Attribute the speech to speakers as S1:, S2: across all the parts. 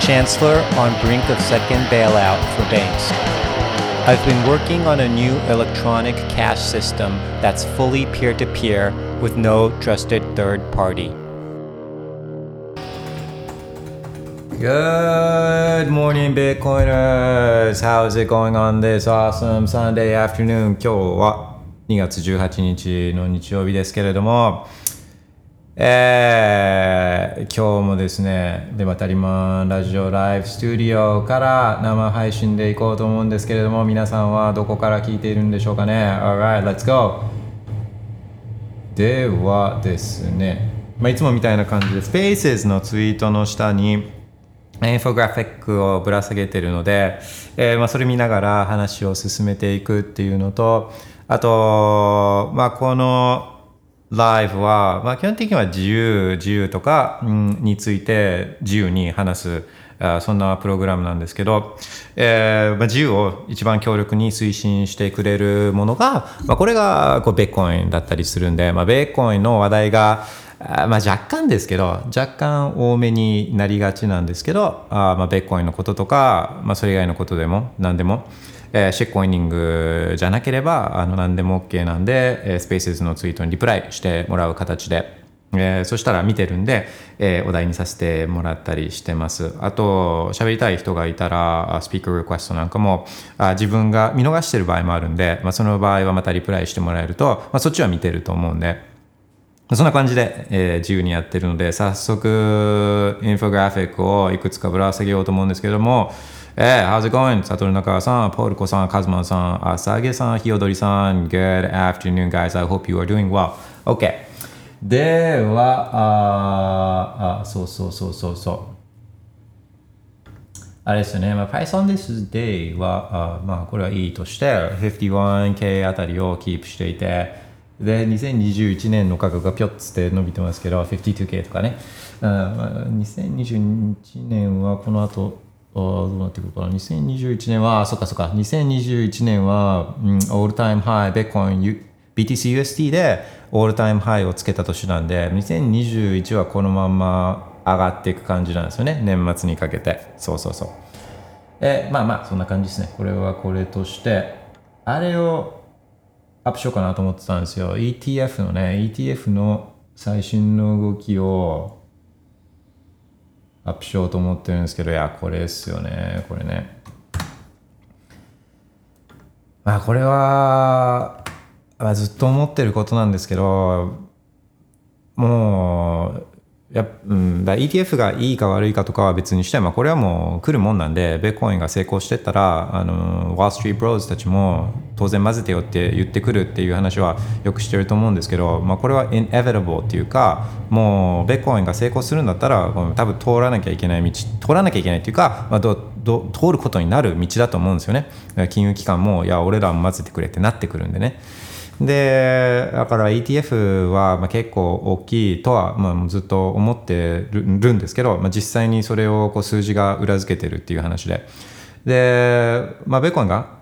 S1: Chancellor on brink of second bailout for banks. I've been working on a new electronic cash system that's fully peer to peer with no trusted third party.
S2: Good morning, Bitcoiners! How's it going on this awesome Sunday afternoon? 今日は2月18日の日曜日ですけれども、 えー、今日もですね、デバタリマンラジオライブスタジオから生配信でいこうと思うんですけれども、皆さんはどこから聞いているんでしょうかね ?Alright, let's go! ではですね、まあ、いつもみたいな感じで、Spaces のツイートの下に、インフォグラフィックをぶら下げてるので、えー、まあそれ見ながら話を進めていくっていうのと、あと、まあこのライブは、まあ基本的には自由、自由とか、うん、について自由に話す、あそんなプログラムなんですけど、えーまあ、自由を一番強力に推進してくれるものが、まあ、これがこうベッコインだったりするんで、まあ、ベッコインの話題があまあ若干ですけど若干多めになりがちなんですけどあまあベッコインのこととか、まあ、それ以外のことでも何でも、えー、シェッコイニングじゃなければあの何でも OK なんで、えー、スペースのツイートにリプライしてもらう形でえー、そしたら見てるんで、えー、お題にさせてもらったりしてます。あと、喋りたい人がいたら、スピーカーリクエストなんかも、あ自分が見逃してる場合もあるんで、まあ、その場合はまたリプライしてもらえると、まあ、そっちは見てると思うんで、そんな感じで、えー、自由にやってるので、早速、インフォグラフィックをいくつかぶら下げようと思うんですけども、えー、how's it going? サトル中川さん、ポールコさん、カズマンさん、朝げさん、ひよどりさん、Good afternoon, guys. I hope you are doing well. OK。では、ああ、そうそうそうそうそう。あれですよね、まあ、Python this day は、あまあ、これはいいとして、51K あたりをキープしていて、で2021年の価格がぴょっつって伸びてますけど 52K とかね、うんまあ、2021年はこの後あどうなってくるかな。2021年はそっかそっか。2021年は、うん、オールタイムハイベッコン BTCUST でオールタイムハイをつけた年なんで2021はこのまま上がっていく感じなんですよね。年末にかけて。そうそうそう。えまあまあそんな感じですね。これはこれとして。あれをアップしようかなと思ってたんですよ。ETF のね、ETF の最新の動きをアップしようと思ってるんですけど、いや、これですよね、これね。まあ、これは、まあ、ずっと思ってることなんですけど、もう、やうん、だ ETF がいいか悪いかとかは別にして、まあ、これはもう来るもんなんでベーコインが成功してったらあのワール・ストリート・ブローズたちも当然混ぜてよって言ってくるっていう話はよくしてると思うんですけど、まあ、これは inevitable っていうかもうベーコインが成功するんだったら多分通らなきゃいけない道通らなきゃいけないっていうか、まあ、どど通ることになる道だと思うんですよね。金融機関もいや俺らも混ぜてくれってなってくるんでね。でだから ETF はまあ結構大きいとはまあずっと思ってるんですけど、まあ、実際にそれをこう数字が裏付けてるっていう話で。で、まあ、ベーコンが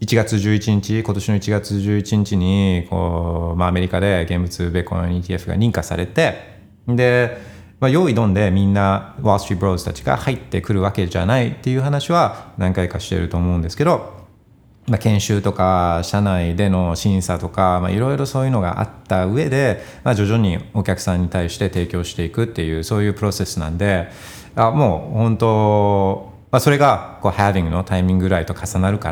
S2: 1月11日今年の1月11日にこう、まあ、アメリカで現物ベーコン ETF が認可されてで、まあ、用意どんでみんなワール・ストリー・ブローズたちが入ってくるわけじゃないっていう話は何回かしてると思うんですけどまあ、研修とか社内での審査とかいろいろそういうのがあった上で、まあ、徐々にお客さんに対して提供していくっていうそういうプロセスなんであもう本当、まあ、それがこう having のタイミングぐらいと重なるか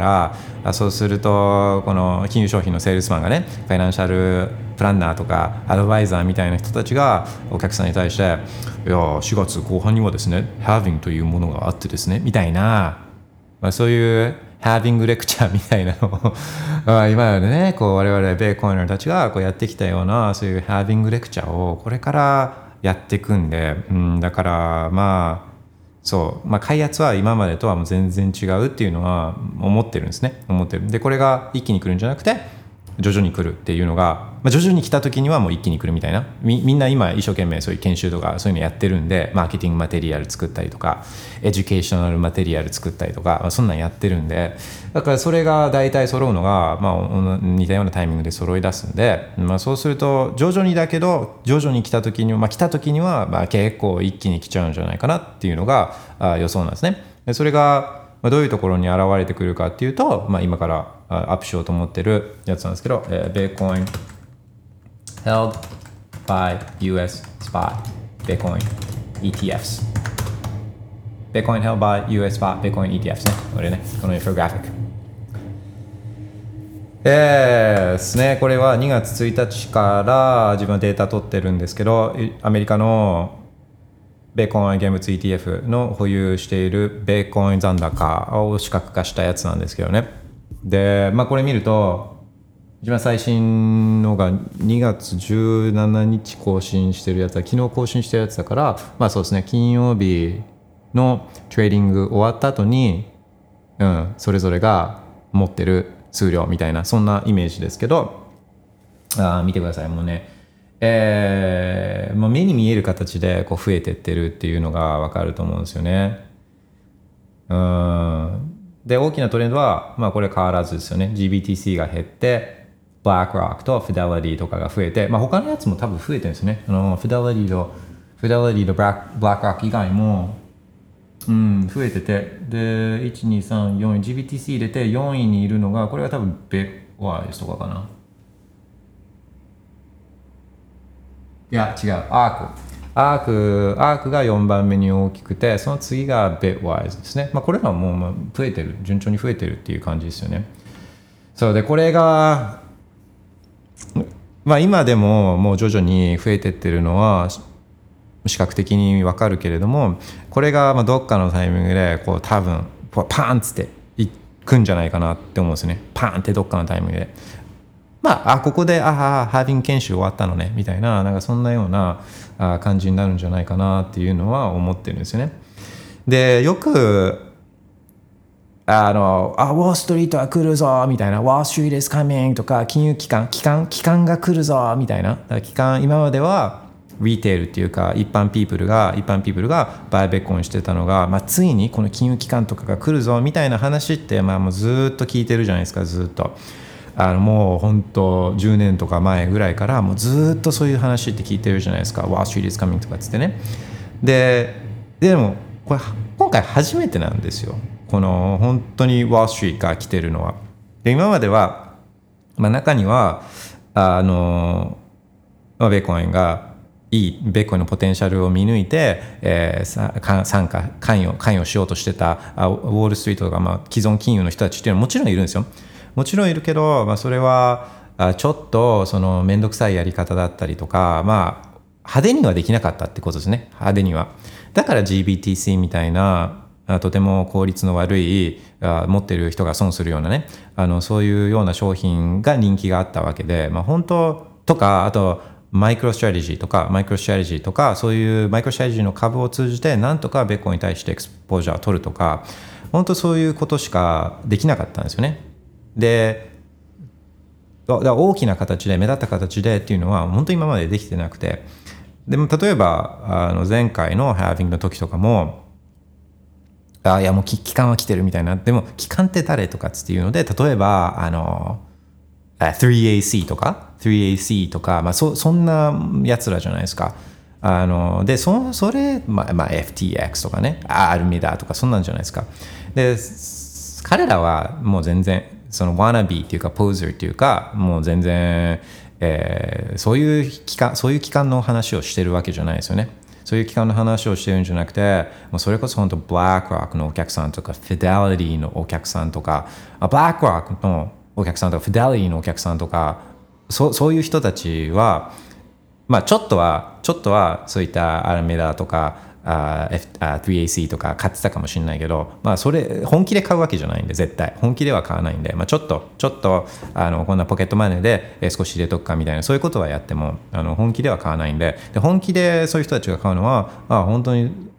S2: らそうするとこの金融商品のセールスマンがねファイナンシャルプランナーとかアドバイザーみたいな人たちがお客さんに対していや4月後半にはですね having というものがあってですねみたいな、まあ、そういうハービングレクチャーみたいなのを。今までねこう我々ベーコイナーたちがこうやってきたようなそういうハービングレクチャーをこれからやっていくんで、うん、だからまあそう、まあ、開発は今までとはもう全然違うっていうのは思ってるんですね。思ってる。でこれが一気に来るんじゃなくて徐々に来るっていうのが、まあ、徐々に来た時にはもう一気に来るみたいなみみんな今一生懸命そういう研修とかそういうのやってるんで marketing material 作ったりとか educational material 作ったりとか、まあ、そんなんやってるんでだからそれが大体揃うのが、まあ、似たようなタイミングで揃い出すんで、まあ、そうすると徐々にだけど徐々に来た時に、まあ、来た時にはまあ結構一気に来ちゃうんじゃないかなっていうのがあ予想なんですね。でそれが、どういうところに現れてくるかっていうと、まあ、今からアップしようと思ってるやつなんですけど、えー、Bitcoin held by US spot Bitcoin ETFs Bitcoin held by US spot Bitcoin ETFs ね。これね。このインフォグラフィックえーですね。これは2月1日から自分のデータ取ってるんですけどアメリカのベーコン現物 ETF の保有しているベーコン残高を視覚化したやつなんですけどね。で、まあこれ見ると、一番最新のが2月17日更新してるやつは、昨日更新してるやつだから、まあそうですね、金曜日のトレーディング終わった後に、うん、それぞれが持ってる数量みたいな、そんなイメージですけど、あ見てください、もうね、えー、まあ、目に見える形でこう増えてってるっていうのが分かると思うんですよね。うん。で大きなトレンドは、まあ、これ変わらずですよね。GBTC が減って BlackRock と Fidelity とかが増えて、まあ、他のやつも多分増えてるんですね。あの Fidelity と Fidelity と BlackRock 以外もうん、増えててで1234 GBTC 入れて4位にいるのがこれが多分ベワイスとかかな。いや違う。アークアークアークが4番目に大きくてその次がベッワイズですね、まあ、これらももう増えてる順調に増えてるっていう感じですよね。そうでこれがまあ今でももう徐々に増えてってるのは視覚的に分かるけれどもこれがまあどっかのタイミングでこう多分パーンっつっていくんじゃないかなって思うんですねパーンってどっかのタイミングでまあ、あここで、ああ、ハービング研修終わったのね、みたいな、なんかそんなようなあ感じになるんじゃないかなっていうのは思ってるんですよね。で、よく、あの、あ、ウォーストリートは来るぞ、みたいな、ウォーストリート is coming とか、金融機関、機関、機関が来るぞ、みたいな。機関、今までは、リテールっていうか一般ピープルが一般ピープルがバイベッコンしてたのが、まあ、ついにこの金融機関とかが来るぞみたいな話って、まあ、もうずっと聞いてるじゃないですかずっと。あのもう本当10年とか前ぐらいからもうずっとそういう話って聞いてるじゃないですか「Wall Street is coming」とかっつってねででもこれ今回初めてなんですよこの本当に Wall Street が来てるのは。で今までは、まあ、中にはあの、まあ、ベーコンがいいベーコンのポテンシャルを見抜いて、えー、参加関与関与しようとしてたあウォール・ストリートとか、まあ、既存金融の人たちっていうのはもちろんいるんですよ。もちろんいるけど、まあ、それはあちょっとその面倒くさいやり方だったりとか、まあ、派手にはできなかったってことですね。派手には。だから GBTC みたいなとても効率の悪い持ってる人が損するようなねあのそういうような商品が人気があったわけで、まあ、本当とかあと MicroStrategy とか MicroStrategy とかそういう MicroStrategy の株を通じてなんとかベッコに対して exposure を取るとか本当そういうことしかできなかったんですよね。で大きな形で目立った形でっていうのは本当に今までできてなくてでも例えばあの前回のハービングの時とかもあいやもう期間は来てるみたいなでも期間って誰とかっていうので例えばあの 3AC とか？3AC とか、まあ、そそんなやつらじゃないですか。あのでそそれ、まあまあ、FTX とかねアルミダとかそんなんじゃないですか。で彼らはもう全然その wannabe っていうかポーザーっていうかもう全然、えー、そういう機関そういう機関の話をしてるわけじゃないですよねそういう機関の話をしてるんじゃなくてもうそれこそ本当ブラックロックのお客さんとかフィデリティのお客さんとかブラックロックのお客さんとかフィデリティのお客さんとかそそういう人たちはまあちょっとはちょっとはそういったアラメダとかあ F あ 3AC とか買ってたかもしれないけど、まあ、それ本気で買うわけじゃないんで絶対。本気では買わないんで、まあ、ちょっとちょっとあのこんなポケットマネーで少し入れとくかみたいなそういうことはやってもあの本気では買わないんで。で本気でそういう人たちが買うのはあ本当に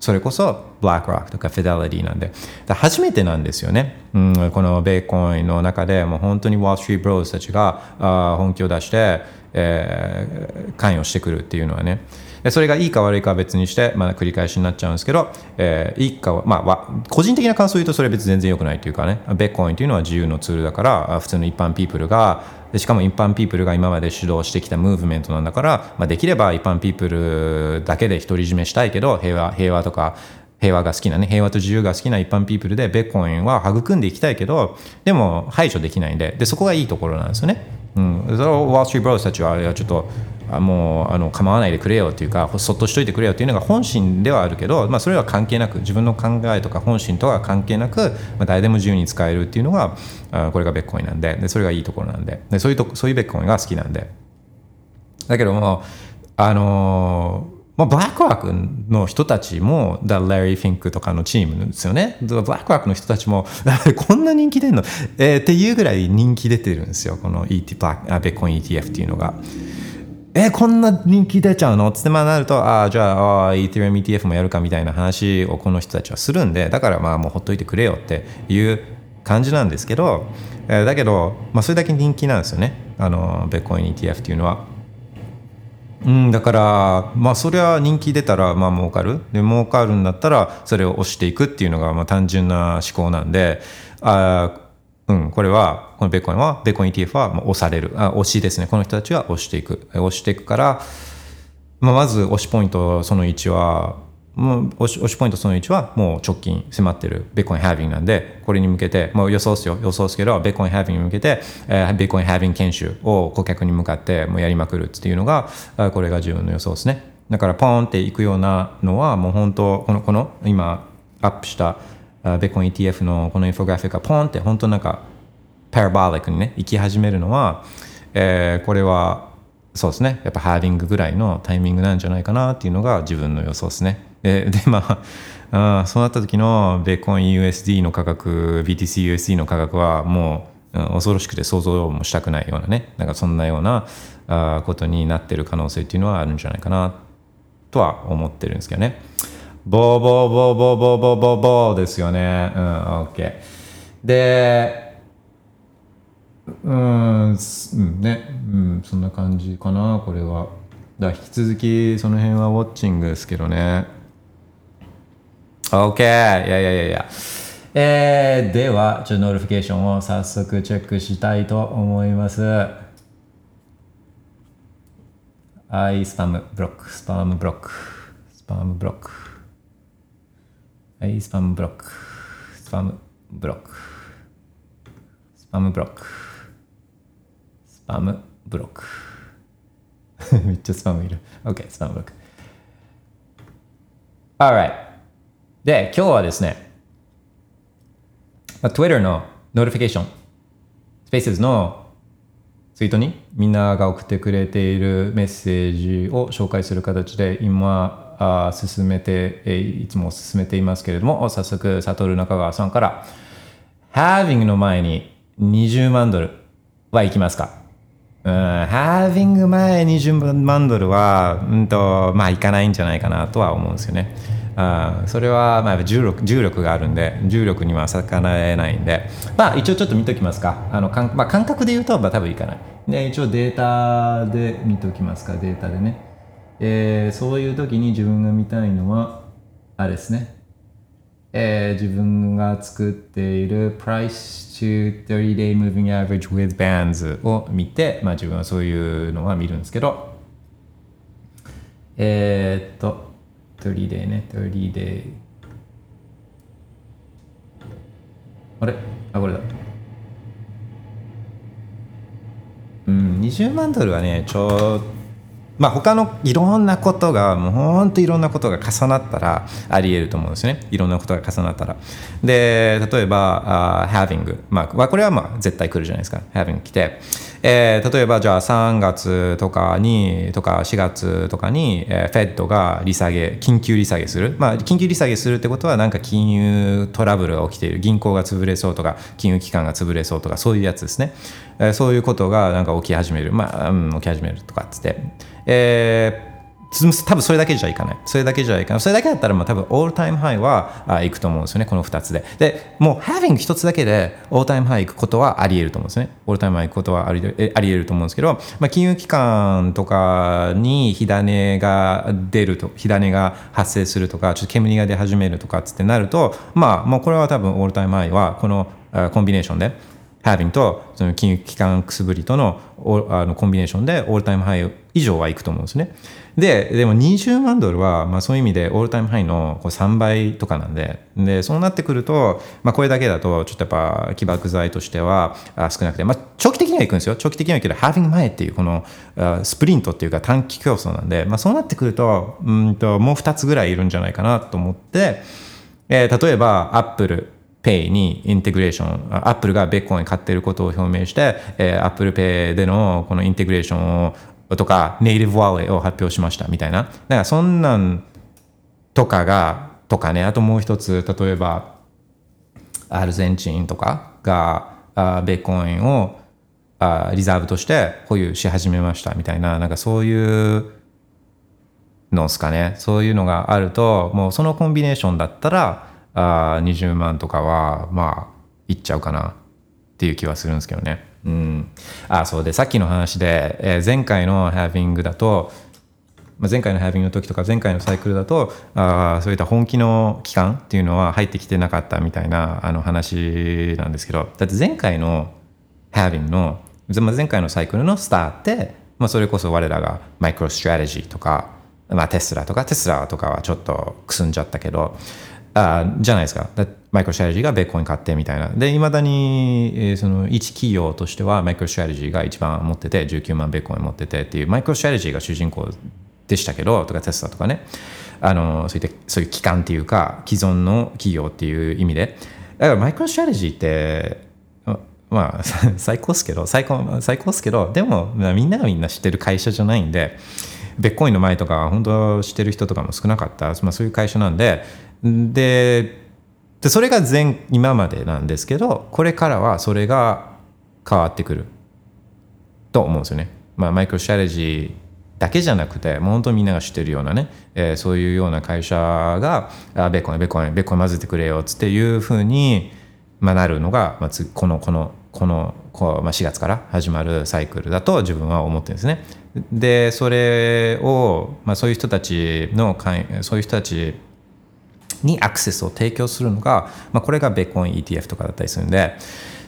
S2: それこそ BlackRock とか Fidelity なんで。初めてなんですよね、うん、このベーコンの中でもう本当に Wall Street Bros たちがあ本気を出して、えー、関与してくるっていうのはね。それがいいか悪いかは別にして、まあ、繰り返しになっちゃうんですけど、えー、いいか、まあ、個人的な感想を言うとそれは別に全然良くないというかね、ベッコインというのは自由のツールだから、普通の一般ピープルが、でしかも一般ピープルが今まで主導してきたムーブメントなんだから、まあ、できれば一般ピープルだけで独り占めしたいけど、平和平和とか、平和が好きなね、平和と自由が好きな一般ピープルで、ベッコインは育んでいきたいけど、でも排除できないんで、でそこがいいところなんですよね。うん、それをワール・ストリート・ブローズたちは、ちょっと、あもうあの構わないでくれよっていうかそっとしといてくれよっていうのが本心ではあるけど、まあ、それは関係なく自分の考えとか本心とは関係なく、まあ、誰でも自由に使えるっていうのがあこれがベッコインなんででそれがいいところなんででそういうとそういうベッコインが好きなんでだけどもあのまあ、ブラックワークの人たちも、だラリー・フィンクとかのチームですよね。ブラックワークの人たちも、こんな人気出るの、えー、っていうぐらい人気出てるんですよ。この ET ベッコイン ETF っていうのが。えこんな人気出ちゃうの？つってまあなるとああじゃああ Ethereum ETF もやるかみたいな話をこの人たちはするんでだからまあもうほっといてくれよっていう感じなんですけど、えー、だけど、まあ、それだけ人気なんですよね。あのベッコイン ETF っていうのは。うん、だからまあそれは人気出たらまあ儲かる。で儲かるんだったらそれを押していくっていうのがまあ単純な思考なんであうん、これは、このベーコンは、ベーコン ETF はもう押される。あ、押しですね。この人たちは押していく。押していくから、まあ、まず押しポイントその1は、もう押し押しポイントその1はもう直近迫ってるベーコンハービングなんで、これに向けて、もう予想ですよ。予想ですけど、ベーコンハービングに向けて、えー、ベーコンハービング研修を顧客に向かってもうやりまくるっていうのが、これが自分の予想ですね。だからポーンっていくようなのはもう本当、この、この今アップしたベコン ETF のこのインフォグラフィックがポンって本当なんかパラバーリックにね行き始めるのは、えー、これはそうですねやっぱハーディングぐらいのタイミングなんじゃないかなっていうのが自分の予想ですね。で でまああそうなった時のベコン USD の価格 BTCUSD の価格はもう、うん、恐ろしくて想像もしたくないようなねなんかそんなようなあことになってる可能性っていうのはあるんじゃないかなとは思ってるんですけどね。ボーボーボーボーボーボーボーボーですよね。うん、OK。で、うん、うん、ね、うん、そんな感じかな、これは。だ引き続き、その辺はウォッチングですけどね。OK! いやいやいやいや。えー、では、ちょっと notification を早速チェックしたいと思います。はい、 spam block、spam block、spam block。はい、 spam block。スパムブロック。スパムブロック。スパムブロック。めっちゃスパムいる。OK、スパムブロック。Alright。で、今日はですね、Twitter の notification、Spaces のツイートにみんなが送ってくれているメッセージを紹介する形で今あ進めて、えいつも進めていますけれども、早速、サトル中川さんから、having の前に20万ドルはいきますか？うん、ハービング前20万ドルは、うんと、まあ、いかないんじゃないかなとは思うんですよね。あそれは、まあ、重力重力があるんで、重力には逆らえないんで、まあ、一応ちょっと見ときますか。あのかんまあ、感覚で言うと、まあ、多分いかない。で、一応データで見ときますか、データでね。えー、そういう時に自分が見たいのはあれですね、えー、自分が作っている Price to 30 Day Moving Average with Bands を見て、まあ、自分はそういうのは見るんですけど。えー、っと30 Day ね。30 Day あれ？あこれだ。うん20万ドルはねちょっとまあ、他のいろんなことがもうほんといろんなことが重なったらありえると思うんですね。いろんなことが重なったら。で例えば、uh, having、まあ、これはまあ絶対来るじゃないですか。having 来て、えー、例えばじゃあ3月とかにとか4月とかに、えー、フェッドが利下げ緊急利下げする、まあ、緊急利下げするってことはなんか金融トラブルが起きている。銀行が潰れそうとか金融機関が潰れそうとかそういうやつですね、えー、そういうことがなんか起き始める。まあ、うん、起き始めるとかっつって。えー、多分それだけじゃいかない。それだけじゃいかない。それだけだったら、まあ多分オールタイムハイはあいくと思うんですよね、この2つで。で、もう having 一つだけでオールタイムハイ行くことはあり得ると思うんですね。オールタイムハイ行くことはありえあり得ると思うんですけど、まあ、金融機関とかに火種が出ると、火種が発生するとか、ちょっと煙が出始めるとかってなると、まあもうこれは多分オールタイムハイはこのコンビネーションで、having とその金融機関くすぶりとのあのコンビネーションでオールタイムハイ以上はいくと思うんですね。で、でも20万ドルは、まあそういう意味でオールタイムハイのこう3倍とかなんで、で、そうなってくると、まあこれだけだと、ちょっとやっぱ起爆剤としては少なくて、まあ長期的にはいくんですよ。長期的にはいくけど、having 前っていうこのスプリントっていうか短期競争なんで、まあそうなってくると、うんともう2つぐらいいるんじゃないかなと思って、えー例えば、アップル、Pay にインテグレーション、アップルがベッコイン買っていることを表明して、えー、Apple Pay でのこの integration をとか、 native wallet を発表しましたみたいな。だからそんなんとかが、とかね、あともう一つ、例えば、アルゼンチンとかが、あベッコインをあ reserve として保有し始めましたみたいな、なんかそういうのですかね。そういうのがあると、もうそのコンビネーションだったら、あ20万とかは、まあ、いっちゃうかなっていう気はするんですけどね。うん。あ、そうで、さっきの話で、えー前回のハービングだと、まあ、前回のハービングの時とか前回のサイクルだとあそういった本気の期間っていうのは入ってきてなかったみたいなあの話なんですけどだって前回のハービングの前回のサイクルのスターって、まあ、それこそ我らがマイクロストラテジーとか、まあ、 Tesla とか Tesla とかはちょっとくすんじゃったけどあじゃないですか。 MicroStrategy がベッコイン買ってみたいな。でいまだに、えーその一企業としては MicroStrategy が一番持ってて19万ベッコイン持っててっていう MicroStrategy が主人公でしたけどとか Tesla とかね。あのそういったそういう機関っていうか既存の企業っていう意味で。だから MicroStrategy ってまあ 最高っすけど最高最高っすけどでも、みんながみんな知ってる会社じゃないんでベッコインの前とか本当知ってる人とかも少なかった、まあ、そういう会社なんでででそれが前今までなんですけどこれからはそれが変わってくると思うんですよね。まあ、マイクロストラテジーだけじゃなくてもう本当にみんなが知ってるようなね、えーそういうような会社があベーコンベーコンベーコン混ぜてくれよっていうふうに、まあ、なるのが、まあ、このこのこのこう、まあ、4月から始まるサイクルだと自分は思ってるんですね。でそれを、まあ、そういう人たちのそういう人たちにアクセスを提供するのが、まあ、これがベーコン ETF とかだったりするんで、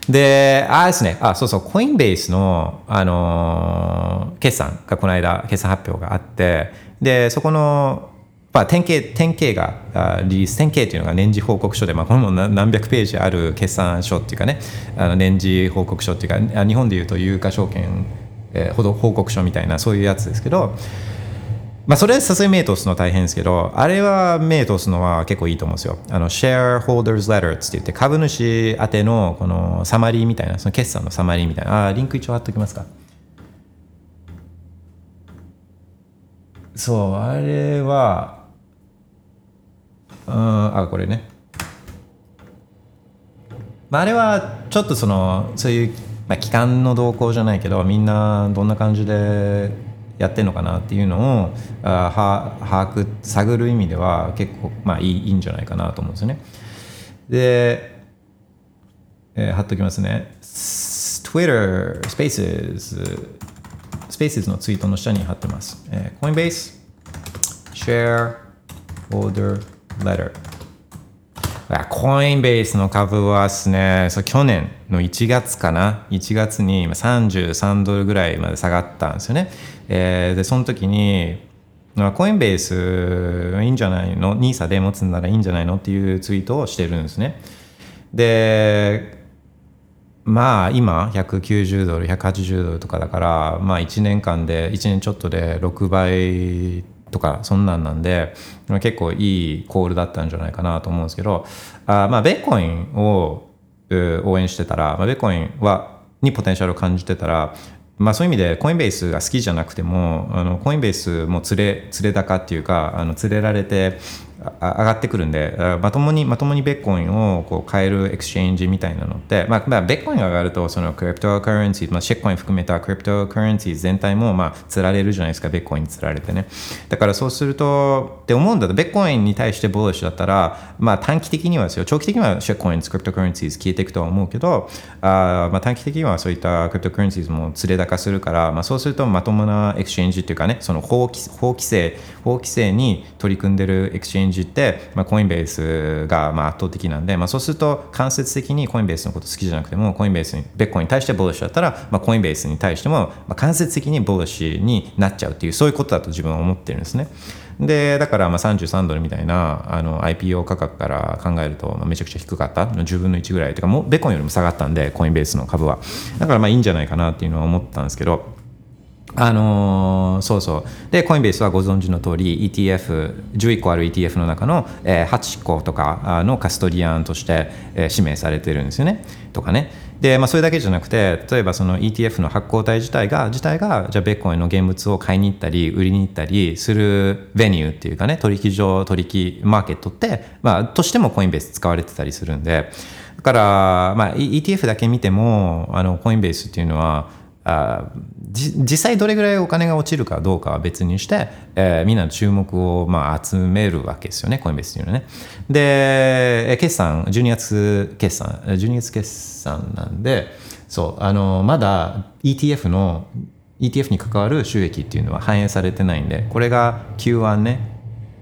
S2: で、あれですね、あ、そうそう、コインベースの、あのー決算がこの間、決算発表があって、で、そこの、まあ、典型、典型があリリース、典型というのが年次報告書で、まあ、これも何百ページある決算書っていうかね、あの年次報告書っていうか、あ日本でいうと有価証券、えーほど報告書みたいな、そういうやつですけど、まあ、それはさすがに目通すの大変ですけど、あれは目通すのは結構いいと思うんですよ。あの、shareholders letter って言って、株主宛てのこのサマリーみたいな、その決算のサマリーみたいな、あリンク一応貼っときますか。そう、あれは、うん、あ、これね。まあ、あれはちょっとそのそういう、まあ、機関の動向じゃないけどみんなどんな感じでやってるのかなっていうのをあ把握探る意味では結構まあいいいいんじゃないかなと思うんですよね。で、えー貼っときますね。Twitter、Spaces、Spaces のツイートの下に貼ってます。えー、Coinbase、Shareholder Letter。コインベースの株はですね、そ去年の1月かな、1月に33ドルぐらいまで下がったんですよね。えーで、その時に、コインベースいいんじゃないの ?NISA で持つんならいいんじゃないの？っていうツイートをしてるんですね。で、まあ今190ドル180ドルとかだからまあ1年間で1年ちょっとで6倍とかそんなんなんで結構いいコールだったんじゃないかなと思うんですけどあまあベーコインを応援してたら、まあ、ベーコインはにポテンシャルを感じてたらまあそういう意味で Coinbase が好きじゃなくてもあの Coinbase も連れ連れ高っていうかあの連れられて上がってくるんでまともにまともにベッコインをこう買える exchange みたいなのって、まあまあ、ベッコインが上がるとその cryptocurrency、まあ、 shitcoin 含めた cryptocurrency 全体もまあ釣られるじゃないですかベッコインに釣られてね。だからそうするとって思うんだとベッコインに対して bullish だったら、まあ、短期的にはですよ。長期的には shitcoin cryptocurrency 消えていくとは思うけどあ、まあ、短期的にはそういった cryptocurrency も釣れ高するから、まあ、そうするとまともな exchange っていうかねその法規法規制法規制に取り組んでる exchange って、まあ、 Coinbase がまあ圧倒的なんで、まあ、そうすると間接的に Coinbase のこと好きじゃなくても Coinbase にベッコンに対して bullish だったら、まあ、 Coinbase に対しても、まあ、間接的に bullish になっちゃうっていうそういうことだと自分は思ってるんですね。でだからまあ33ドルみたいなあの IPO 価格から考えるとめちゃくちゃ低かった。10分の1ぐらい。というかもうベコンよりも下がったんでコインベースの株は。だからまあいいんじゃないかなっていうのは思ったんですけどあのー、そうそう。で、コインベースはご存知の通り ETF、11個ある ETF の中の、えー、8個とかのカストリアンとして、えー、指名されてるんですよね。とかね。で、まあ、それだけじゃなくて、例えばその ETF の発行体自体が、自体が、じゃあ、ベッコインの現物を買いに行ったり、売りに行ったりするベニューっていうかね、取引所、取引マーケットって、まあ、としてもコインベース使われてたりするんで、だから、まあ、ETF だけ見ても、あの、コインベースっていうのは、あ実際どれぐらいお金が落ちるかどうかは別にして、えー、みんなの注目を、まあ、集めるわけですよね、コインベースというのはね。で、決算、12月決算、12月決算なんで、そう、あの、まだ ETF の、ETF に関わる収益っていうのは反映されてないんで、これが Q1 ね、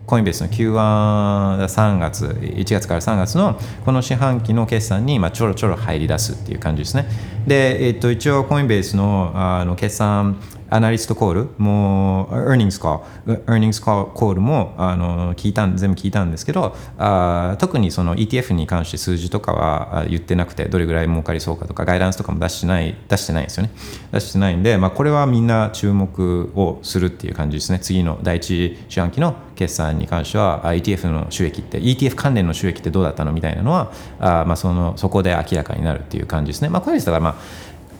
S2: コインベースの Q13 月1月から3月のこの四半期の決算にまあちょろちょろ入り出すっていう感じですね。で、えっと、一応コインベースのあの決算アナリストコールもう earnings call earnings call もあの聞いた全部聞いたんですけどあ特にその ETF に関して数字とかは言ってなくてどれぐらい儲かりそうかとかガイダンスとかも出してない出してないんですよね。出してないんで、まあ、これはみんな注目をするっていう感じですね。次の第一四半期の決算に関しては ETF の収益って ETF 関連の収益ってどうだったのみたいなのはあ、まあ、そのそこで明らかになるっていう感じですね。まあこれですだからまあ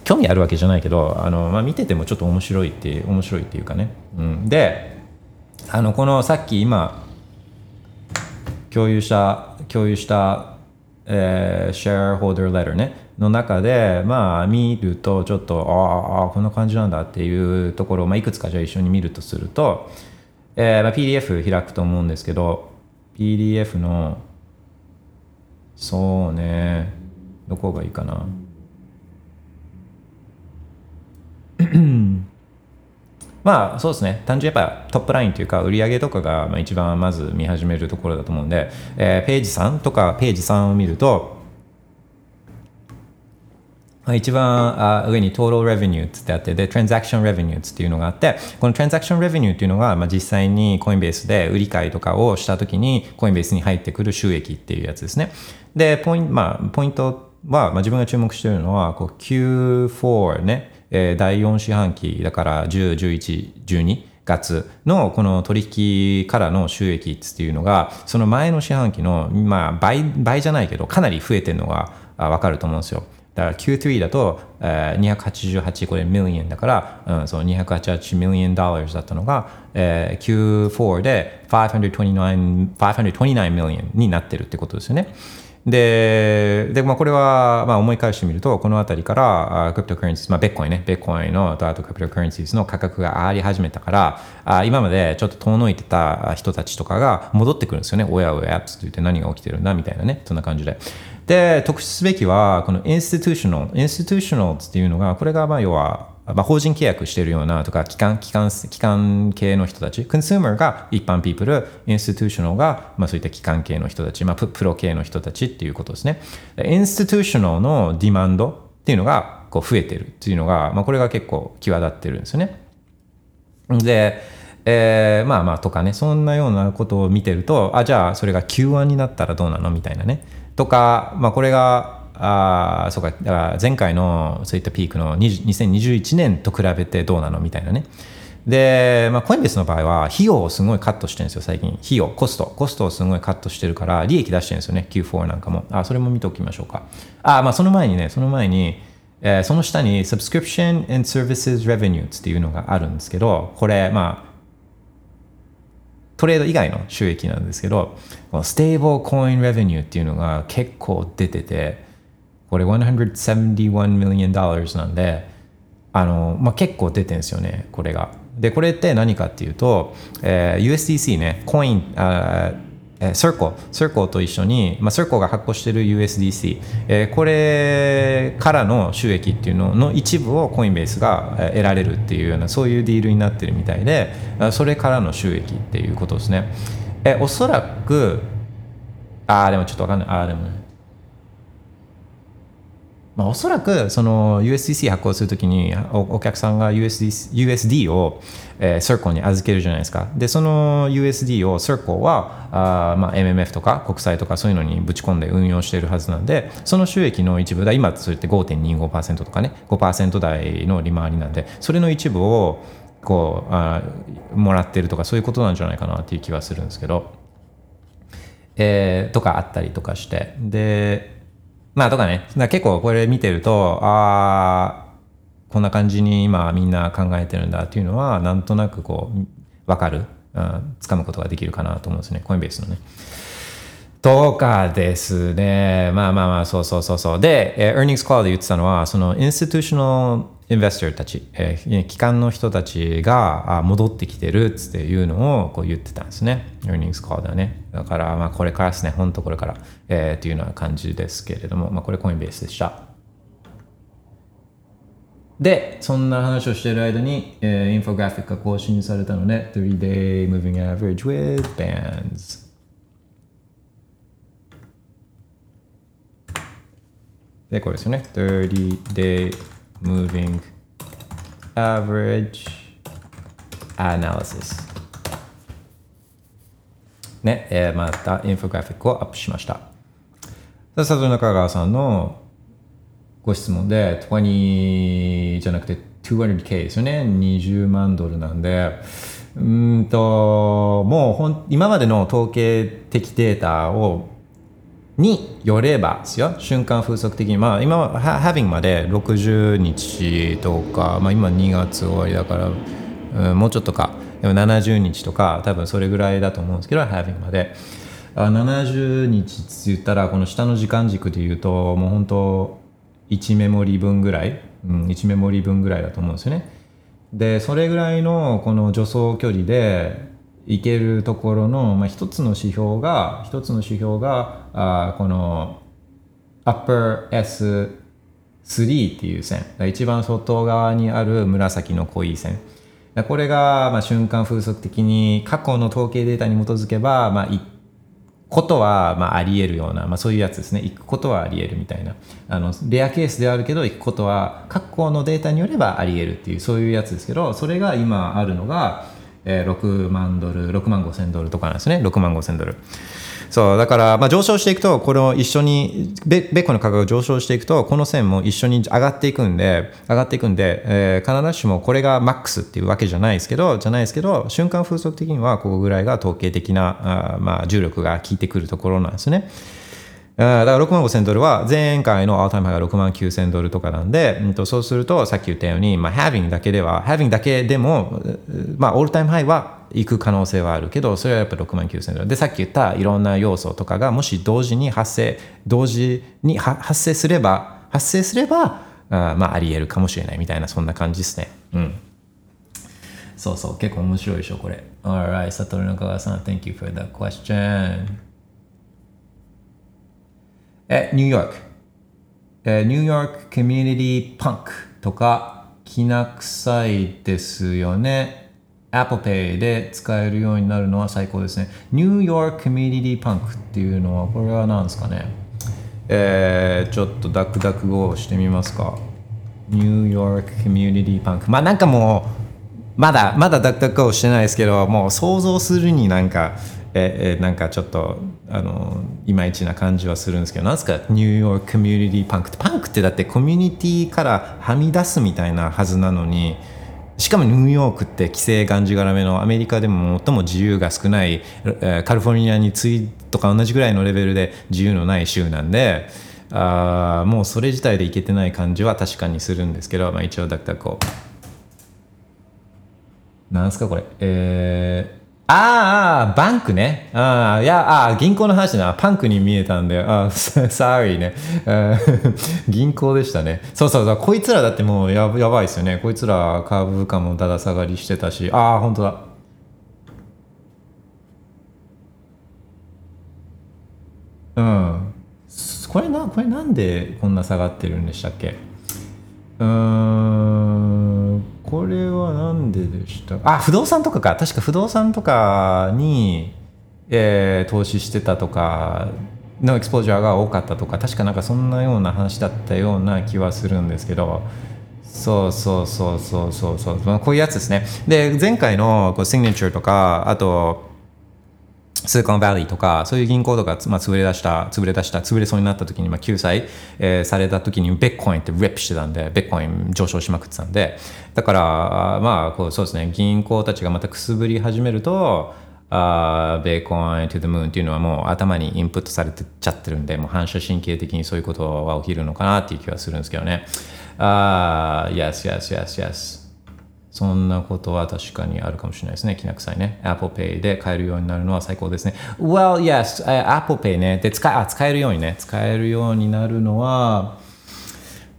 S2: 興味あるわけじゃないけどあの、まあ、見ててもちょっと面白いって面白いっていうかね、うん、であのこのさっき今共有した共有した、えー、シェアホーダーレターねの中でまあ見るとちょっとああこんな感じなんだっていうところを、まあ、いくつかじゃあ一緒に見るとすると、えーまあ、PDF 開くと思うんですけど PDF のそうねどこがいいかな、まあそうですね単純やっぱトップラインというか売り上げとかが一番まず見始めるところだと思うんで、えー、ページ3とかページ3を見ると一番上に Total Revenue ってあって、で、Transaction Revenue っていうのがあって、この Transaction Revenue っていうのが、まあ、実際にコインベースで売り買いとかをしたときに、コインベースに入ってくる収益っていうやつですね。で、ポイント、まあ、ポイントは、まあ、自分が注目しているのは、こう Q4 ね、えー、第4四半期だから10、11、12月のこの取引からの収益っていうのがその前の四半期の、まあ、倍倍じゃないけどかなり増えてるのが分かると思うんですよ。だから Q3 だと、えー、288これ million だから、うん、そう288 million ドルだったのが、えー、Q4 で529 529 million になってるってことですよね。で、でまあ、これはまあ思い返してみると、この辺りから cryptocurrency、まあ、ベッコインね、ベッコインのあと cryptocurrency の価格が上がり始めたから、あ今までちょっと遠のいてた人たちとかが戻ってくるんですよね。おやおや、って言って何が起きてるんだみたいなね、そんな感じで。で、特筆すべきは、この institutional、institutional っていうのが、これがまあ要は、まあ、法人契約してるようなとか機関機関機関系の人たち、 consumer が一般ピープル、 institutional が、まあ、そういった機関系の人たち、まあ、プロ系の人たちっていうことですね。インスティテューショナルのディマンドっていうのがこう増えてるっていうのが、まあ、これが結構際立ってるんですよね。で、えー、まあまあとかね、そんなようなことを見てると、あ、じゃあそれが Q1 になったらどうなのみたいなね。とか、まあこれがあそうかだから前回のそういったピークの2021年と比べてどうなのみたいなね。で、まあ、コインベースの場合は費用をすごいカットしてるんですよ最近。費用コスト。コストをすごいカットしてるから利益出してるんですよね Q4 なんかも。あそれも見ておきましょうか。あまあその前にねその前にえー、その下に Subscription and Services Revenue っていうのがあるんですけど、これ、まあ、トレード以外の収益なんですけどこのステーブルコインレベニューっていうのが結構出ててこれ171 million dollars なんであの、まあ、結構出てるんですよねこれが。でこれって何かっていうと、えー、USDC ねコインあえー、c i r c l と一緒に、まあ、c i r が発行してる USDC、えー、これからの収益っていうのの一部をコインベースが得られるっていうようなそういうディールになってるみたいでそれからの収益っていうことですね。えおそらくああでもちょっとわかんない。ああでもね。まあ、おそらくその USDC 発行するときにお客さんが USD, USD を、えー、Circle に預けるじゃないですか。で、その USD を Circle はあ、まあ、MMF とか国債とかそういうのにぶち込んで運用しているはずなんで、その収益の一部だ、今それって5.25%とかね、5%台の利回りなんで、それの一部をこうあもらってるとかそういうことなんじゃないかなっていう気はするんですけど、えー、とかあったりとかして。で、まあとかね、結構これ見てると、ああ、こんな感じに今みんな考えてるんだっていうのは、なんとなくこう、わかる、うん、掴むことができるかなと思うんですね。コインベースのね。とかですね。まあまあまあ、そうそうそうそう。で、えー、Earnings Call で言ってたのは、そのイインベスターたち、えー、機関の人たちが戻ってきてるっていうのをこう言ってたんですね。earnings call だね。だから、まあこれからですね、本当これから、えー、っていうような感じですけれども、まあこれコインベースでした。で、そんな話をしている間に、えー、インフォグラフィックが更新されたので、3day moving average with bands。で、これですよね。30 day moving. Average analysis. ね、えー、またインフォグラフィックをアップしました。佐藤中川さんのご質問で20じゃなくて 200K ですよね。20万ドルなんで。うんともうほん今までの統計的データをによればですよ。瞬間風速的に。まあ今はハビングまで60日とか、まあ、今2月終わりだから、うん、もうちょっとか。でも70日とか多分それぐらいだと思うんですけどハビングまで。あ70日って言ったらこの下の時間軸で言うともう本当1メモリ分ぐらい、うん、1メモリ分ぐらいだと思うんですよね。でそれぐらいのこの助走距離でいけるところの、まあ、一つの指標が一つの指標があこの Upper S3 っていう線。一番外側にある紫の濃い線。これがまあ瞬間風速的に過去の統計データに基づけば、まあ、行くことはまああり得るような、まあ、そういうやつですね。行くことはあり得るみたいな。あのレアケースではあるけど行くことは過去のデータによればあり得るっていうそういうやつですけどそれが今あるのがえ、6万ドル6万5千ドルとかなんですね6万5千ドルそうだから、まあ、上昇していくとこれを一緒にベッコの価格が上昇していくとこの線も一緒に上がっていくんで上がっていくんで、えー、必ずしもこれがマックスっていうわけじゃないですけどじゃないですけど瞬間風速的にはここぐらいが統計的なあ、まあ、重力が効いてくるところなんですね。だから6万5000ドルは前回のアウタイムハイが6万9000ドルとかなんで、うん、とそうするとさっき言ったように、まあ、having だけでは having だけでも、まあ、オールタイムハイは行く可能性はあるけどそれはやっぱ6万9000ドル。でさっき言ったいろんな要素とかがもし同時に発生同時に発生すれば発生すればあまああり得るかもしれないみたいなそんな感じですね。うん。そうそう結構面白いでしょこれ。Alright 佐藤中川さん Thank you for that question え、ニューヨーク。え、ニューヨークコミュニティパンクとか、きな臭いですよね。Apple Pay で使えるようになるのは最高ですね。ニューヨークコミュニティパンクっていうのは、これは何ですかね？えー、ちょっとダクダク語をしてみますか。ニューヨークコミュニティパンク。まあなんかもう、まだ、まだダクダク語してないですけど、もう想像するになんか、ええなんかちょっとあのいまいちな感じはするんですけどなんですかニューヨークコミュニティパンクってパンクってだってコミュニティからはみ出すみたいなはずなのにしかもニューヨークって規制がんじがらめのアメリカでも最も自由が少ない、えカリフォルニアに次いとか同じぐらいのレベルで自由のない州なんであもうそれ自体でいけてない感じは確かにするんですけど、まあ、一応だったらこう。なんすかこれ？えーああ、バンクね。ああ、いや、ああ銀行の話な。パンクに見えたんで、ああ、sorry ね。銀行でしたね。そうそうそう、こいつらだってもうややばいですよね。こいつら株価もだだ下がりしてたし、ああ、本当だ。うん。これな、これなんでこんな下がってるんでしたっけ？うん、これはなんででした？あ、不動産とかか。確か不動産とかに、えー、投資してたとか、のエクスポージャーが多かったとか、確かなんかそんなような話だったような気はするんですけど、そうそうそうそうそうそう、こういうやつですね。で、前回のこうシグネチャーとか、あと、スーカンバリーとか、そういう銀行とか、まあ、潰れ出した、潰れ出した、潰れそうになった時に、まあ、救済、えー、された時に、ベッコインってリップしてたんで、ベッコイン上昇しまくってたんで、だから、まあ、こう、そうですね、銀行たちがまたくすぶり始めると、あベーコン to the moon っていうのはもう頭にインプットされてっちゃってるんで、もう反射神経的にそういうことは起きるのかなっていう気はするんですけどね。ああ、yes, yes, yes, yes. そんなことは確かにあるかもしれないですね。きな臭いね。Apple Pay で買えるようになるのは最高ですね。Well, yes, Apple Pay ね。で、使あ使えるようにね。使えるようになるのは、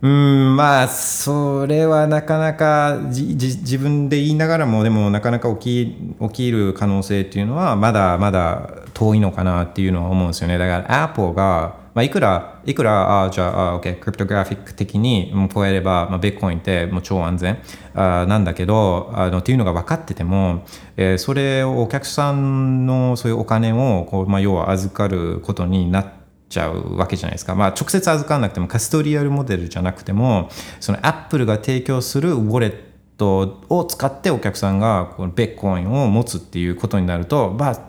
S2: うん、まあ、それはなかなか自分で言いながらも、でもなかなか起き起きる可能性っていうのは、まだまだ遠いのかなっていうのは思うんですよね。だから Apple が、まあ、いくら、いくら、あじゃあ、あ OK、クリプトグラフィック的にもう超えれば、まあ、ビットコインってもう超安全あなんだけどあのっていうのが分かってても、えー、それをお客さんのそういうお金をこう、まあ、要は預かることになってちゃうわけじゃないですか。まあ、直接預かんなくてもカストリアルモデルじゃなくてもそのアップルが提供するウォレットを使ってお客さんがこのベッコインを持つっていうことになると、まあ、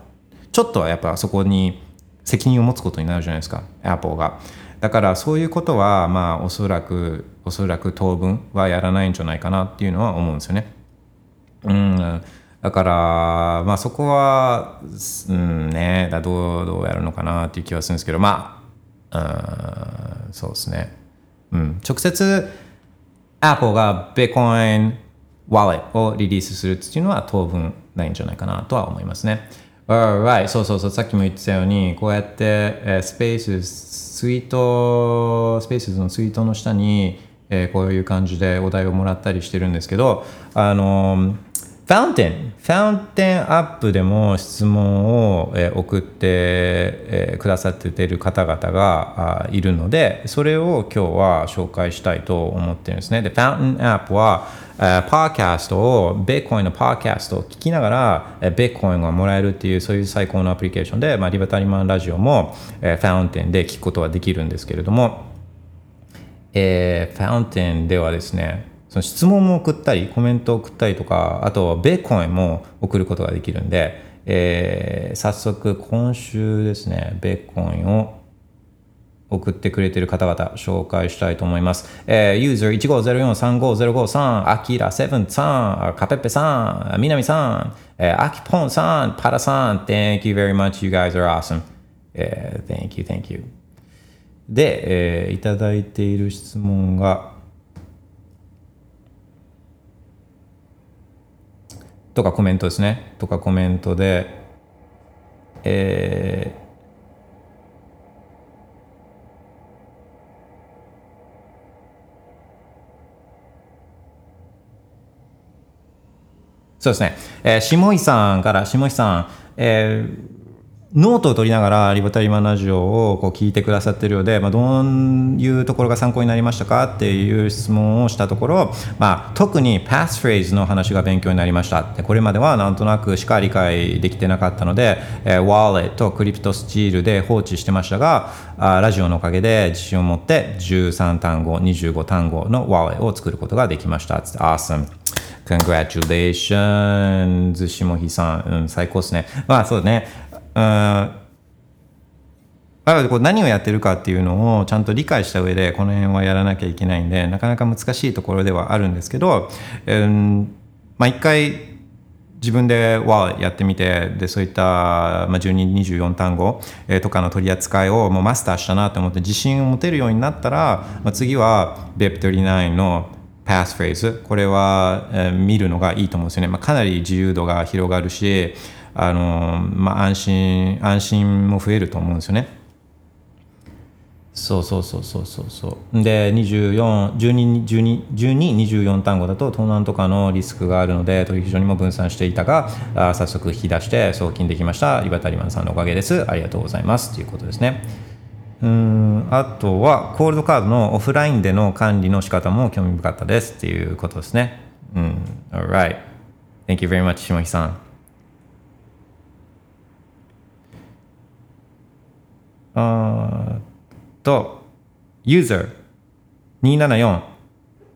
S2: ちょっとはやっぱそこに責任を持つことになるじゃないですか、アポが。だからそういうことは、まあ、おそらく、おそらく当分はやらないんじゃないかなっていうのは思うんですよね。うん。だから、まあそこは、うんね、だどう、どうやるのかなっていう気はするんですけど、まあ、うん、そうですね。うん。直接、Apple が Bitcoin Wallet をリリースするっていうのは当分ないんじゃないかなとは思いますね。Alright. そうそうそう。さっきも言ってたように、こうやって、えー、スペース、ツイート、スペースのツイートの下に、えー、こういう感じでお題をもらったりしてるんですけど、あの、ファウンテン、ファウンテンアップでも質問を、えー、送って、えー、くださっている方々がいるので、それを今日は紹介したいと思ってるんですね。で、ファウンテンアップは、パーキャストを、ベーコインのパーキャストを聞きながら、ベーコインがもらえるっていう、そういう最高のアプリケーションで、まあ、リバタリマンラジオも、えファウンテンで聞くことはできるんですけれども、えー、ファウンテンではですね、その質問も送ったり、コメントを送ったりとか、あと、ベーコインも送ることができるんで、えー、早速今週ですね、ベーコインを送ってくれてる方々紹介したいと思います。えー、ユーザー15043505さん、アキラセブンさん、カペッペさん、ミナミさん、えー、アキポンさん、パラさん、Thank you very much. You guys are awesome. えー、thank you, thank you. で、えー、いただいている質問が、とかコメントですね。とかコメントで、えー、そうですね。えー、下井さんから、下井さん、えー、ノートを取りながらリバタリマンラジオをこう聞いてくださってるようで、まあ、どういうところが参考になりましたか？っていう質問をしたところ、まあ、特にパスフレーズの話が勉強になりました。これまではなんとなくしか理解できてなかったので、えー、 wallet Cryptosteel で放置してましたがあラジオのおかげで自信を持って13単語25単語の wallet を作ることができました。Awesome Congratulations! 下日さん、うん、最高ですね。まあそうね。あこう何をやってるかっていうのをちゃんと理解した上でこの辺はやらなきゃいけないんでなかなか難しいところではあるんですけど、うん、まあ一回自分ではやってみてでそういった、まあ、1224単語、え、とかの取り扱いをもうマスターしたなと思って自信を持てるようになったら、まあ、次は BIP39 のパスフレーズこれは、えー、見るのがいいと思うんですよね、まあ、かなり自由度が広がるしあの、まあ、安心安心も増えると思うんですよね。そうそうそうそうそうそう。で1224単語だと盗難とかのリスクがあるので取引所にも分散していたがあ早速引き出して送金できました。リバタリマンさんのおかげです。ありがとうございます。ということですね。うん。あとはコールドカードのオフラインでの管理の仕方も興味深かったですっていうことですね。うん。Alright. Thank you very much 下木さんあーと、ユーザー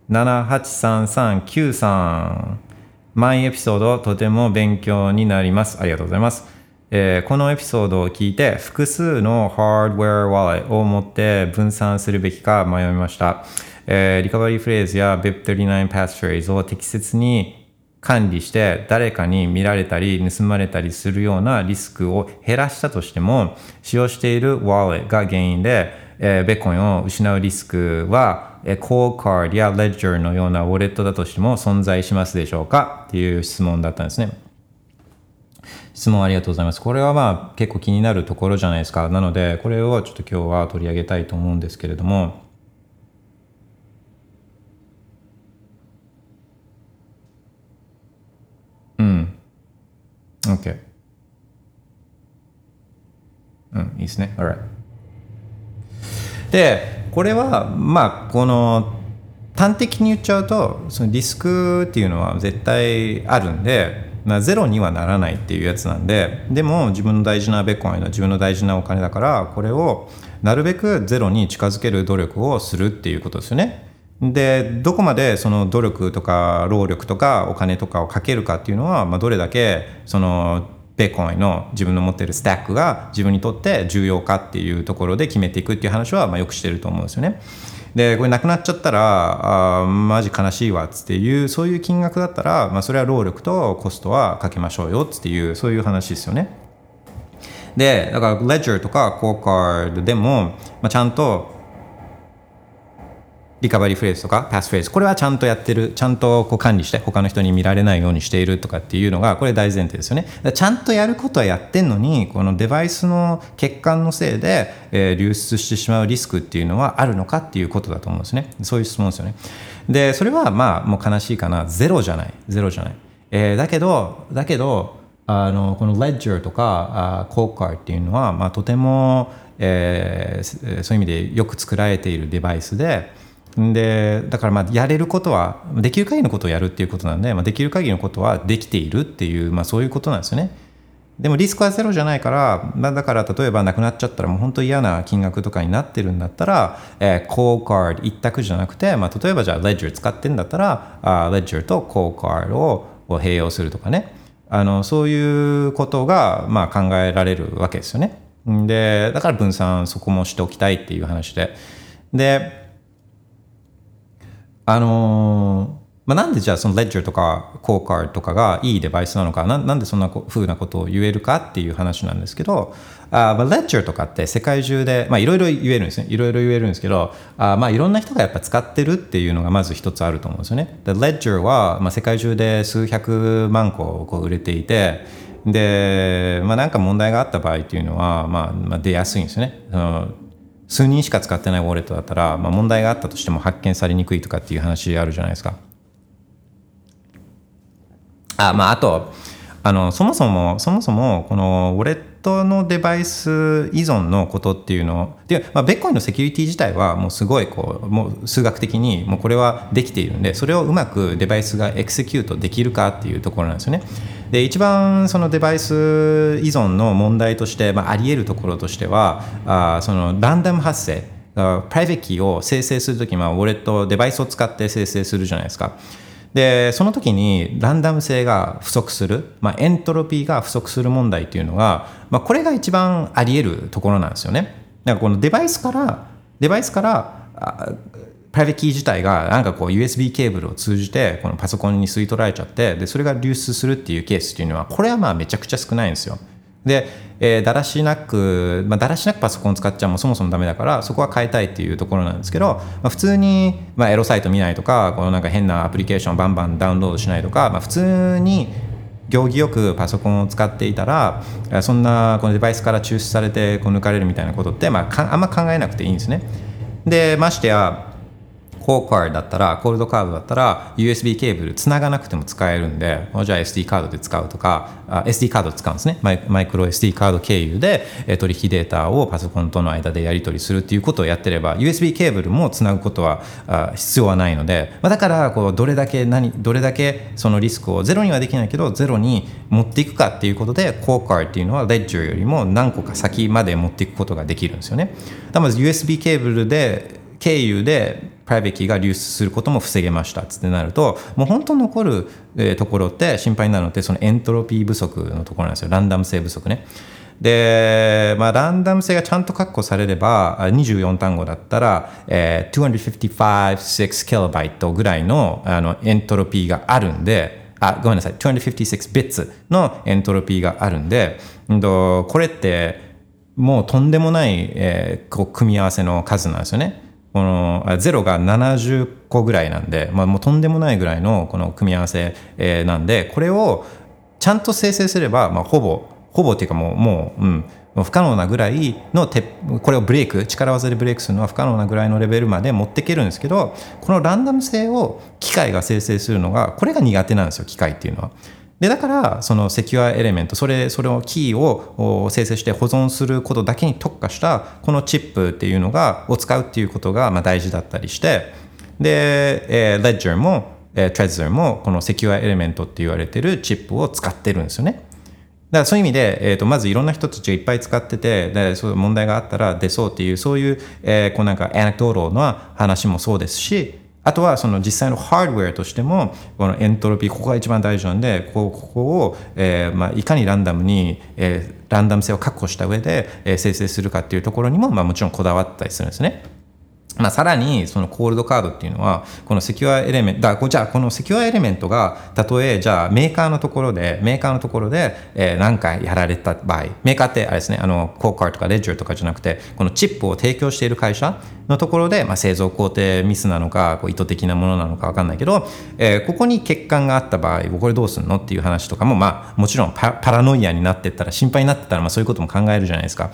S2: 274-783393マイエピソードとても勉強になります。ありがとうございます。えー、このエピソードを聞いて複数のハードウェアワレットを持って分散するべきか迷いました。えー、リカバリーフレーズや BIP39 パスフレーズを適切に管理して誰かに見られたり盗まれたりするようなリスクを減らしたとしても使用しているワレットが原因でえー、ベッコンを失うリスクは、えー、コーカードやレッジャーのようなウォレットだとしても存在しますでしょうか？っていう質問だったんですね。質問ありがとうございます。これはまあ結構気になるところじゃないですか。なので、これをちょっと今日は取り上げたいと思うんですけれども、うん。OK。うん、いいですね。Alright. でこれはまあこの端的に言っちゃうとそのリスクっていうのは絶対あるんで、まあ、ゼロにはならないっていうやつなんででも自分の大事なベッコインの自分の大事なお金だからこれをなるべくゼロに近づける努力をするっていうことですよね。でどこまでその努力とか労力とかお金とかをかけるかっていうのは、まあ、どれだけそのベーコンへの自分の持ってるスタックが自分にとって重要かっていうところで決めていくっていう話はまあよくしてると思うんですよね。でこれなくなっちゃったらあマジ悲しいわっていうそういう金額だったら、まあ、それは労力とコストはかけましょうよっていうそういう話ですよね。でだからレジャーとかコーカードでも、まあ、ちゃんとリカバリーフレーズとかパスフレーズこれはちゃんとやってるちゃんとこう管理して他の人に見られないようにしているとかっていうのがこれ大前提ですよね。ちゃんとやることはやってんのにこのデバイスの欠陥のせいで、えー、流出してしまうリスクっていうのはあるのかっていうことだと思うんですね。そういう質問ですよね。でそれはまあもう悲しいかな。ゼロじゃない。ゼロじゃない、えー、だけどだけどあのこのレッジャーとかあコーカーっていうのは、まあ、とても、えー、そういう意味でよく作られているデバイスででだからまあやれることはできる限りのことをやるっていうことなんで、まあ、できる限りのことはできているっていう、まあ、そういうことなんですよね。でもリスクはゼロじゃないから、まあ、だから例えばなくなっちゃったらもう本当嫌な金額とかになってるんだったら、えー、コーカード一択じゃなくて、まあ、例えばじゃあレッジャー使ってんだったらあレッジャーとコーカードを併用するとかねあのそういうことがまあ考えられるわけですよね。でだから分散そこもしておきたいっていう話で。であのーまあ、なんでじゃあそのレッジャーとかコーカーとかがいいデバイスなのかななんでそんなふうなことを言えるかっていう話なんですけどあ、まあ、レッジャーとかって世界中でいろいろ言えるんですねいろいろ言えるんですけどあ、まあ、いろんな人がやっぱ使ってるっていうのがまず一つあると思うんですよね。でレッジャーは、まあ、世界中で数百万個こう売れていてで、まあ、なんか問題があった場合っていうのは、まあ、まあ出やすいんですよね。数人しか使ってないウォレットだったら、まあ、問題があったとしても発見されにくいとかっていう話あるじゃないですか。あまあ、あとあのそもそもそもそもこのウォレットのデバイス依存のことっていうので、まあ、ベッコインのセキュリティ自体はもうすごいこうもう数学的にもうこれはできているんでそれをうまくデバイスがエクセキュートできるかっていうところなんですよね。で一番そのデバイス依存の問題として、まあ、あり得るところとしてはあそのランダム発生 private key を生成するとき、まあ、ウォレットデバイスを使って生成するじゃないですか。でその時にランダム性が不足する、まあ、エントロピーが不足する問題っていうのが、まあ、これが一番あり得るところなんですよね。だからこのデバイスからデバイスから private key 自体がなんかこう USB ケーブルを通じてこのパソコンに吸い取られちゃってでそれが流出するっていうケースっていうのはこれはまあめちゃくちゃ少ないんですよ。で、えー、だらしなく、まあ、だらしなくパソコン使っちゃうもそもそもダメだからそこは変えたいっていうところなんですけど、まあ、普通に、まあ、エロサイト見ないとかこのなんか変なアプリケーションバンバンダウンロードしないとか、まあ、普通に行儀よくパソコンを使っていたらそんなこのデバイスから抽出されてこう抜かれるみたいなことって、まあ、あんま考えなくていいんですね。でましてやコーカーだったらコールドカードだったら USB ケーブルつながなくても使えるんでじゃあ SD カードで使うとかあ SD カード使うんですねマイマイクロ SD カード経由で取引データをパソコンとの間でやり取りするっていうことをやってれば USB ケーブルもつなぐことは必要はないので、まあ、だからこうどれだけ何どれだけそのリスクをゼロにはできないけどゼロに持っていくかっていうことでコーカーっていうのはレッジよりも何個か先まで持っていくことができるんですよね。だまず USB ケーブルで経由で private key が流出することも防げましたってなるともう本当残る、えところって心配になるのってそのエントロピー不足のところなんですよランダム性不足ね。で、まあ、ランダム性がちゃんと確保されれば24単語だったら、えー、255.6kB ぐらいのあのエントロピーがあるんであごめんなさい256 bits のエントロピーがあるんで、うん、これってもうとんでもない、えー、こう組み合わせの数なんですよね。この0が70個ぐらいなんで、まあ、もうとんでもないぐらいのこの組み合わせ、え、なんでこれをちゃんと生成すれば、まあ、ほぼほぼっていうかもうもう、うん、不可能なぐらいのてこれをブレイク力技でブレイクするのは不可能なぐらいのレベルまで持っていけるんですけどこのランダム性を機械が生成するのがこれが苦手なんですよ機械っていうのは。でだからそのセキュアエレメントそれそれをキーを生成して保存することだけに特化したこのチップっていうのがを使うっていうことがまあ大事だったりしてで、えー、Ledger も、えー、Trezor もこのセキュアエレメントって言われてるチップを使ってるんですよね。だからそういう意味で、えー、とまずいろんな人たちがいっぱい使っててでそういう問題があったら出そうっていうそういう、えー、こうなんか anecdotal な話もそうですしあとはその実際のハードウェアとしてもこのエントロピーここが一番大事なんでこここを、えーまあ、いかにランダムに、えー、ランダム性を確保した上で、えー、生成するかっていうところにも、まあ、もちろんこだわったりするんですね。まあ、さらにそのコールドカードっていうのはこの secure element だじゃあこの secure element がたとえじゃあメーカーのところでメーカーのところで、え、何回やられた場合メーカーってあれですねあのコーカーとかレジャーとかじゃなくてこのチップを提供している会社のところで、まあ、製造工程ミスなのかこう意図的なものなのか分かんないけど、え、ここに欠陥があった場合これどうするの？っていう話とかも、まあ、もちろんパラノイアになってったら心配になってたら、まあ、そういうことも考えるじゃないですか。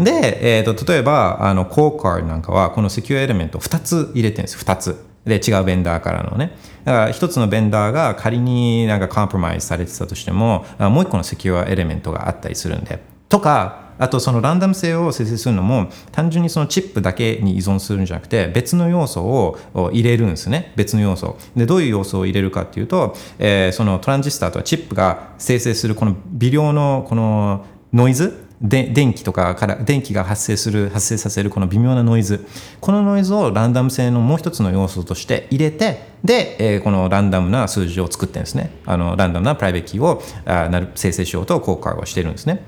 S2: で、えーと、例えばあのコーカーなんかはこのセキュアエレメント2つ入れてるんです2つ。で違うベンダーからのね。だから一つのベンダーが仮になんかコンプロマイズされてたとしてももう一個のセキュアエレメントがあったりするんで。とかあとそのランダム性を生成するのも単純にそのチップだけに依存するんじゃなくて別の要素を入れるんですね。別の要素。でどういう要素を入れるかっていうと、えー、そのトランジスタとはチップが生成するこの微量のこのノイズで電気とかから電気が発生する発生させるこの微妙なノイズ。このノイズをランダム性のもう一つの要素として入れてで、えー、このランダムな数字を作ってるんですね。あのランダムな private key をあなる生成しようと工夫をしてるんですね。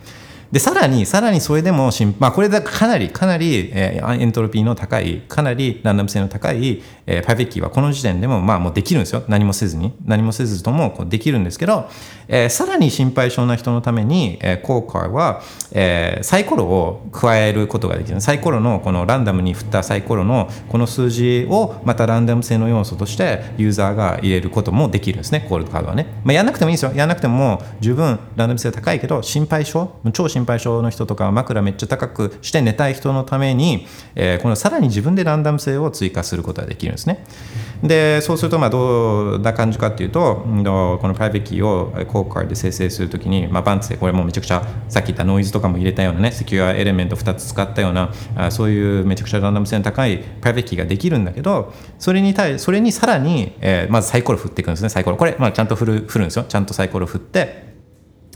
S2: でさらにさらにそれでもまあ、これでかなりかなり、えー、エントロピーの高いかなりランダム性の高い、えー、パイベッキーはこの時点でもまあもうできるんですよ。何もせずに。何もせずともこうできるんですけど、えー、さらに心配性な人のために、えー、コーカーは、えー、サイコロを加えることができる。サイコロのこのランダムに振ったサイコロのこの数字をまたランダム性の要素としてユーザーが入れることもできるんですね。コールドカードはね、まあ、やらなくてもいいですよ。やらなくても十分ランダム性高いけど心配性超心配性の人とか枕めっちゃ高くして寝たい人のために、えー、このさらに自分でランダム性を追加することができるんですね。でそうするとまあどんな感じかっていうとこの private key を Coldcard で生成するときに、まあ、バンツでこれもめちゃくちゃさっき言ったノイズとかも入れたようなね secure element 2つ使ったようなあそういうめちゃくちゃランダム性の高い private key ができるんだけどそれに対それにさらに、えー、まずサイコロ振っていくんですねサイコロ。これ、まあ、ちゃんと振る振るんですよ。ちゃんとサイコロ振って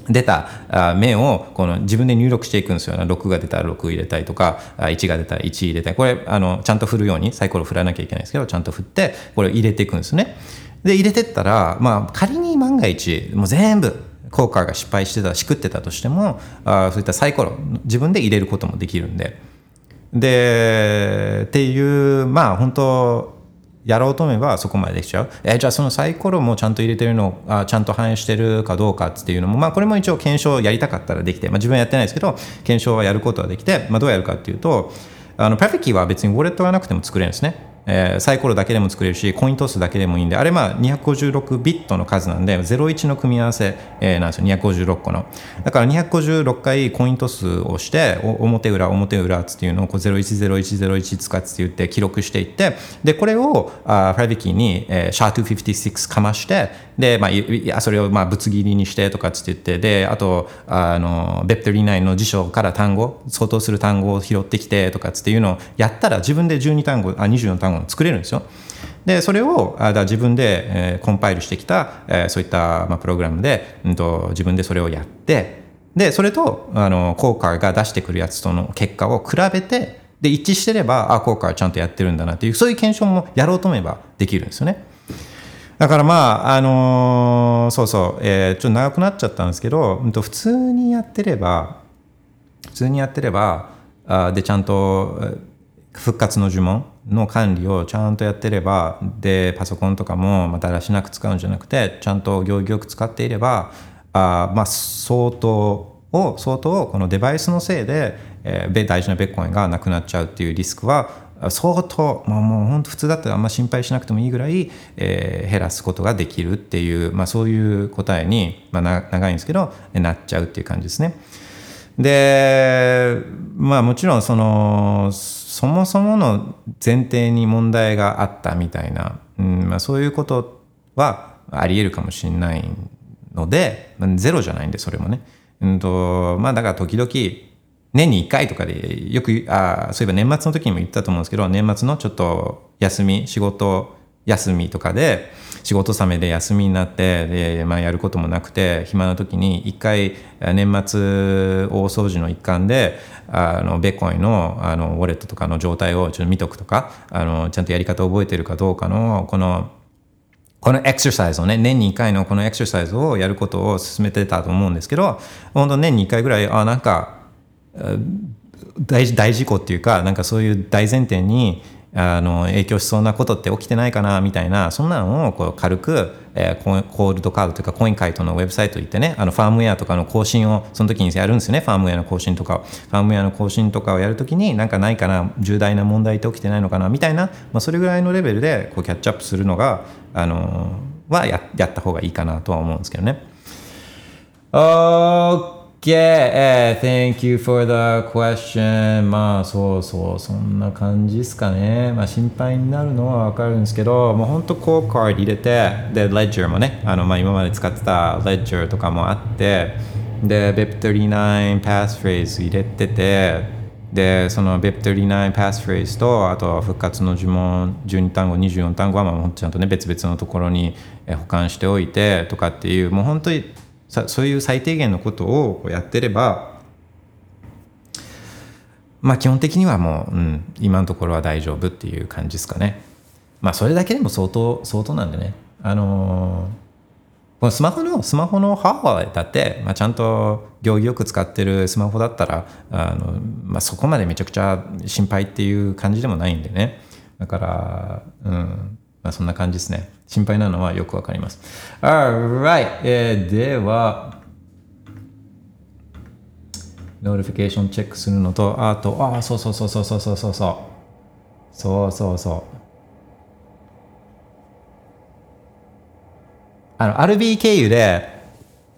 S2: 出た面をこの自分で入力していくんですよ、6が出たら6入れたりとか1が出たら1入れたり。これあのちゃんと振るようにサイコロ振らなきゃいけないですけどちゃんと振ってこれを入れていくんですね。で入れてったら、まあ、仮に万が一もう全部効果が失敗してたしくってたとしてもあそういったサイコロ自分で入れることもできるんででっていうまあ本当やろうと思えばそこまでできちゃう。えー、じゃあそのサイコロもちゃんと入れてるのあちゃんと反映してるかどうかっていうのも、まあ、これも一応検証やりたかったらできて、まあ、自分はやってないですけど検証はやることはできて、まあ、どうやるかっていうとあのプラフィキーは別にウォレットがなくても作れるんですね。えーサイコロだけでも作れるしコイントスだけでもいいんであれまあ256ビットの数なんで01の組み合わせ、えーなんですよ。256個の。だから256回コイントスをして表裏表裏っていうのをこう010101使って言って記録していってでこれをあプライベキーに、えー、シャー256かましてで、まあ、それをまあぶつ切りにしてとかって言ってであとあの BEP39 の辞書から単語相当する単語を拾ってきてとかっていうのをやったら自分で12単語あ24単語作れるんですよ。でそれをあだ自分で、えーコンパイルしてきた、えーそういった、まあ、プログラムで、うん、と自分でそれをやってでそれとあのコーカーが出してくるやつとの結果を比べてで一致してればあコーカーはちゃんとやってるんだなっていうそういう検証もやろうと思えばできるんですよね。だからまああのーそうそう、えーちょっと長くなっちゃったんですけど、うんと普通にやってれば普通にやってればあでちゃんと復活の呪文の管理をちゃんとやってればでパソコンとかもまあだらしなく使うんじゃなくてちゃんと行儀よく使っていればあまあ相当を相当このデバイスのせいで、えー大事なベッコインがなくなっちゃうっていうリスクは相当、まあ、もう本当普通だったらあんま心配しなくてもいいぐらい、えー減らすことができるっていう、まあ、そういう答えに、まあ、長いんですけどなっちゃうっていう感じですね。でまあもちろんそのそもそもの前提に問題があったみたいな、うんまあ、そういうことはありえるかもしれないのでゼロじゃないんでそれもね。うんとまあだから時々年に1回とかでよくあそういえば年末の時にも言ったと思うんですけど年末のちょっと休み仕事休みとかで仕事納めで休みになってで、まあ、やることもなくて暇な時に一回年末大掃除の一環であのベコインのあのウォレットとかの状態をちょっと見とくとかあのちゃんとやり方を覚えてるかどうかのこのこのエクササイズをね、年に1回のこのエクササイズをやることを進めてたと思うんですけど、本当年に1回ぐらい、あ、なんか、大大事故っていうか、なんかそういう大前提に、あの影響しそうなことって起きてないかなみたいなそんなのをこう軽く、えーコールドカードというかコインカイトのウェブサイト行ってねあのファームウェアとかの更新をその時にやるんですよねファームウェアの更新とかファームウェアの更新とかをやるときになんかないかな重大な問題って起きてないのかなみたいな、まあ、それぐらいのレベルでこうキャッチアップするのがあのはややった方がいいかなとは思うんですけどね。Okay, thank you for the question. まあそうそう、そんな感じですかね。まあ心配になるのはわかるんですけど、もう本当コーカード入れて、で、Ledger もね、あのまあ今まで使ってた Ledger とかもあって、で、BIP39 passphrase 入れてて、で、その BIP39 passphrase と、あと復活の呪文12単語、24単語はまあちゃんとね、別々のところに保管しておいてとかっていう、もう本当にさそういう最低限のことをこうやってればまあ基本的にはもう、うん、今のところは大丈夫っていう感じですかね。まあそれだけでも相当相当なんでね。あのーこのスマホのスマホのハードウェアだって、まあ、ちゃんと行儀よく使ってるスマホだったらあの、まあ、そこまでめちゃくちゃ心配っていう感じでもないんでね。だからうん。まあ、そんな感じですね。心配なのはよくわかります。Alright、えーでは、 notification チェックするのと、あと、ああ、そうそうそうそうそうそうそうそう。そうそうそう。あの、RB 経由で、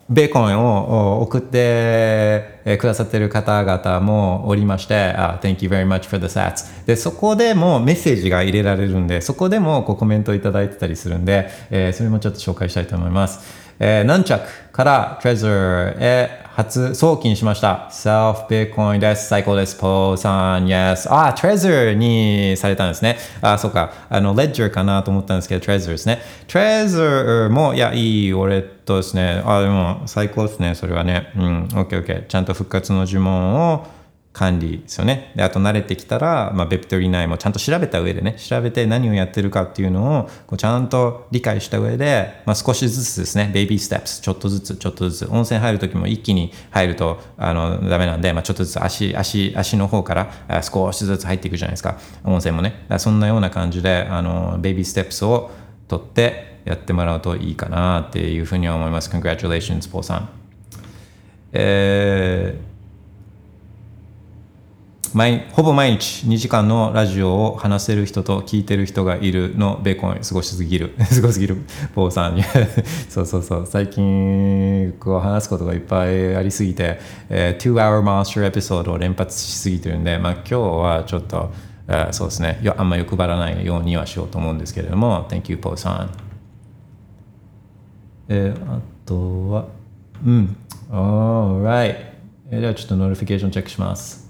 S2: ベーコンを送ってくださってる方々もおりまして、あ Thank you very much for the sats. で、そこでもメッセージが入れられるんで、そこでもこうコメントをいただいてたりするんで、えーそれもちょっと紹介したいと思います。えー、ナンチャクから Trezor へ初送金しました。Self Bitcoin です。最高です。ポーさん、Yes。あ、Tresor にされたんですね。あ、そうか。あの、Ledger かなと思ったんですけど、Tresor ですね。Tresor も、いや、いい俺とですね。あ、でも、最高ですね。それはね。うん、OK、OK。ちゃんと復活の呪文を管理ですよね。で、あと慣れてきたら、まあ、Bep39 もちゃんと調べた上でね、調べて何をやってるかっていうのを、こうちゃんと理解した上で、まあ、少しずつですね、ベイビーステップス、ちょっとずつ、ちょっとずつ、温泉入るときも一気に入ると、あの、ダメなんで、まあ、ちょっとずつ足、足、足の方から少しずつ入っていくじゃないですか。温泉もね。そんなような感じで、あの、ベイビーステップスを取ってやってもらうといいかなっていうふうには思います。Congratulations, ポーさん。えー毎ほぼ毎日2時間のラジオを話せる人と聞いてる人がいるのベーコン すごすぎる。すごすぎるポーさんに。そうそうそう。最近こう話すことがいっぱいありすぎて、えー、2 hour monster エピソードを連発しすぎてるんで、まあ、今日はちょっと、えー、そうですね。あんま欲張らないようにはしようと思うんですけれども Thank you ポーさん。えー、あとはうん。Alright、えー、ではちょっと notification チェックします。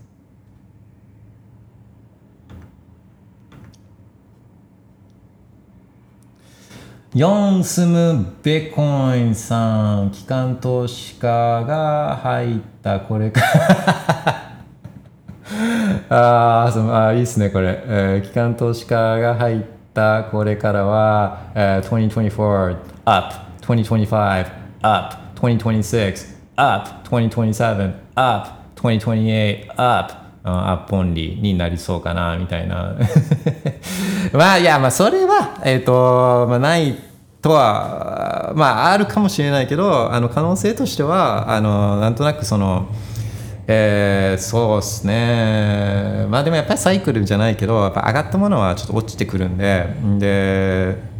S2: 4住むベコインさん、機関投資家が入ったこれか。ら あそあいいっすねこれ、えー、機関投資家が入ったこれからは、えー、2024 up 2025 up 2026 up 2027 up 2028 up アップオンリーになりそうかなみたいな。まあいやまあそれはえっ、ー、と、まあ、ないとはまああるかもしれないけどあの可能性としてはあのなんとなくそのえー、そうですね。まあでもやっぱりサイクルじゃないけどやっぱ上がったものはちょっと落ちてくるんでで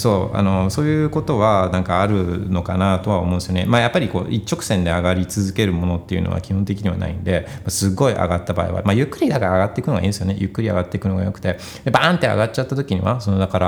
S2: そうあのそういうことはなんかあるのかなとは思うんですよね。まあ、やっぱりこう一直線で上がり続けるものっていうのは基本的にはないんですごい上がった場合は、まあ、ゆっくりだから上がっていくのがいいんですよね。ゆっくり上がっていくのがよくてバーンって上がっちゃった時にはそのだから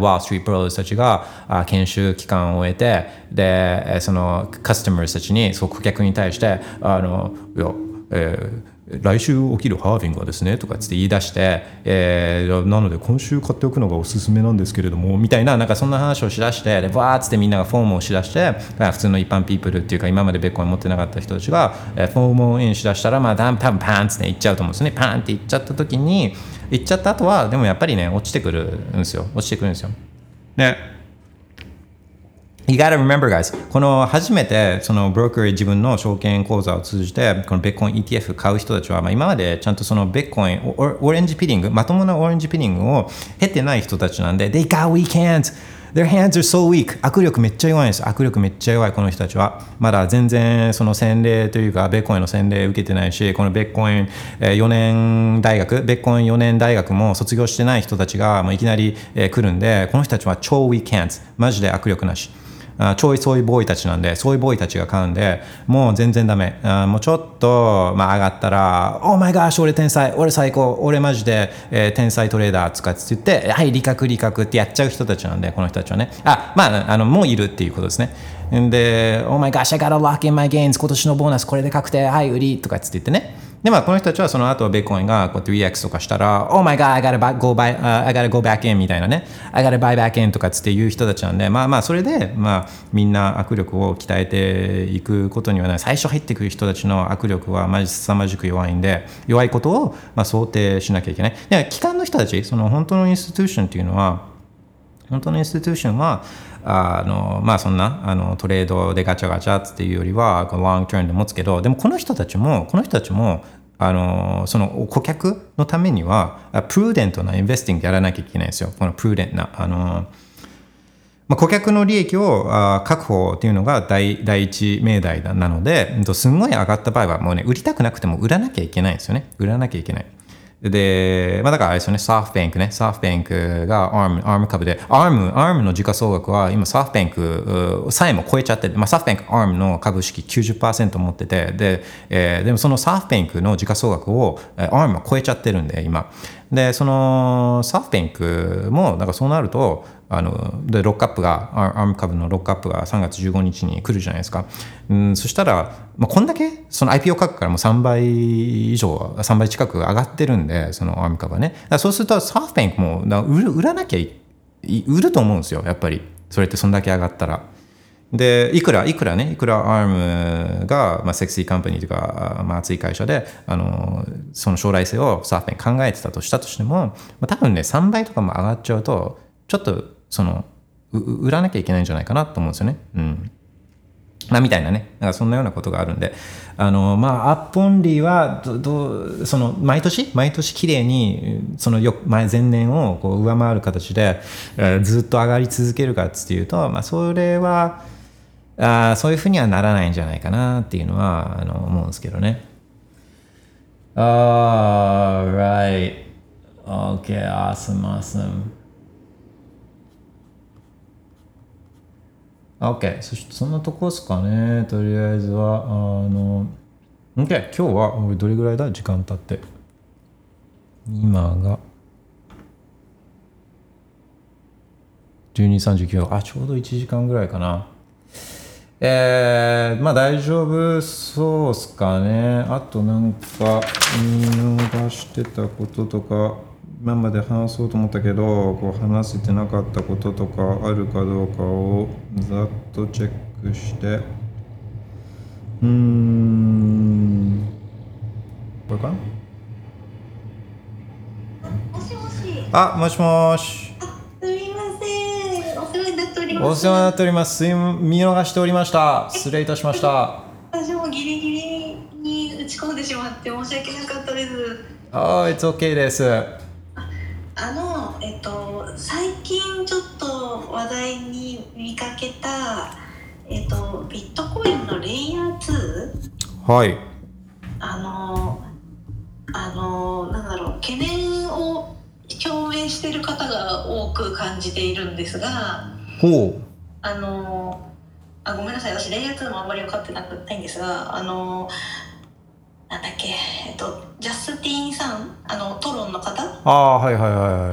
S2: ワール・ストリート・プローズたちが研修期間を終えてでそのカスタマーたちにそう顧客に対してあのいやえー来週起きるハービングはですねとかって言い出して、えー、なので今週買っておくのがおすすめなんですけれどもみたいななんかそんな話をしだしてでバーッつってみんながフォームをしだして普通の一般ピープルっていうか今までベッコン持ってなかった人たちが、え、フォームをインしだしたらまあ多分パンツっていっちゃうと思うんですね。パンっていっちゃった時にいっちゃった後はでもやっぱりね落ちてくるんですよ。落ちてくるんですよ。で You gotta remember, guys. この初めてそのブローカー自分の証券口座を通じてこのベッコイン ETF 買う人たちは、まあ、今までちゃんとそのベッコインオレンジピリングまともなオレンジピリングを経てない人たちなんで They got weekends Their hands are so weak. 握力めっちゃ弱いんです。握力めっちゃ弱いこの人たちは。まだ全然その洗礼というかベッコインの洗礼受けてないしこのベッコイン4年大学ベッコイン4年大学も卒業してない人たちがもういきなり来るんでこの人たちは超 weak hands マジで握力なし。あちょいそういうボーイたちなんで、そういうボーイたちが買うんで、もう全然ダメ。あもうちょっと、まあ、上がったら、オーマイガーシ俺天才、俺最高、俺マジで、えー、天才トレーダーとかって言って、はい、理覚理覚ってやっちゃう人たちなんで、この人たちはね。あ、まあ、あの、もういるっていうことですね。んで、オーマイガーシ I gotta lock in my gains、今年のボーナスこれで確定、はい、売りとかつって言ってね。で、まあ、この人たちはその後、ベーコインがこう 3x とかしたら、Oh my god, I gotta go, buy,、uh, I gotta go back in みたいなね、I gotta buy back in とかつっていう人たちなんで、まあまあ、それで、まあ、みんな握力を鍛えていくことにはない。最初入ってくる人たちの握力はまじ凄まじく弱いんで、弱いことをまあ想定しなきゃいけない。で、機関の人たち、その本当のインスティテューションっていうのは、本当のインスティテューションは、あのまあそんなあのトレードでガチャガチャっていうよりはロングターンで持つけどでもこの人たちもこの人たちもあのその顧客のためにはプルーデントなインベスティングやらなきゃいけないんですよこのプルーデントなあのまあ、顧客の利益を確保っていうのが第第一命題なので、すんごい上がった場合はもうね、売りたくなくても売らなきゃいけないんですよね。売らなきゃいけない。で、まあだからあれですよね、ソフトバンクね、ソフトバンクがアーム、アーム株で、アーム、アームの時価総額は今ソフトバンクさえも超えちゃってまあソフトバンク、アームの株式90%持ってて、で、えー、でもそのソフトバンクの時価総額をアームは超えちゃってるんで、今。で、そのソフトバンクも、なんかそうなると、あのでロックアップがアーム株のロックアップが3月15日に来るじゃないですか、うん、そしたら、まあ、こんだけその IPO 価格からも3倍以上3倍近く上がってるんでそのアーム株はね。そうするとソフトバンクも売る売らなきゃ売ると思うんですよやっぱり。それってそんだけ上がったら。でいくらいくらねいくらアームが、まあ、 sexy company というか、まあ、熱い会社であのその将来性をサーフィン考えてたとしたとしても、まあ、多分ね3倍とかも上がっちゃうとちょっとその売らなきゃいけないんじゃないかなと思うんですよね。うんまあ、みたいなね、なんかそんなようなことがあるんで、あのまあ、 up only はどどその毎年、毎年きれいにそのよ前前年をこう上回る形で、えー、ずっと上がり続けるかっていうと、まあ、それはあそういうふうにはならないんじゃないかなっていうのはあの思うんですけどね。Alright. Okay, awesome, awesome. OK、そしてそんなとこですかね、とりあえずは。あの、OK、今日は俺どれぐらいだ？時間経って。今が。12.39あちょうど1時間ぐらいかな。えー、まあ大丈夫そうっすかね。あとなんか見逃してたこととか。今まで話そうと思ったけどこう話せてなかったこととかあるかどうかをざっとチェックしてうーんこれかな？
S3: もしもし。
S2: あもしもし
S3: すみません。お世話になっており
S2: お
S3: ます。
S2: 世話になっております見逃しておりました失礼いたしました
S3: 私もギリギリに打ち込んでしまって申し訳なかったです。
S2: ああ It's OK です
S3: あの、えっと、最近ちょっと話題に見かけた、えっと、ビットコインのレイヤー2。
S2: はい。
S3: あの、あの、なんだろう、懸念を表明している方が多く感じているんですが、
S2: ほ
S3: あのあごめんなさい。私レイヤー2もあんまり分かってなくないんですがあのなんだっけ？えっとジャスティンさん？あのトロンの方？
S2: ああはいはいはいはい。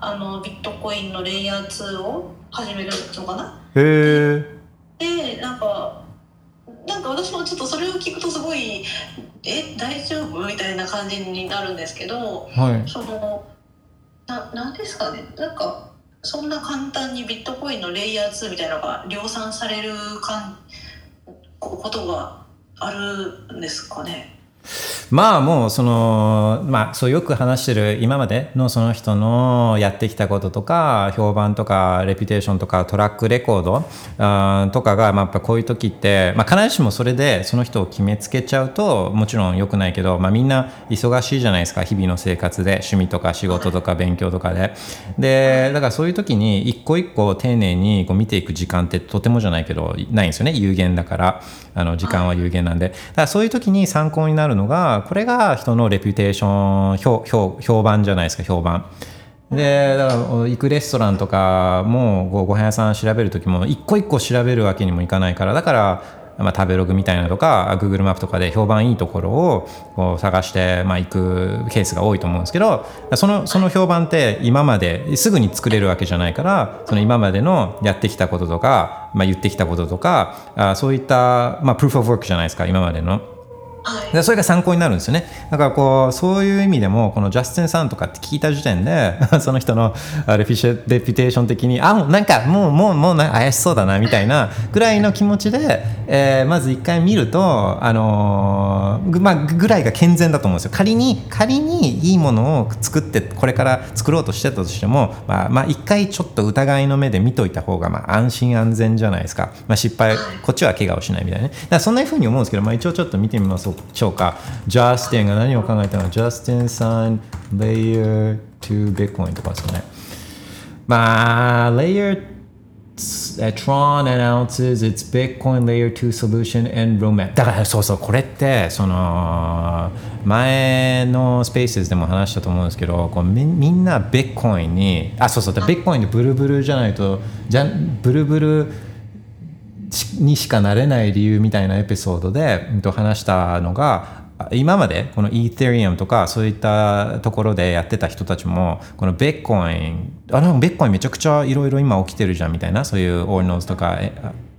S3: あのビットコインのレイヤー2を始めるのかな？
S2: へえ
S3: でなんかなんか私もちょっとそれを聞くとすごいえ大丈夫？みたいな感じになるんですけど
S2: はい。
S3: そのななんですかね？なんかそんな簡単にビットコインのレイヤー2みたいなのが量産されるかんこことがあるんですかね？
S2: まあもうそのまあそうよく話してる今までのその人のやってきたこととか評判とかレピュテーションとかトラックレコードとかがまあやっぱこういう時ってまあ必ずしもそれでその人を決めつけちゃうともちろん良くないけどまあみんな忙しいじゃないですか。日々の生活で趣味とか仕事とか勉強とかで。でだからそういう時に一個一個丁寧にこう見ていく時間ってとてもじゃないけどないんですよね。有限だから。あの時間は有限なんで。だからそういう時に参考になるるのがこれが人のレピュテーション評評評判じゃないですか評判でだから行くレストランとかもこうご飯屋さん調べる時も一個一個調べるわけにもいかないからだからまあ、食べログみたいなとか Google マップとかで評判いいところをこう探して、まあ、行くケースが多いと思うんですけどそのその評判って今まですぐに作れるわけじゃないからその今までのやってきたこととか、まあ、言ってきたこととかあそういった、まあ、プルーフ・オブ・ワークじゃないですか今までの。
S3: はい。
S2: でそれが参考になるんですよね。だからこうそういう意味でもこのジャスティンさんとかって聞いた時点で その人のあレピュシレピュテーション的にあもうなんかもうもうもう怪しそうだなみたいなぐらいの気持ちで、えーまず一回見るとあのーぐまあぐらいが健全だと思うんですよ。仮に仮にいいものを作ってこれから作ろうとしてたとしてもまあまあ一回ちょっと疑いの目で見といた方がまあ安心安全じゃないですか、まあ、失敗こっちは怪我をしないみたいなね。だからそんなふうに思うんですけど、まあ、一応ちょっと見てみましょうか。ジャスティンが何を考えたの？ジャスティンさん Layer 2 Bitcoin とかですよね。まあ Layer2 Tron announces its Bitcoin Layer 2 solution and roadmap だからそうそうこれってその前のスペースでも話したと思うんですけどこうみみんな Bitcoin にあそうそう Bitcoin でブルブルじゃないとじゃブルブルにしかなれない理由みたいなエピソードでと話したのが今までこの Ethereum とかそういったところでやってた人たちもこの Bitcoin あなんか Bitcoin めちゃくちゃいろいろ今起きてるじゃんみたいなそういう Ordinals とか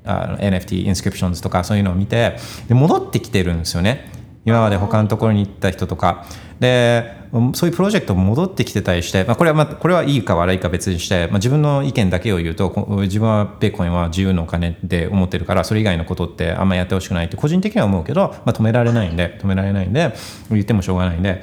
S2: NFT インスクリプションズとかそういうのを見てで戻ってきてるんですよね。今まで他のところに行った人とか。でそういうプロジェクト戻ってきてたりして、まあ、これはまあこれはいいか悪いか別にして、まあ、自分の意見だけを言うと自分はビットコインは自由のお金で思ってるからそれ以外のことってあんまやってほしくないって個人的には思うけど、まあ、止められないんで止められないんで言ってもしょうがないんで。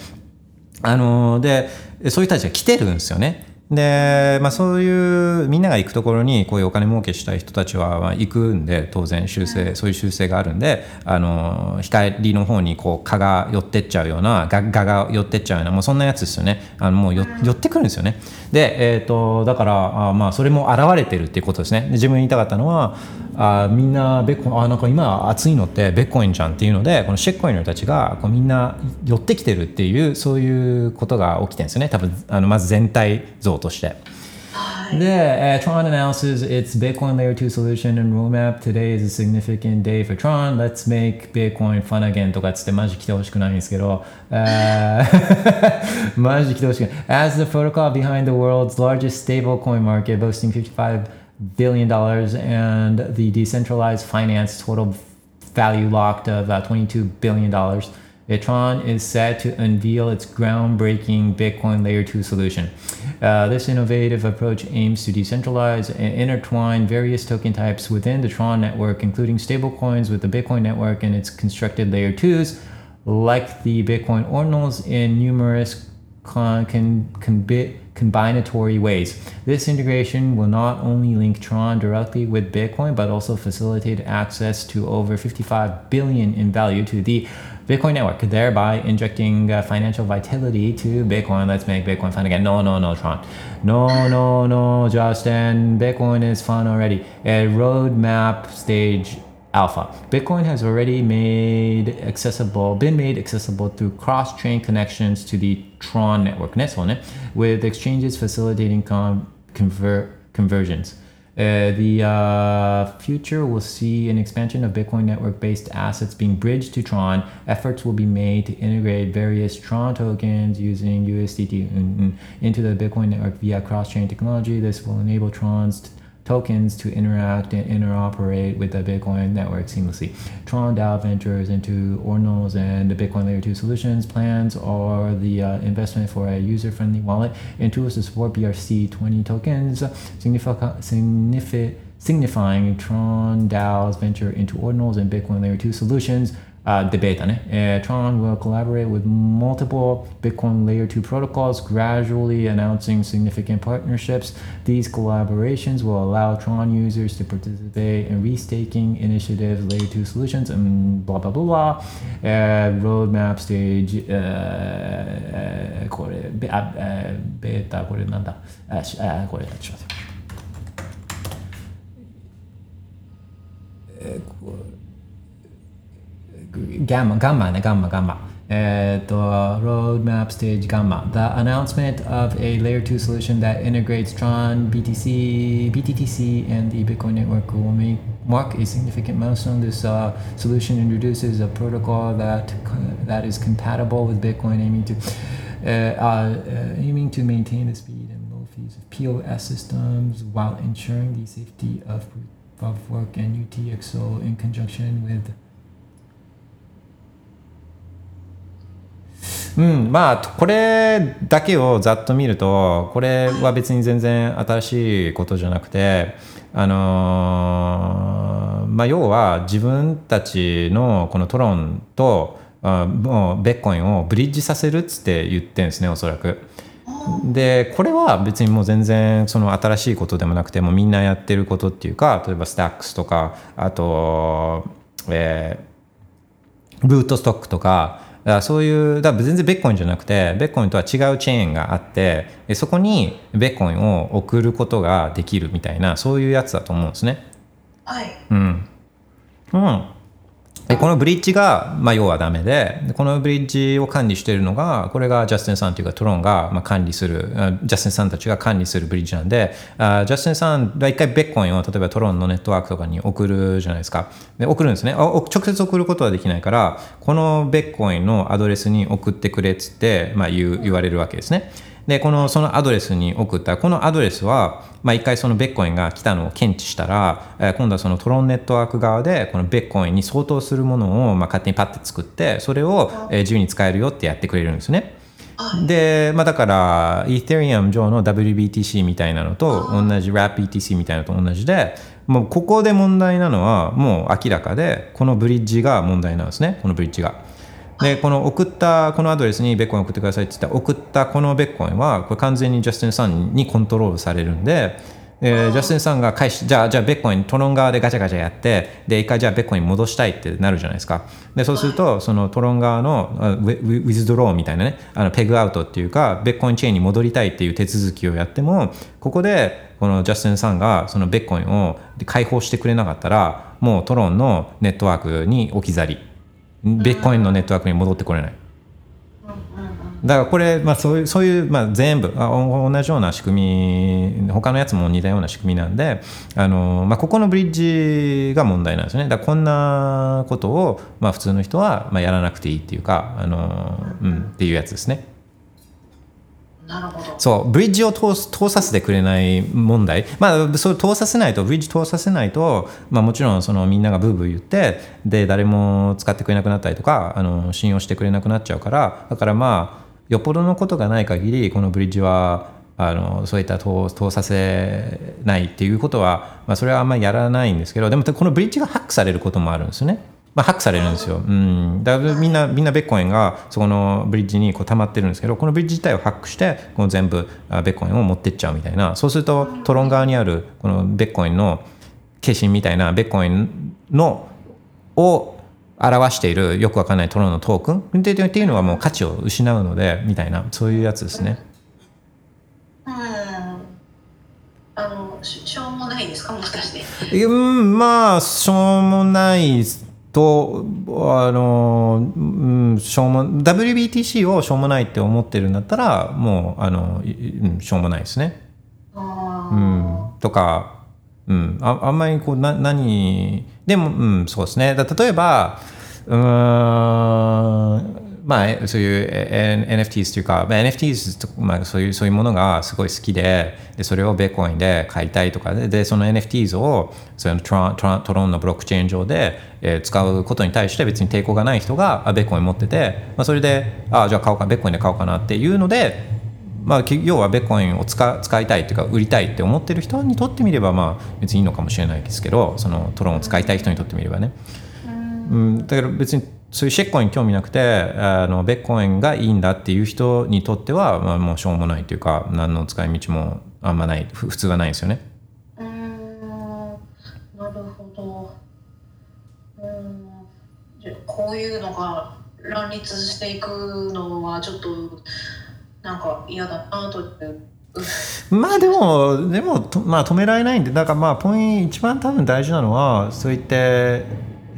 S2: あのーでそういう人たちが来てるんですよね。で、まあ、そういうみんなが行くところにこういうお金儲けしたい人たちはまあ行くんで当然修正そういう修正があるんであの光の方にこう蚊が寄ってっちゃうようなガガが寄ってっちゃうようなもうそんなやつですよね。あのもうよ寄ってくるんですよね。で、えー、とだからあまあそれも現れてるっていうことですね。で自分言いたかったのはあみんなベッコあなんか今熱いのってベッコインじゃんっていうのでこのシェッコインの人たちがこうみんな寄ってきてるっていうそういうことが起きてるんですよね。多分あのまず全体像として。で、uh, Tron announces its Bitcoin Layer 2 solution and roadmap. Today is a significant day for Tron. Let's make Bitcoin fun again とかつってマジ来てほしくないんですけど、uh, マジ来てほしくない。As the protocol behind the world's largest stablecoin market, boasting 55 billion dollars and the decentralized finance total value locked of uh, 22 billion dollars. Tron is set to unveil its groundbreaking Bitcoin Layer 2 solution. Uh, this innovative approach aims to decentralize and intertwine various token types within the Tron network, including stablecoins with the Bitcoin network and its constructed Layer 2s, like the Bitcoin ordinals, in numerous con- con- con- combinatory ways. This integration will not only link Tron directly with Bitcoin, but also facilitate access to over 55 billion in value to the Bitcoin network, thereby injecting uh, financial vitality to Bitcoin. Let's make Bitcoin fun again. No, no, no, Tron. No, no, no, Justin. Bitcoin is fun already. A roadmap stage alpha. Bitcoin has already made accessible, been made accessible through cross-chain connections to the Tron network, Ness one with exchanges facilitating con- conver- conversions. Uh, the uh, future will see an expansion of Bitcoin network based assets being bridged to Tron. Efforts will be made to integrate various Tron tokens using USDT into the Bitcoin network via cross chain technology. This will enable Tron's tokens to interact and interoperate with the Bitcoin network seamlessly. Tron DAO ventures into Ordinals and the Bitcoin Layer 2 solutions. Plans are the uh, investment for a user friendly wallet and tools to support BRC20 tokens, signifi- signifi- signifying Tron DAO's venture into Ordinals and Bitcoin Layer 2 solutions Uh, debate on it. Uh, Tron will collaborate with multiple Bitcoin Layer 2 protocols, gradually announcing significant partnerships. These collaborations will allow Tron users to participate in restaking initiatives, Layer 2 solutions, and blah blah blah blah. Uh, roadmap stage, uh, uh, これ、ベあえーベータ、これなんだあしあこれ、ちょっと待って。えーこれ gamma, gamma, gamma, gamma. Uh, the roadmap stage gamma. The announcement of a layer 2 solution that integrates Tron, BTC, BTTC, and the Bitcoin network will make, mark a significant milestone. This uh, solution introduces a protocol that that is compatible with Bitcoin, aiming to eh, uh, eh, aiming to maintain the speed and low fees of POS systems while ensuring the safety of of work and UTXO in conjunction with うん、まあこれだけをざっと見るとこれは別に全然新しいことじゃなくてあのーまあ要は自分たちのこのトロンとあもうベッコインをブリッジさせるっつって言ってるんですねおそらく。でこれは別にもう全然その新しいことでもなくてもうみんなやってることっていうか例えばスタックスとかあと、えー、ルートストックとかだからそういうだ全然ベッコインじゃなくてベッコインとは違うチェーンがあってそこにベッコインを送ることができるみたいなそういうやつだと思うんですね。
S3: はい。
S2: うん。うん。でこのブリッジが、まあ、要はダメでこのブリッジを管理しているのがこれがジャスティンさんというかトロンが、まあ、管理するジャスティンさんたちが管理するブリッジなんであジャスティンさんが一回ベッコインを例えばトロンのネットワークとかに送るじゃないですか。で送るんですね。あ直接送ることはできないからこのベッコインのアドレスに送ってくれっつって、まあ、言言われるわけですね。でこのそのアドレスに送ったこのアドレスは、まあ、一回そのベッコインが来たのを検知したら、えー今度はそのトロンネットワーク側でこのベッコインに相当するものを、まあ、勝手にパッて作ってそれを、えー自由に使えるよってやってくれるんですね。で、まあ、だから、イーテリアム上の WBTC みたいなのと同じ、RAPBTC みたいなのと同じで、もうここで問題なのは、もう明らかで、このブリッジが問題なんですね、このブリッジが。でこの送ったこのアドレスにベッコイン送ってくださいって言ったら送ったこのベッコインはこれ完全にジャスティンさんにコントロールされるんで、えージャスティンさんが返しじゃあじゃあベッコイントロン側でガチャガチャやってで一回じゃあベッコイン戻したいってなるじゃないですか。でそうするとそのトロン側のあウィズドローみたいなねあのペグアウトっていうかベッコインチェーンに戻りたいっていう手続きをやってもここでこのジャスティンさんがそのベッコインを解放してくれなかったらもうトロンのネットワークに置き去りビッコインのネットワークに戻ってこれない。だからこれ、まあ、そういうそういう、まあ、全部あお同じような仕組み他のやつも似たような仕組みなんであの、まあ、ここのブリッジが問題なんですよね。だこんなことを、まあ、普通の人は、まあ、やらなくていいっていうかあの、うん、っていうやつですね。そうブリッジを通す通させてくれない問題まあそれ通させないとブリッジ通させないと、まあ、もちろんそのみんながブーブー言ってで誰も使ってくれなくなったりとかあの信用してくれなくなっちゃうからだからまあよっぽどのことがない限りこのブリッジはあのそういった通通させないっていうことは、まあ、それはあんまりやらないんですけどでもこのブリッジがハックされることもあるんですよね。まあ、ハックされるんですよ。うん、だからみんなみんなベッコインがそこのブリッジにこう溜まってるんですけどこのブリッジ自体をハックしてこの全部あベッコインを持ってっちゃうみたいな。そうするとトロン側にあるこのベッコインの化身みたいなベッコインのを表しているよくわかんないトロンのトークンってっていうのはもう価値を失うのでみたいなそういうやつですね。
S3: うん。あのししょうもないですか？もしかして
S2: うんまあしょうもないとあの、うん、しょうも WBTC をしょうもないって思ってるんだったらもうあの、いうん、しょうもないですね。うん、とか、うん、ああんまりこうな何でも、うん、そうですね。だ例えばうーんまあえそういう NFTs というか、まあ、NFTs と、まあ、そういうそういうものがすごい好きででそれをベーコインで買いたいとかででその NFTs をそのトロントロントロンのブロックチェーン上で、えー使うことに対して別に抵抗がない人があベーコイン持ってて、まあ、それであじゃあ買おうかベーコインで買おうかなっていうのでまあ、き要はベッコインを使使いたいっていうか売りたいって思ってる人にとってみればまあ別にいいのかもしれないですけどそのトロンを使いたい人にとってみればね、うん、だから別にそういうシェッコイン興味なくてあのベッコインがいいんだっていう人にとっては、まあ、もうしょうもないというか何の使い道もあんまないふ普通はないんですよね。
S3: うーんなるほど。うーんこういうのが乱立していくのはちょっとなんか嫌だなと
S2: まあでも、でも、とまあ、止められないんで、だからまあ、ポイント、一番多分大事なのは、そういって、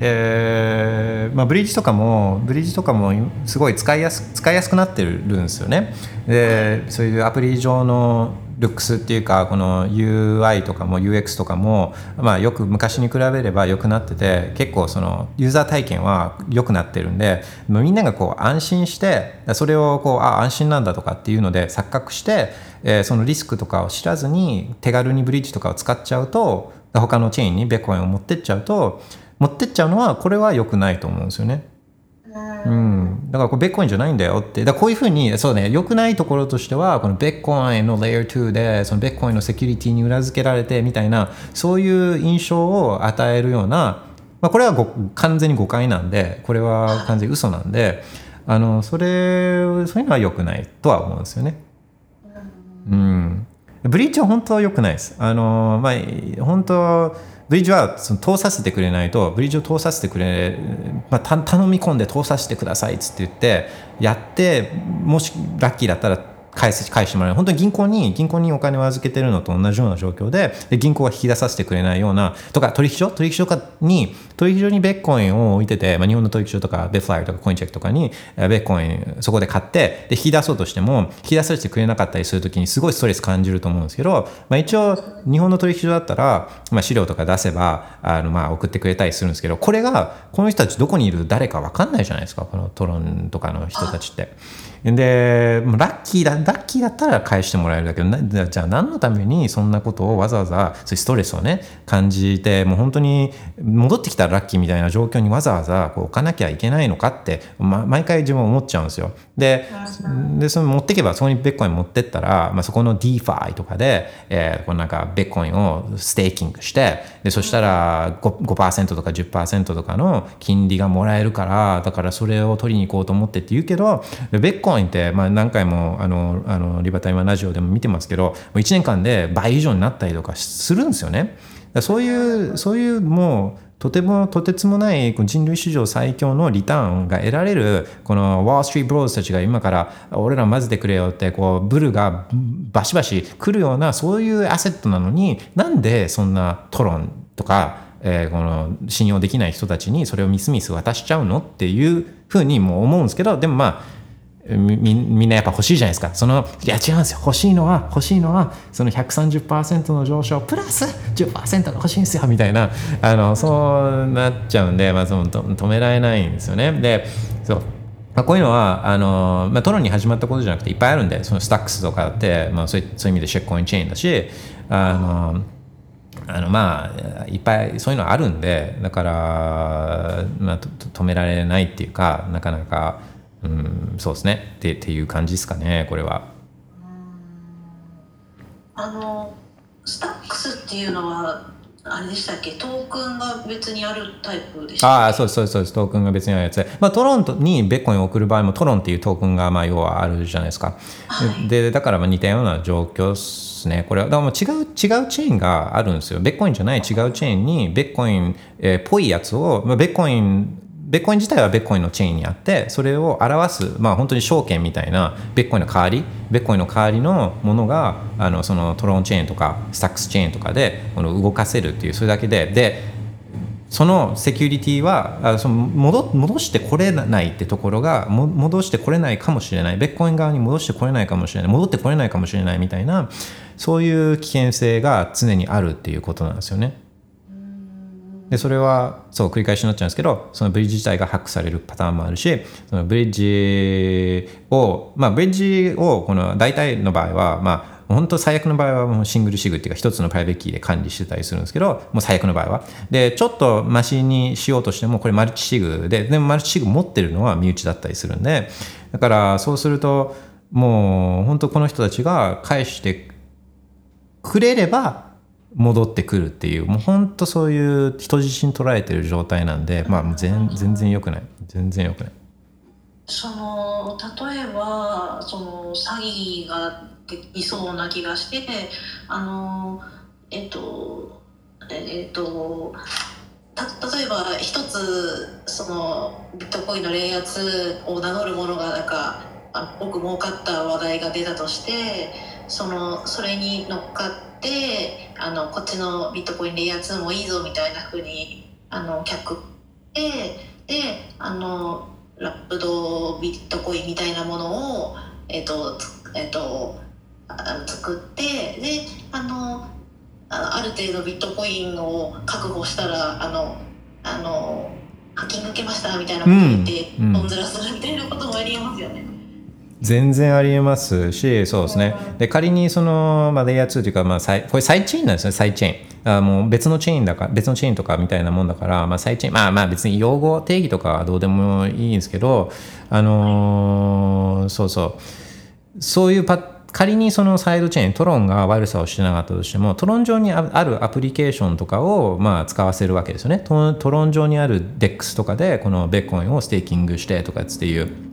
S2: えーまあ、ブリッジとかも、ブリッジとかもすごい使いやす使いやすくなってるんですよね。で、そういうアプリ上のルックスっていうか、この UI とかも UX とかも、まあ、よく昔に比べれば良くなってて、結構そのユーザー体験は良くなってるんで、みんながこう安心して、それをこう、あ、安心なんだとかっていうので錯覚して、えーそのリスクとかを知らずに手軽にブリッジとかを使っちゃうと他のチェーンにベッコインを持ってっちゃうと持ってっちゃうのはこれは良くないと思うんですよね。うん、だからこれベッコインじゃないんだよってだこういうふうにそうね良くないところとしてはこのベッコインの Layer 2でそのベッコインのセキュリティに裏付けられてみたいなそういう印象を与えるような、まあ、これはご完全に誤解なんでこれは完全に嘘なんであのそれそういうのは良くないとは思うんですよね。うん、ブリッジは本当は良くないです。あのまあ本当ブリッジはその通させてくれないとブリッジを通させてくれ、まあ、た頼み込んで通させてくださいっつって言ってやってもしラッキーだったら返せ返してもらえない本当に銀行に銀行にお金を預けてるのと同じような状況でで銀行が引き出させてくれないようなとか取引所？取引所に取引所にベッコインを置いてて、まあ、日本の取引所とかベフライとかコインチェックとかにベッコインそこで買ってで引き出そうとしても引き出させてくれなかったりするときにすごいストレス感じると思うんですけど、まあ、一応日本の取引所だったら、まあ、資料とか出せばあのまあ送ってくれたりするんですけどこれがこの人たちどこにいる誰か分かんないじゃないですかこのトロンとかの人たちって。でラッキーだラッキーだったら返してもらえるだけどなじゃあ何のためにそんなことをわざわざそういうストレスをね感じてもう本当に戻ってきたらラッキーみたいな状況にわざわざこう置かなきゃいけないのかって、ま、毎回自分思っちゃうんですよ。ででその持ってけばそこにベッコイン持ってったら、まあ、そこの DeFi とかで、えー、このなんかベッコインをステーキングしてでそしたら 5%, 5とか10%とかの金利がもらえるからだからそれを取りに行こうと思ってって言うけどベッコインって、まあ、何回もあのあのリバタイマンラジオでも見てますけど1年間で倍以上になったりとかするんですよね。そういうそういうもうとてもとてつもない人類史上最強のリターンが得られるこのワール・ストリート・ブローズたちが今から俺ら混ぜてくれよってこうブルがバシバシ来るようなそういうアセットなのになんでそんなトロンとか、えー、この信用できない人たちにそれをミスミス渡しちゃうのっていうふうにも思うんですけどでもまあみみんなやっぱ欲しいじゃないですか。その、いや違うんですよ。欲しいのは、欲しいのは、その130%の上昇プラス10%が欲しいんですよ、みたいな、あの、そうなっちゃうんで、まあ、その止められないんですよね。で、そう。まあ、こういうのはあの、まあ、トロンに始まったことじゃなくていっぱいあるんでそのスタックスとかって、まあ、そういうそういう意味でシェックコインチェーンだしあのあのまあいっぱいそういうのあるんでだから、まあ、止められないっていうかなかなかうん、そうですね。ってっていう感じですかねこれは。
S3: あのスタックスっていうのはあれでしたっけ？トークンが別にあるタイプでした
S2: ああそうですそうですそうです。トークンが別にあるやつ。で、まあ、トロントにベッコインを送る場合もトロンっていうトークンがまあ要はあるじゃないですか、
S3: はい。
S2: でだからまあ似たような状況ですね。これはだからもう違う違うチェーンがあるんですよ。ベッコインじゃない違うチェーンにベッコインっ、えーぽいやつを、まあ、ベッコインベッコイン自体はベッコインのチェーンにあってそれを表す、まあ、本当に証券みたいなベッコインの代わりベッコインの代わりのものがあのそのトロンチェーンとかスタックスチェーンとかでこの動かせるっていうそれだけで。でそのセキュリティはあその戻戻してこれないってところがも戻してこれないかもしれない。ベッコイン側に戻してこれないかもしれない。戻ってこれないかもしれないみたいなそういう危険性が常にあるっていうことなんですよね。でそれはそう繰り返しになっちゃうんですけどそのブリッジ自体がハックされるパターンもあるしそのブリッジをまあブリッジをこの大体の場合はまあ本当最悪の場合はもう single sig っていうか一つのプライベートキーで管理してたりするんですけどもう最悪の場合は。でちょっとマシにしようとしてもこれ multisig ででも multisig 持ってるのは身内だったりするんでだからそうするともう本当この人たちが返してくれれば戻ってくるっていうもう本当そういう人質に捉えてる状態なんでまあ全全然良くない。全然良くない。
S3: その例えばその詐欺ができそうな気がしてあのえっとえっとた例えば一つそのビットコインのレイヤー2を名乗るものがなんかあ僕儲かった話題が出たとしてそのそれに乗っかってあのこっちのビットコインレイヤー2もいいぞみたいな風にあの客でであのラップドビットコインみたいなものを、えっとつえっとあ作ってであのあある程度ビットコインを確保したらあのあのハッキング受けましたみたいなこと言って、
S2: うんうん
S3: トンズラするみたいなこともありえますよね。
S2: 全然ありえますしそうですね。で仮にその、まあ、レイヤー2というか、まあ、サイこれサイチェーンなんですね。サイチェーン。あもう別のチェーンだか別のチェーンとかみたいなもんだから、まあ、サイチェーン。まあまあ別に用語定義とかはどうでもいいんですけどあのーそうそう。そういうパ仮にそのサイドチェーントロンが悪さをしてなかったとしてもトロン上にあるアプリケーションとかをまあ使わせるわけですよね。トトロン上にある DEX とかでこのベッコインをステーキングしてとかっていう。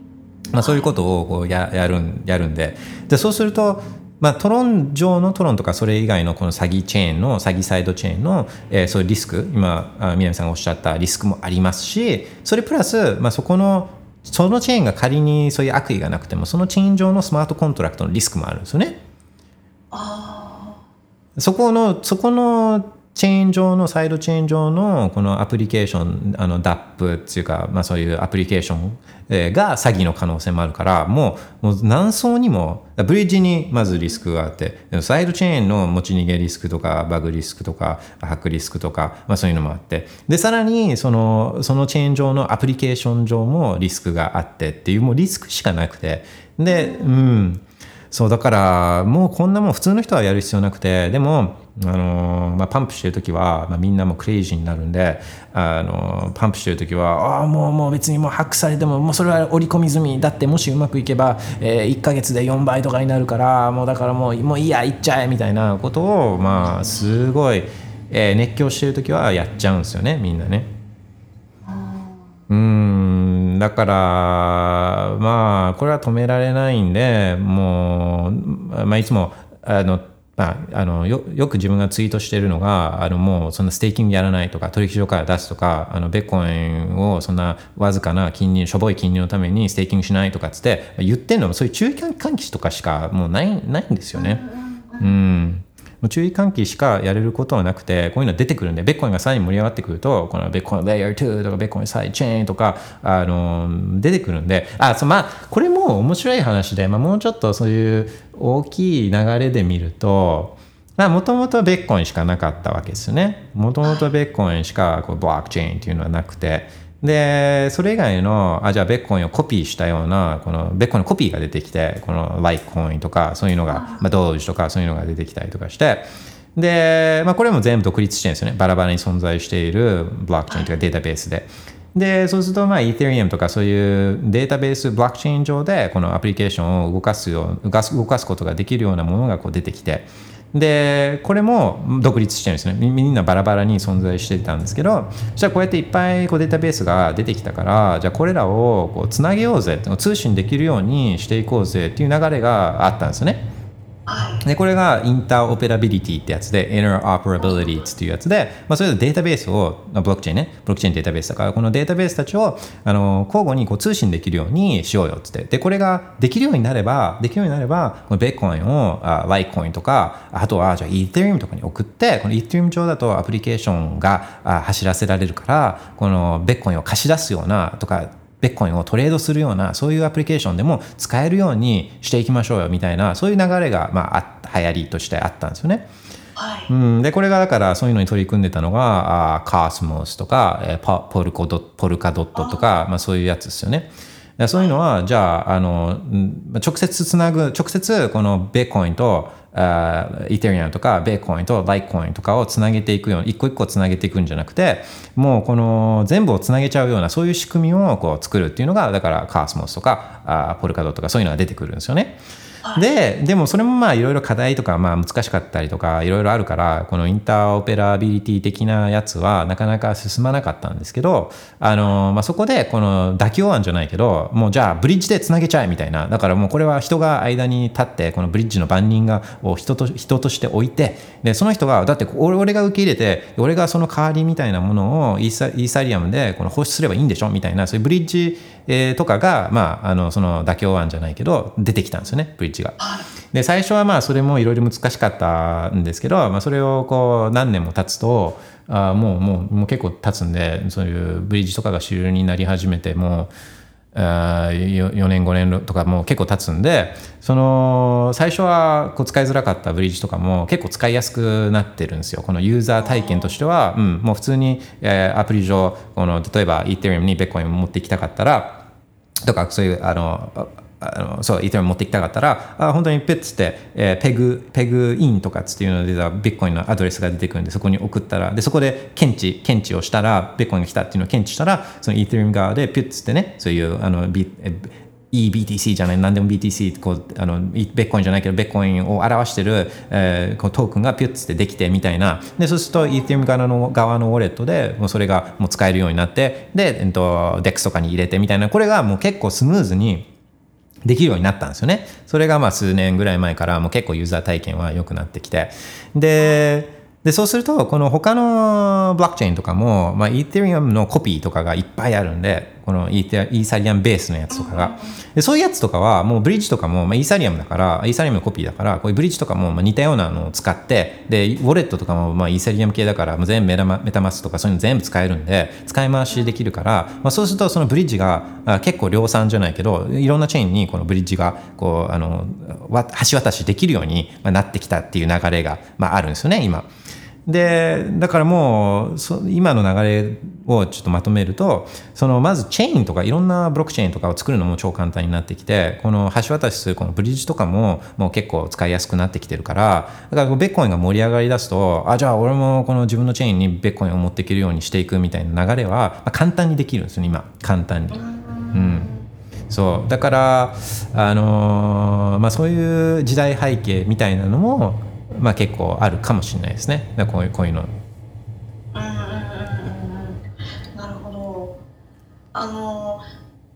S2: まあ、そういうことをこうややるんやるんででそうすると、まあ、トロン上のトロンとかそれ以外のこの詐欺チェーンの詐欺サイドチェーンの、えーそういうリスク今あ南さんがおっしゃったリスクもありますしそれプラス、まあ、そこのそのチェーンが仮にそういう悪意がなくてもそのチェーン上のスマートコントラクトのリスクもあるんですよね。
S3: あ
S2: そこのそこのチェーン上のサイドチェーン上のこのアプリケーションあの DAP っていうか、まあ、そういうアプリケーションが詐欺の可能性もあるからもうもう何層にもブリッジにまずリスクがあってサイドチェーンの持ち逃げリスクとかバグリスクとかハックリスクとか、まあ、そういうのもあって。でさらにそのそのチェーン上のアプリケーション上もリスクがあってっていうもうリスクしかなくて。でうん。そうだからもうこんなもん普通の人はやる必要なくてでもあのまあ、パンプしてる時は、まあ、みんなもクレイジーになるんであのパンプしてる時はああもうもう別にもうハックされてももうそれは織り込み済みだってもしうまくいけば、えー、1か月で4倍とかになるからもうだからもうもういいや行っちゃえみたいなことをまあすごい、えー、熱狂してる時はやっちゃうんですよねみんなね。うんだからまあこれは止められないんでもう、まあ、いつもあのまあ、あのよよく自分がツイートしてるのがあのもうそんなステーキングやらないとか取引所から出すとかあのビットコインをそんなわずかな金利しょぼい金利のためにステーキングしないとかっつって言ってるのもそういう注意喚起とかしかもうないないんですよね。うん注意喚起しかやれることはなくて、こういうの出てくるんで、ビットコインがさらに盛り上がってくると、このビットコインレイヤー2とかビットコインサイドチェーンとか、あの、出てくるんで、あ、そまあ、これも面白い話で、まあ、もうちょっとそういう大きい流れで見ると、もともとベッコインしかなかったわけですよね。もともとベッコインしかこうブロックチェーンっていうのはなくて、で、それ以外の、あ、じゃあベッコインをコピーしたような、このベッコインのコピーが出てきて、このライトコインとか、そういうのが、まあ、ドージとかそういうのが出てきたりとかして、で、まあ、これも全部独立してるんですよね。バラバラに存在しているブロックチェーンというかデータベースで。で、そうすると、まあ、イー t リアムとかそういうデータベース、ブロックチェーン上で、このアプリケーションを動かすよう、動かす動かすことができるようなものがこう出てきて、でこれも独立してるんですね。みんなバラバラに存在してたんですけどじゃあこうやっていっぱいこうデータベースが出てきたからじゃあこれらをこうつなげようぜ通信できるようにしていこうぜっていう流れがあったんですね。でこれがインターオペラビリティってやつで interoperability っていうやつで、まあ、それでデータベースをブロックチェーンねブロックチェーンデータベースだからこのデータベースたちをあの交互にこう通信できるようにしようよって。でこれができるようになればできるようになればこのベッコインをあライコインとかあとはじゃあイーテリウムとかに送ってこのイーテリウム上だとアプリケーションが走らせられるからこのベッコインを貸し出すようなとかベッコインをトレードするようなそういうアプリケーションでも使えるようにしていきましょうよみたいなそういう流れが、まあ、流行りとしてあったんですよね。はい、うん、でこれがだからそういうのに取り組んでたのがあカースモスとか、えー、ポルコドポルカドットとかまあ、そういうやつですよね。そういうのはじゃああの直接つなぐ直接このベーコインとあイテリアムとかベーコインとライコインとかをつなげていくように一個一個つなげていくんじゃなくてもうこの全部をつなげちゃうようなそういう仕組みをこう作るっていうのがだからカースモスとかあポルカドとかそういうのが出てくるんですよね。ででもそれもまあいろいろ課題とかまあ難しかったりとかいろいろあるからこのインターオペラビリティ的なやつはなかなか進まなかったんですけどあの、まあ、そこでこの妥協案じゃないけどもうじゃあブリッジでつなげちゃえみたいな。だからもうこれは人が間に立ってこのブリッジの番人がを人と人として置いてでその人がだって俺が受け入れて俺がその代わりみたいなものをイーサイーサリアムでこの放出すればいいんでしょみたいなそういうブリッジ、えー、とかが、まあ、あのその妥協案じゃないけど出てきたんですよねブリッジが。で最初はまあそれもいろいろ難しかったんですけど、まあ、それをこう何年も経つとあもうもうもう結構経つんでそういうブリッジとかが主流になり始めてもうあ 4, 4年5年とかもう結構経つんでその最初はこう使いづらかったブリッジとかも結構使いやすくなってるんですよこのユーザー体験としては、うん、もう普通に、えー、アプリ上この例えばイーテリアムにベッコインを持っていきたかったらとかそういうあのあのそう、イーテリ持ってきたかったら、あ本当にペッツって、えー、ペグ、ペグインとかっていうのでビットコインのアドレスが出てくるんで、そこに送ったら、で、そこで検知、検知をしたら、ビットコインが来たっていうのを検知したら、そのイーテリム側でピュッツってね、そういう、あの、ビ EBTC じゃない、何でも BTC、こう、あの、ベッコインじゃないけど、ベッコインを表してる、えー、こうトークンがピュッツってできてみたいな。で、そうすると、イーテリム側の側のウォレットで、もうそれがもう使えるようになって、で、えっと、DEX とかに入れてみたいな、これがもう結構スムーズに、できるようになったんですよね。それがまあ数年ぐらい前からもう結構ユーザー体験は良くなってきて。で、でそうすると、この他のブロックチェーンとかも、まあ、イーテリアムのコピーとかがいっぱいあるんで、このイーサリアムベースのやつとかがでそういうやつとかはもうブリッジとかも、まあ、イーサリアムだからイーサリアムのコピーだからこういうブリッジとかもまあ似たようなのを使ってでウォレットとかもまあイーサリアム系だからもう全部メタマメタマスとかそういうの全部使えるんで使い回しできるから、まあ、そうするとそのブリッジが結構量産じゃないけどいろんなチェーンにこのブリッジがこうあの橋渡しできるようになってきたっていう流れが、まあ、あるんですよね今。でだからもうそ今の流れをちょっとまとめるとそのまずチェーンとかいろんなブロックチェーンとかを作るのも超簡単になってきてこの橋渡しするこのブリッジとかももう結構使いやすくなってきてるからだからベッコインが盛り上がりだすとあじゃあ俺もこの自分のチェーンにベッコインを持っていけるようにしていくみたいな流れは、まあ、簡単にできるんですよね今。簡単に。うん。そう。だから、あのーまあ、そういう時代背景みたいなのも、まあ、結構あるかもしれないですね。こういうこういうの。
S3: うんなるほど。あの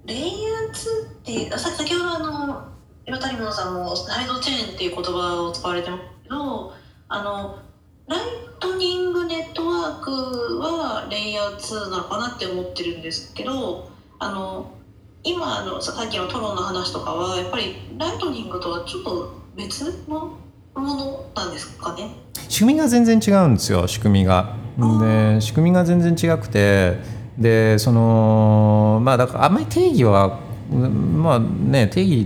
S3: レイヤー2ってさ先ほどあの今谷本さんもサイドチェーンっていう言葉を使われてますけどあのライトニングネットワークはレイヤー2なのかなって思ってるんですけどあの今のさっきのトロンの話とかはやっぱりライトニングとはちょっと別のものなんですかね？
S2: 仕組みが全然違うんですよ仕組みが。で仕組みが全然違くてでそのまあだからあんまり定義はうんまあね定義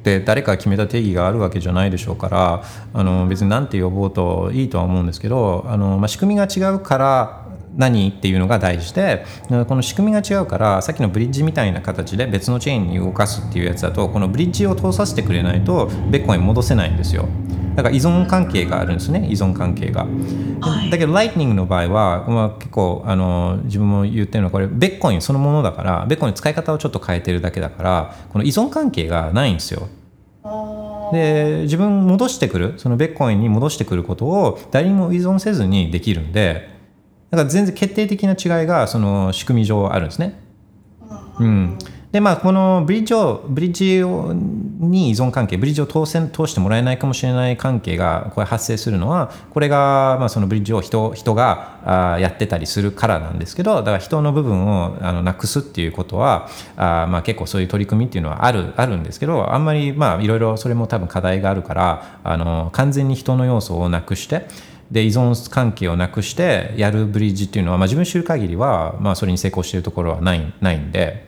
S2: って誰かが決めた定義があるわけじゃないでしょうからあの別に何て呼ぼうといいとは思うんですけどあの、まあ、仕組みが違うから何っていうのが大事でこの仕組みが違うからさっきのブリッジみたいな形で別のチェーンに動かすっていうやつだとこのブリッジを通させてくれないとベッコイン戻せないんですよ。だから依存関係があるんですね依存関係が、
S3: はい。
S2: だけどライトニングの場合は、まあ、結構あの自分も言ってるのはこれベッコインそのものだからベッコインの使い方をちょっと変えてるだけだからこの依存関係がないんですよ。で自分戻してくるそのベッコインに戻してくることを誰にも依存せずにできるんでだから全然決定的な違いがその仕組み上あるんですね。うん、でまあこのブリッジをブリッジをに依存関係ブリッジを通せ通してもらえないかもしれない関係がこれ発生するのはこれが、まあ、そのブリッジを人人があやってたりするからなんですけどだから人の部分をあのなくすっていうことはあ、まあ、結構そういう取り組みっていうのはあるあるんですけどあんまりまあいろいろそれも多分課題があるからあの完全に人の要素をなくしてで依存関係をなくしてやるブリッジっていうのは、まあ、自分知る限りは、まあ、それに成功しているところはないないんで。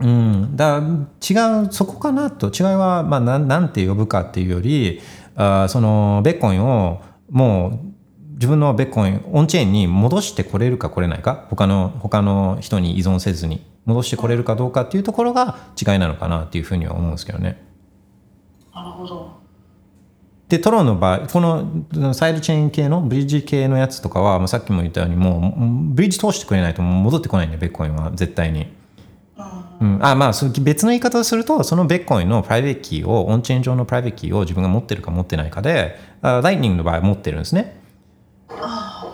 S2: うん、だ違うそこかなと違いは、まあ、なんなんて呼ぶかっていうよりあそのベッコインをもう自分のベッコインオンチェーンに戻してこれるかこれないか他の他の人に依存せずに戻してこれるかどうかっていうところが違いなのかなっていうふうには思うんですけどね。
S3: なるほど
S2: でトロンの場合このサイドチェーン系のブリッジ系のやつとかはまあさっきも言ったようにもうブリッジ通してくれないと戻ってこないんでビットコインは絶対に。うん、あまあその別の言い方をするとそのビットコインのプライベートキーをオンチェーン上のプライベートキーを自分が持ってるか持ってないかであライトニングの場合は持ってるんですね。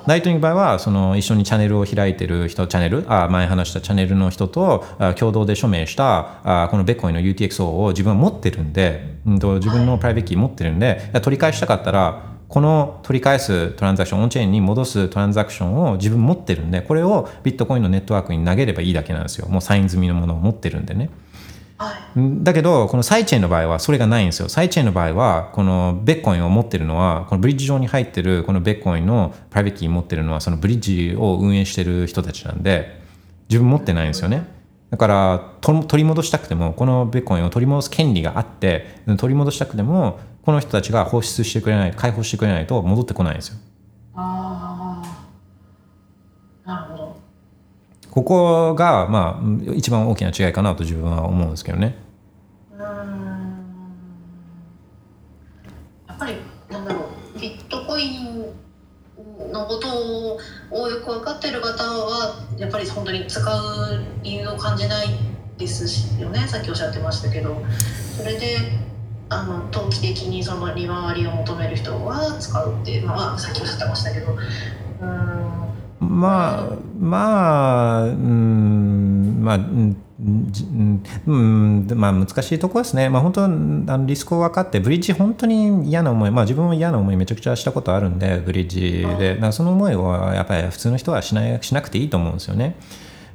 S2: ライトニング場合はその一緒にチャンネルを開いてる人チャンネルあ前話したチャンネルの人とあ共同で署名したあこのベッコインの UTXO を自分は持ってるんで、うん、と自分のプライベートキー持ってるんで取り返したかったらこの取り返すトランザクションオンチェーンに戻すトランザクションを自分持ってるんでこれをビットコインのネットワークに投げればいいだけなんですよもうサイン済みのものを持ってるんでね。
S3: はい
S2: だけどこのサイドチェーンの場合はそれがないんですよ。サイドチェーンの場合はこのビットコインを持ってるのはこのブリッジ上に入ってるこのビットコインのプライベートキー持ってるのはそのブリッジを運営してる人たちなんで自分持ってないんですよね。だから取り戻したくてもこのビットコインを取り戻す権利があって取り戻したくてもこの人たちが放出してくれない解放してくれないと戻ってこないんですよ。
S3: あなるほど
S2: ここがまあ一番大きな違いかなと自分は思うんですけどね。
S3: うん。やっぱりなんだろうビットコインのことをよく分かってる方はやっぱり本当に使う理由を感じないですしよね。さっきおっしゃってましたけど。それであの投機的にその利回りを求める人は使うって、まあ、さっきおっしゃってましたけど。うん。
S2: まあまあうんまあうんじうんまあ難しいところですね、まあ、本当あのリスクを分かってブリッジ本当に嫌な思い、まあ、自分も嫌な思いめちゃくちゃしたことあるんでブリッジで。その思いはやっぱり普通の人はしないしなくていいと思うんですよね。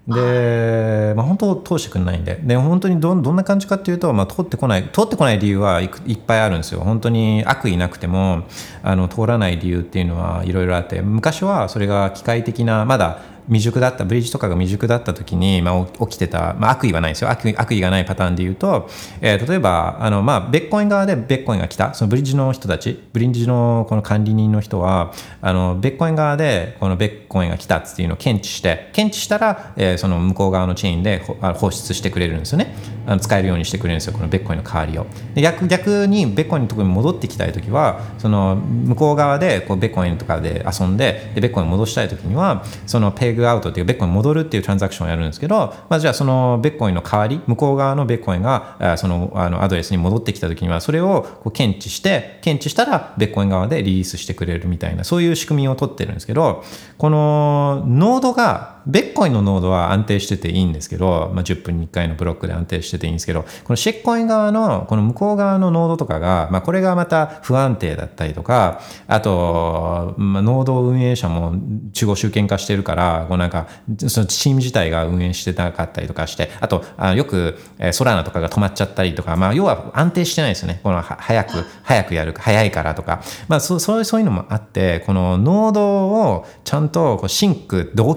S2: で、まあ、本当通してくれないんで。で本当にどどんな感じかっていうと、まあ、通ってこない通ってこない理由はいくいっぱいあるんですよ。本当に悪意なくてもあの通らない理由っていうのはいろいろあって。昔はそれが機械的なまだ未熟だったブリッジとかが未熟だった時に、まあ、起きてた、まあ、悪意はないですよ。悪意悪意がないパターンで言うと、えー、例えばあの、まあ、ベッコイン側でベッコインが来た。そのブリッジの人たちブリッジのこの管理人の人はあのベッコイン側でこのベッコインが来たっていうのを検知して検知したら、えー、その向こう側のチェーンで放出してくれるんですよね。あの使えるようにしてくれるんですよ。このベッコインの代わりを。で逆逆にベッコインのところに戻ってきたい時はその向こう側でこうベッコインとかで遊んででベッコイン戻したい時にはそのペグアウトっていうベッコイン戻るっていうトランザクションをやるんですけど、まあ、じゃあそのベッコインの代わり向こう側のベッコインがそのあのアドレスに戻ってきた時にはそれをこう検知して検知したらベッコイン側でリリースしてくれるみたいなそういう仕組みを取ってるんですけどこのノードがベッコインのノードは安定してていいんですけど、まあ、10分に1回のブロックで安定してていいんですけど、このシェッコイン側の、この向こう側のノードとかが、まあ、これがまた不安定だったりとか、あと、まあ、ノード運営者も中央集権化してるから、こうなんか、そのチーム自体が運営してなかったりとかして、あと、あよく、えソラナとかが止まっちゃったりとか、まあ、要は安定してないですよね。この早く、早くやる、早いからとか、まあ、そうそういうのもあって、このノードをちゃんとこうシンク、同期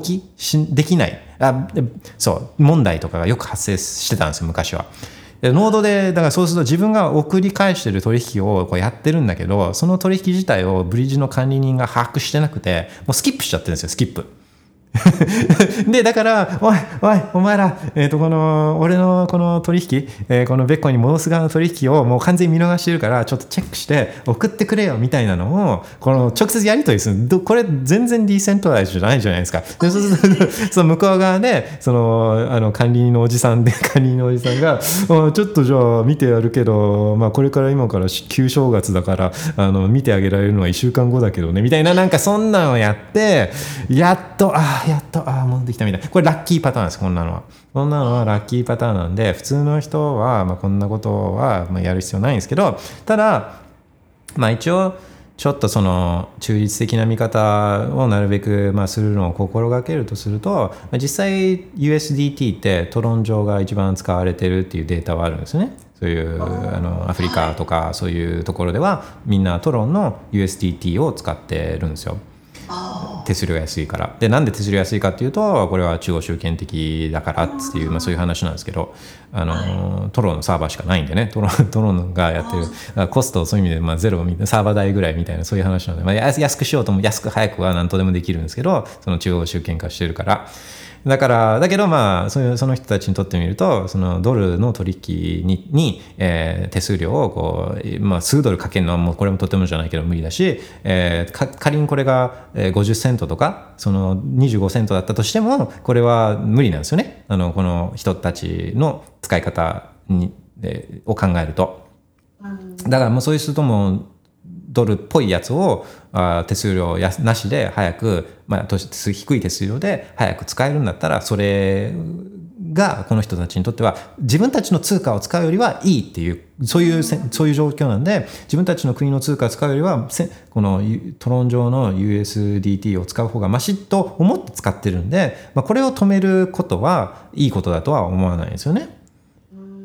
S2: できない。あそう問題とかがよく発生してたんですよ昔は。ノードでだからそうすると自分が送り返してる取引をこうやってるんだけどその取引自体をブリッジの管理人が把握してなくてもうスキップしちゃってるんですよスキップ。で、だから、おい、おい、お前ら、えっ、ー、と、この、俺のこの取引、えー、このベッコに戻す側の取引をもう完全に見逃してるから、ちょっとチェックして送ってくれよみたいなのを、この直接やり取りする。これ全然ディーセントライズじゃないじゃないですか。で、そうすると、その向こう側で、その、あの、管理人のおじさんで、管理人のおじさんが、ちょっとじゃあ見てやるけど、まあ、これから今から旧正月だから、あの、見てあげられるのは1週間後だけどね、みたいな、なんかそんなのやって、やっと、ああ、やっと、ああ、戻ってきたみたいな。これラッキーパターンです、こんなのは。こんなのはラッキーパターンなんで、普通の人は、まあ、こんなことは、まあ、やる必要ないんですけど、ただ、まあ一応、ちょっとその中立的な見方をなるべくまあするのを心がけるとすると実際 USDT ってトロン上が一番使われてるっていうデータはあるんですね。そういうあのアフリカとかそういうところではみんなトロンの USDT を使ってるんですよ。手数料安いから。でなんで手数料安いかっていうとこれは中央集権的だからっていう、まあ、そういう話なんですけどあの、はい、トロのサーバーしかないんでね。トロ トロがやってる。コストそういう意味で、まあ、ゼロサーバー代ぐらいみたいなそういう話なので、まあ、安くしようとも安く早くは何とでもできるんですけどその中央集権化してるから。だから、だけどまあ、そういうその人たちにとってみると、そのドルの取引にに、えー、手数料をこう、まあ、数ドルかけるのはもうこれもとてもじゃないけど無理だし、えー、仮にこれが50セントとか、その25セントだったとしても、これは無理なんですよね。あの、この人たちの使い方に、えー、を考えると。だからもうそういう人もドルっぽいやつをあ手数料やなしで早く、まあ、低い手数料で早く使えるんだったらそれがこの人たちにとっては自分たちの通貨を使うよりはいいっていうそういうそういう状況なんで自分たちの国の通貨を使うよりはこのトロン上の USDT を使う方がマシと思って使ってるんで、まあ、これを止めることはいいことだとは思わないですよね。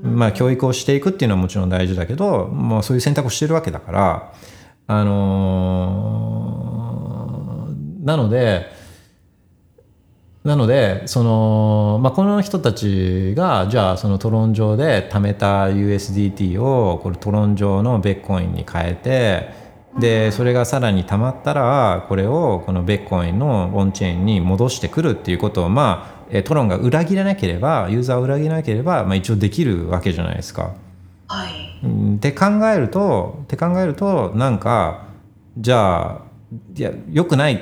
S2: まあ教育をしていくっていうのはもちろん大事だけど、まあ、そういう選択をしてるわけだからあのー、なので、なので、その、まあ、この人たちが、じゃあ、そのトロン上で貯めた USDT を、これトロン上のベッコインに変えて、で、それがさらに貯まったら、これをこのベッコインのオンチェーンに戻してくるっていうことを、まあ、トロンが裏切らなければ、ユーザーを裏切らなければ、まあ、一応できるわけじゃないですか。
S3: はい。
S2: って考えるとって考えるとなんかじゃあいや良くない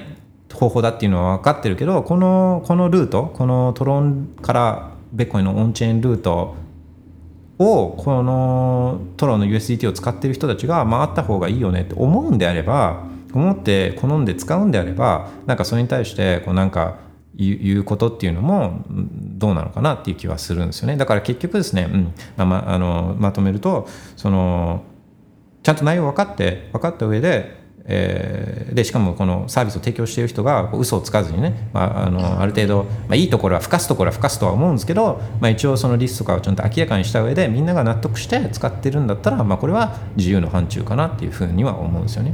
S2: 方法だっていうのは分かってるけどこのこのルートこのトロンからベッコイのオンチェーンルートをこのトロンの USDT を使ってる人たちが回った方がいいよねって思うんであれば思って好んで使うんであればなんかそれに対してこうなんかいうことっていうのもどうなのかなっていう気はするんですよねだから結局ですね、うんままあのまとめるとそのちゃんと内容分かって分かった上でえーでしかもこのサービスを提供している人が嘘をつかずにね、まあ、あのある程度、まあ、いいところはふかすところはふかすとは思うんですけど、まあ、一応そのリストとかをちゃんと明らかにした上でみんなが納得して使ってるんだったら、まあ、これは自由の範疇かなっていうふうには思うんですよね。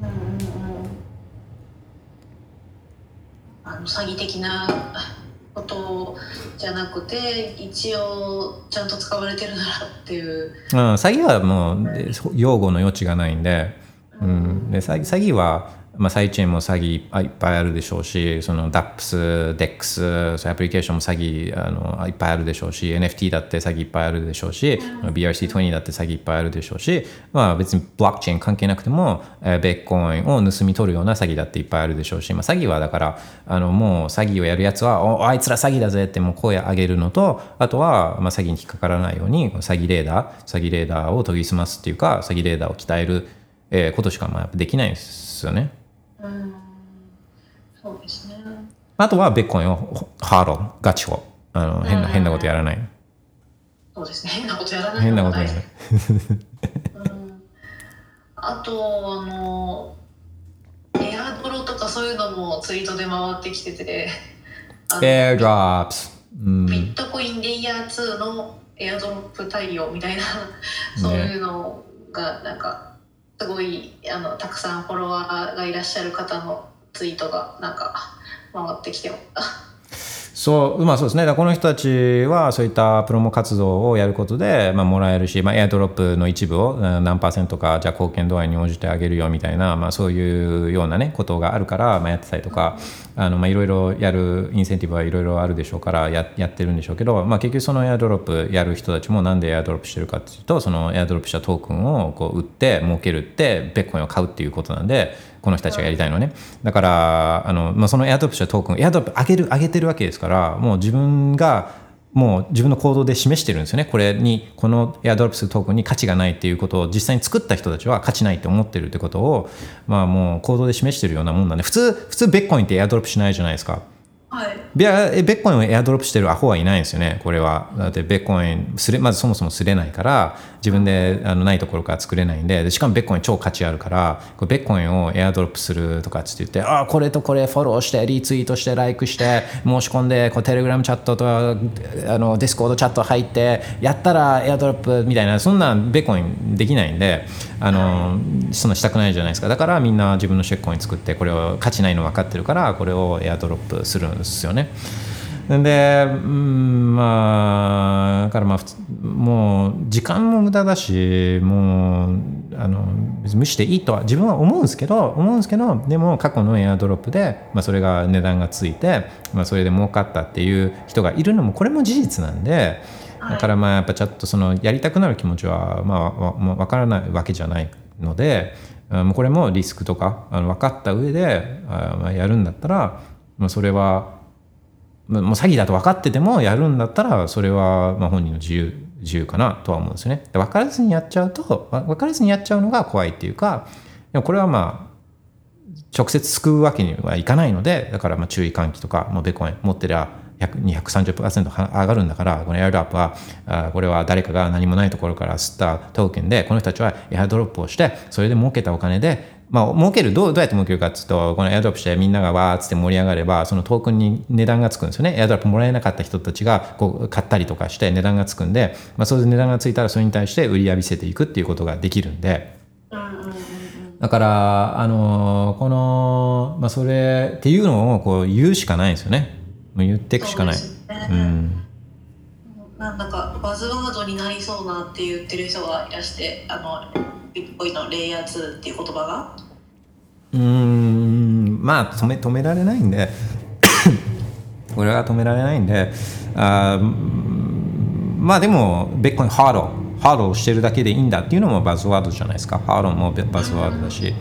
S3: うんうんうんあの詐欺的なことじゃなくて一応ちゃんと使われてるならっていう。
S2: うん、詐欺はもうで用語の余地がないんで,、うん、で詐欺詐欺は、まあ、サイチェーンも詐欺いっぱいあるでしょうしその DAPS、DEX そアプリケーションも詐欺あのいっぱいあるでしょうし NFT だって詐欺いっぱいあるでしょうし、BRC20 だって詐欺いっぱいあるでしょうし、まあ、別にブロックチェーン関係なくても、えーベッコインを盗み取るような詐欺だっていっぱいあるでしょうし、まあ、詐欺はだからあのもう詐欺をやるやつはおあいつら詐欺だぜってもう声上げるのとあとは、まあ、詐欺に引っかからないように詐欺レーダー詐欺レーダーを研ぎ澄ますっていうか詐欺レーダーを鍛える、えーことしかまあできないんですよね。
S3: うん。そうですね。
S2: あとはベッコインをハードガチをあの変な変なことやらない。
S3: そうですね。変なことやらない
S2: 変なことやら
S3: や
S2: ない。
S3: うん。あとあのエアドロとかそういうのもツイートで回ってきてて。あの
S2: Airdrops。うん。
S3: ビットコインレイヤー2のエアドロップ対応みたいな。そういうのがなんかすごいあのたくさんフォロワーがいらっしゃる方のツイートがなんか回ってきてあ
S2: そう、まあそうですね。この人たちはそういったプロモ活動をやることで、まあ、もらえるし、まあ、エアドロップの一部を何パーセントか、じゃあ貢献度合いに応じてあげるよみたいな、まあそういうようなね、ことがあるから、まあやってたりとか、あの、まあいろいろやるインセンティブはいろいろあるでしょうから、ややってるんでしょうけど、まあ結局そのエアドロップやる人たちもなんでエアドロップしてるかっていうと、そのエアドロップしたトークンをこう売って儲けるって、ビットコインを買うっていうことなんで、この人たちがやりたいのね。だから、あの、まあ、そのエアドロップしたトークン、エアドロップ上げる、上げてるわけですから、もう自分が、もう自分の行動で示してるんですよね。これに、このエアドロップするトークンに価値がないっていうことを実際に作った人たちは価値ないって思ってるってことを、まあもう行動で示してるようなもんなんで、普通、普通ビットコインってエアドロップしないじゃないですか。
S3: はい
S2: ビットコインをエアドロップしてるアホはいないんですよね、これは。だってビットコインすれ、まずそもそもすれないから、自分であのないところから作れないんでで、しかもビットコイン超価値あるから、これビットコインをエアドロップするとかって言って、ああ、これとこれフォローして、リツイートして、ライクして、申し込んで、こうテレグラムチャットとあのディスコードチャット入って、やったらエアドロップみたいな、そんなビットコインできないんで、あのそんなしたくないじゃないですか。だからみんな自分のシェッコイン作って、これを価値ないの分かってるから、これをエアドロップするんですよね。で、うん、まあ、だからまあ、もう時間も無駄だし、もう、あの、無視していいとは自分は思うんですけど、思うんですけど、でも過去のエアドロップで、まあそれが値段がついて、まあそれで儲かったっていう人がいるのも、これも事実なんで、だからまあやっぱちょっとそのやりたくなる気持ちはまあわわ分からないわけじゃないのであもうこれもリスクとか分かった上であまあやるんだったら、まあ、それはまあもう詐欺だと分かっててもやるんだったらそれはまあ本人の自由自由かなとは思うんですよね。で分からずにやっちゃうと分からずにやっちゃうのが怖いっていうかでもこれはまあ直接救うわけにはいかないのでだからまあ注意喚起とかもうベコン持ってりゃ230%上がるんだからこのエアドロップはあこれは誰かが何もないところから吸ったトークンでこの人たちはエアドロップをしてそれで儲けたお金でまあ、儲けるどうどうやって儲けるかっていうとこのエアドロップしてみんながわーっつって盛り上がればそのトークンに値段がつくんですよねエアドロップもらえなかった人たちがこう買ったりとかして値段がつくんで、まあ、それで値段がついたらそれに対して売り浴びせていくっていうことができるんで。だから、あのこの、まあ、それっていうのをこう言うしかないんですよね。もう言っていくしかない。
S3: そうね
S2: うん。
S3: なんだかバズワードになりそうなって言ってる人がいらしてあのビットコインのレイヤー2っていう言葉が？
S2: うん、まあ止め、止められないんで、これは止められないんで、あまあでも、ベッコインハー。ド、ハードをしてるだけでいいんだっていうのもバズワードじゃないですか。ハードもバズワードだし、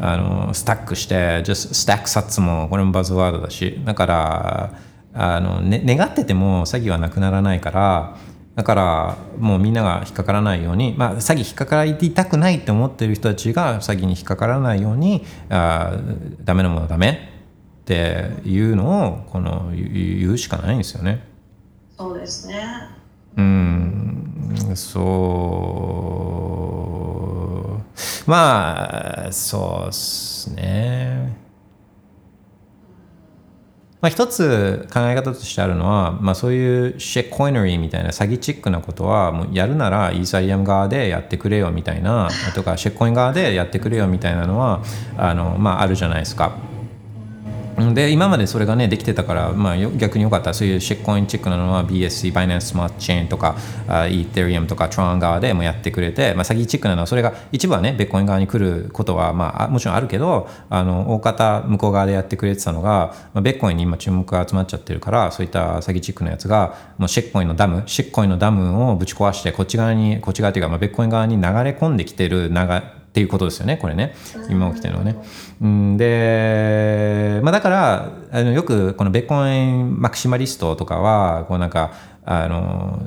S2: あのスタックして、just スタックサッツもこれもバズワードだし、だから、あの、ね、願ってても詐欺はなくならないから、だからもうみんなが引っかからないように、まあ、詐欺引っかかりたくないって思ってる人たちが詐欺に引っかからないようにあーダメなものはダメっていうのをこの言う言うしかないんですよね。
S3: そうですね。
S2: うん。そう。まあそうですねまあ、一つ考え方としてあるのは、まあ、そういうシェッコイナリーみたいな詐欺チックなことはもうやるならイーサリアム側でやってくれよみたいなとかシェッコイン側でやってくれよみたいなのはあの、まあ、あるじゃないですか。で今までそれがねできてたから、まあ、逆によかった。そういうシェックコインチックなのは BSC バイナンススマートチェーンとかあイーテリアムとかトラン側でもやってくれて、まあ、詐欺チックなのはそれが一部はねベッコイン側に来ることは、まあ、もちろんあるけどあの大方向こう側でやってくれてたのが、まあ、ベッコインに今注目が集まっちゃってるからそういった詐欺チックなやつがもうシェッコインのダムシェッコインのダムをぶち壊してこっち側にこっち側というか、まあ、ベッコイン側に流れ込んできてる流っていうことですよねこれね。今起きてるのはね。うん、で、まあ、だからあのよくこのベッコインマクシマリストとかはこうなんかあの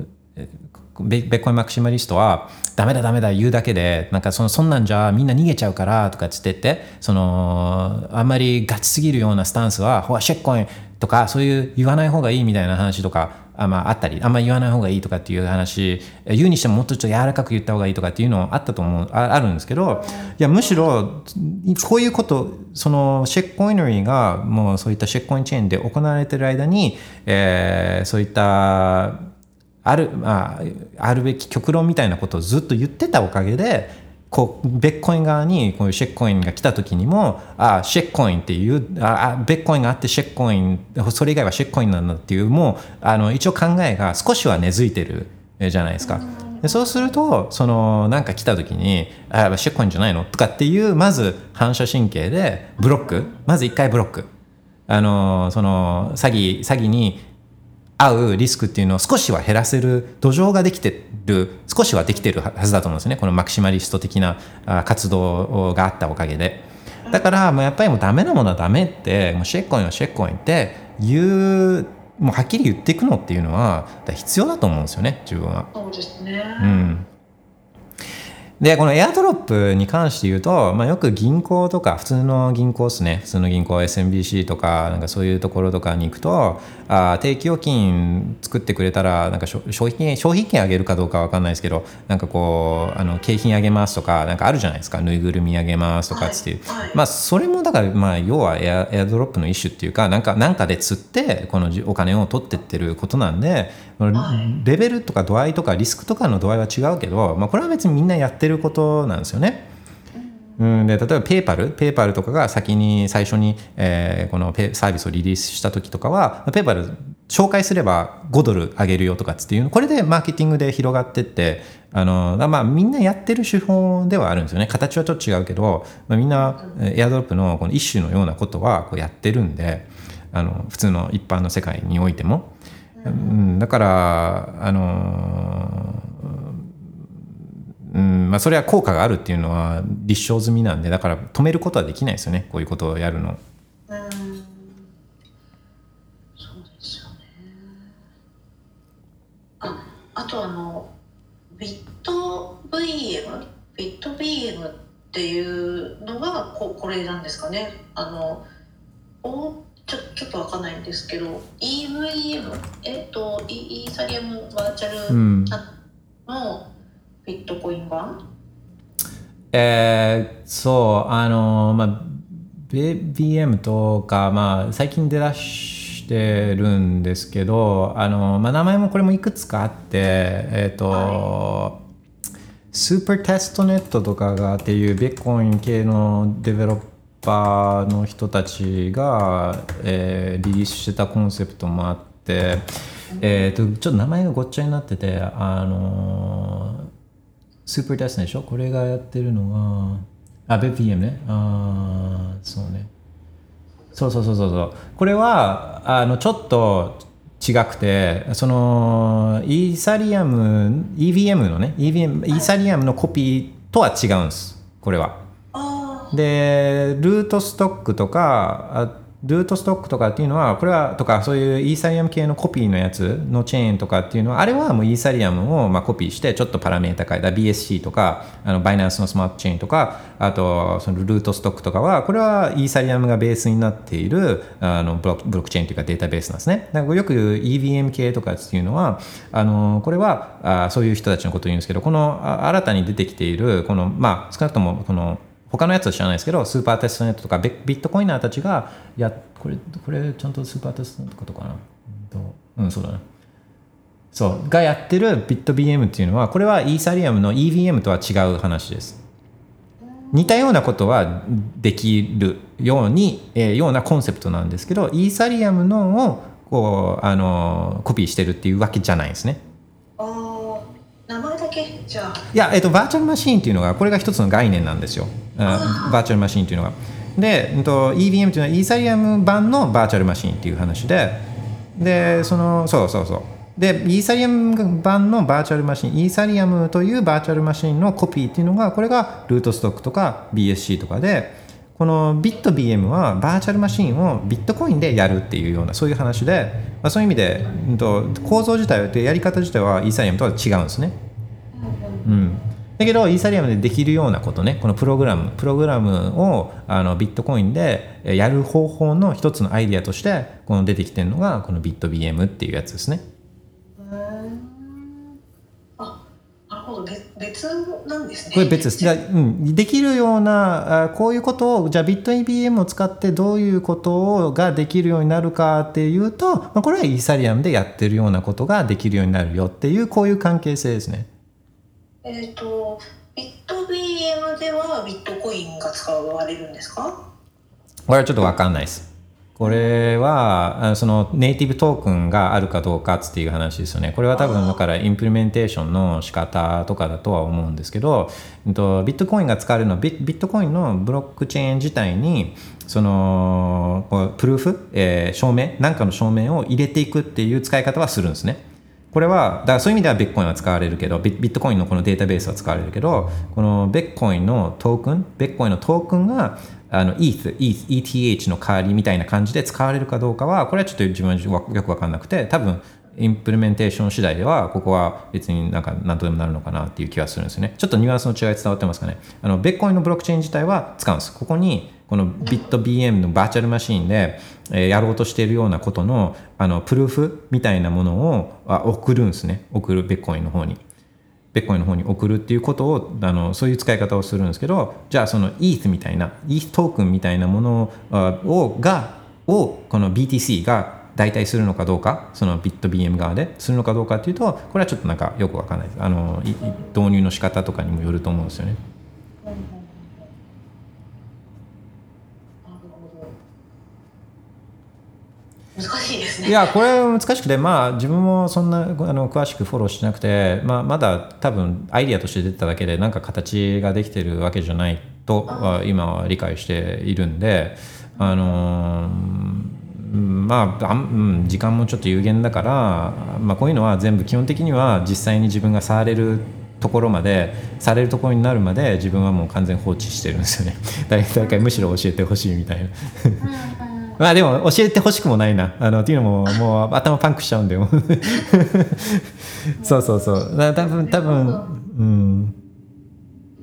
S2: ベッコインマクシマリストはダメだダメだ言うだけでなんかそのそんなんじゃみんな逃げちゃうからとかつってってそのあんまりガチすぎるようなスタンスはほらシェッコインとかそういう言わない方がいいみたいな話とかあ,、まあ、あったりあんまり言わない方がいいとかっていう話言うにしてももっとちょっと柔らかく言った方がいいとかっていうのあったと思うああるんですけどいやむしろこういうことそのシェックコイナリーがもうそういったシェックコインチェーンで行われてる間に、えー、そういったある,、まあ、あるべき極論みたいなことをずっと言ってたおかげでこうベッコイン側にこういうシェッコインが来た時にもあシェッコインっていうあベッコインがあってシェッコインそれ以外はシェッコインなんだっていうもうあの一応考えが少しは根付いてるじゃないですか。でそうするとそのなんか来た時に「あシェッコインじゃないの?」とかっていうまず反射神経でブロックまず一回ブロックあのその詐欺詐欺に合うリスクっていうのを少しは減らせる土壌ができてる少しはできてるはずだと思うんですね。このマキシマリスト的な活動があったおかげで。だからもうやっぱりもうダメなものはダメってもうシェッコインはシェッコインって言うもうはっきり言っていくのっていうのは必要だと思うんですよね自分は。
S3: そうですね、
S2: うんで、このエアドロップに関して言うと、まあ、よく銀行とか、普通の銀行ですね、普通の銀行、SMBC とか、なんかそういうところとかに行くと、あ定期預金作ってくれたら、なんか消費金、消費金あげるかどうかわかんないですけど、なんかこう、あの景品あげますとか、なんかあるじゃないですか、ぬいぐるみあげますとかっていう。はい。はい、まあ、それもだから、まあ、要はエアエアドロップの一種っていうか、なんか、なんかで釣って、このお金を取ってってることなんで、レベルとか度合いとかリスクとかの度合いは違うけど、まあ、これは別にみんなやってることなんですよね。うん、で例えばペーパルペーパルとかが先に最初に、えー、このペサービスをリリースした時とかはペーパル紹介すれば5ドルあげるよとかっていうこれでマーケティングで広がってってあのまあみんなやってる手法ではあるんですよね形はちょっと違うけど、まあ、みんなエアドロップのこの一種のようなことはこうやってるんであの普通の一般の世界においても。うん、だからあのうんまあ、それは効果があるっていうのは立証済みなんでだから止めることはできないですよねこういうことをやるの。
S3: あとあのビット VM ビット VM っていうのがここれなんですかね。あのおちょちょっとわかんないんですけど EVM えっとイーサリアムバーチャルのビットコイン版、
S2: えー、そうあのまあ BM とか、まあ、最近出だしてるんですけどあの、まあ、名前もこれもいくつかあってえっ、ー、と、はい、スーパーテストネットとかがっていうビットコイン系のデベロッパーの人たちが、えー、リリースしてたコンセプトもあって、えーと、ちょっと名前がごっちゃになっててあのスーパーテストでしょ？これがやってるのがあ BPM ね。あそうね。そうそうそうそうそう。これはあのちょっと違くてそのイーサリアム EVM のね EVM イーサリアムのコピーとは違うんです。これは。でルートストックとかルートストックとかっていうのはこれはとかそういうイーサリアム系のコピーのやつのチェーンとかっていうのはあれはもうイーサリアムをまあコピーしてちょっとパラメータ変えた BSC とかあのバイナンスのスマートチェーンとかあとそのルートストックとかはこれはイーサリアムがベースになっているあのブロックブロックチェーンというかデータベースなんですね。だからよく EVM 系とかっていうのはあのこれはあそういう人たちのことを言うんですけどこの新たに出てきているこのまあ少なくともこの他のやつは知らないですけどスーパーテストネットとかビットコイナーたちがやこれこれちゃんとスーパーテストネットとかな。う？んそうだね。そう。がやってるビット BM っていうのはこれはイーサリアムの EVM とは違う話です。似たようなことはできるように、えーようなコンセプトなんですけどイーサリアムのをこうあのコピーしてるっていうわけじゃないんですね。
S3: けじゃあ。
S2: いや、えっと、バーチャルマシーンっていうのがこれが一つの概念なんですよ、うんバー。チャルマシーンっていうのが。で、うんと、EVM っていうのはイーサリアム版のバーチャルマシーンっていう話で。でそのそうそうそう。でイーサリアム版のバーチャルマシンイーサリアムというバーチャルマシンのコピーっていうのがこれがルートストックとか BSC とかでこのビット BM はバーチャルマシンをビットコインでやるっていうようなそういう話で、まあ、そういう意味で、うんと、構造自体でやり方自体はイーサリアムとは違うんですね。うん、だけどイーサリアムでできるようなことねこのプログラムプログラムをあのビットコインでえやる方法の一つのアイディアとしてこの出てきてるのがこのビット BM っていうやつですね。
S3: あなるほど別別なんですね
S2: これ別です。じゃあうん、できるようなあこういうことをじゃあビット BM を使ってどういうことができるようになるかっていうと、まあ、これはイーサリアムでやってるようなことができるようになるよっていうこういう関係性ですね。
S3: えっ、とビット BM ではビットコインが使われるんですか？
S2: これはちょっと分かんないです。これはあそのネイティブトークンがあるかどうかっていう話ですよね。これは多分だからインプリメンテーションの仕方とかだとは思うんですけど、ビットコインが使われるのはビビットコインのブロックチェーン自体にそのプルーフ、えー証明？なんかの証明を入れていくっていう使い方はするんですね。これはだからそういう意味ではビットコインは使われるけどビットコインのこのデータベースは使われるけどこのビットコインのトークンビットコインのトークンがあの ETH, ETH, ETH の代わりみたいな感じで使われるかどうかはこれはちょっと自分はよく分かんなくて多分インプリメンテーション次第ではここは別になんか何とでもなるのかなっていう気はするんですよね。ちょっとニュアンスの違い伝わってますかね。あのビットコインのブロックチェーン自体は使うんですここにこのビット BM のバーチャルマシーンで、えーやろうとしているようなことのあのプルーフみたいなものをあ送るんですね。送るビットコインの方に。ビットコインの方に送るっていうことをあのそういう使い方をするんですけどじゃあその ETH みたいな ETH トークンみたいなものあをがをこの BTC が代替するのかどうかそのビット BM 側でするのかどうかっていうとこれはちょっとなんかよくわかんないですあの導入の仕方とかにもよると思うんですよね。
S3: 難しいですね
S2: いやこれ難しくてまあ自分もそんなあの詳しくフォローしてなくて、まあ、まだ多分アイディアとして出てただけでなんか形ができてるわけじゃないとは今は理解しているんであのーまああん、うん、時間もちょっと有限だから、まあ、こういうのは全部基本的には実際に自分が触れるところまでされるところになるまで自分はもう完全放置してるんですよね。誰誰かむしろ教えてほしいみたいな。まあでも教えてほしくもないな。あのっていうのももう頭パンクしちゃうんで そうそうそう。だ多分多分うん。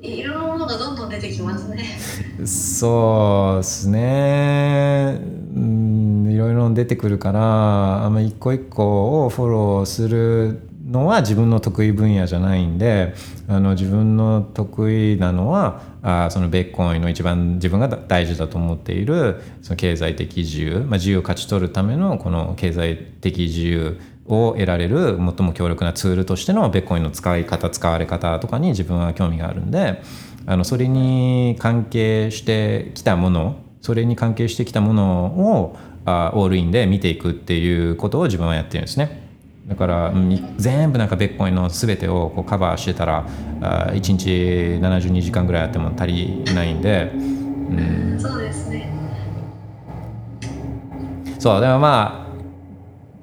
S3: いろんなものがどんどん出てきますね。
S2: そうですねうんいろいろ出てくるからあんま一個一個をフォローするのは自分の得意分野じゃないんであの自分の得意なのはあそのベッコインの一番自分が大事だと思っているその経済的自由、まあ、自由を勝ち取るためのこの経済的自由を得られる最も強力なツールとしてのベッコインの使い方使われ方とかに自分は興味があるんであのそれに関係してきたものそれに関係してきたものをあオールインで見ていくっていうことを自分はやってるんですね。だからうんい全部なんかベッコインの全てをこうカバーしてたらあ1日72時間ぐらいあっても足りないんで、うん、
S3: そうですね。
S2: そうでもまあ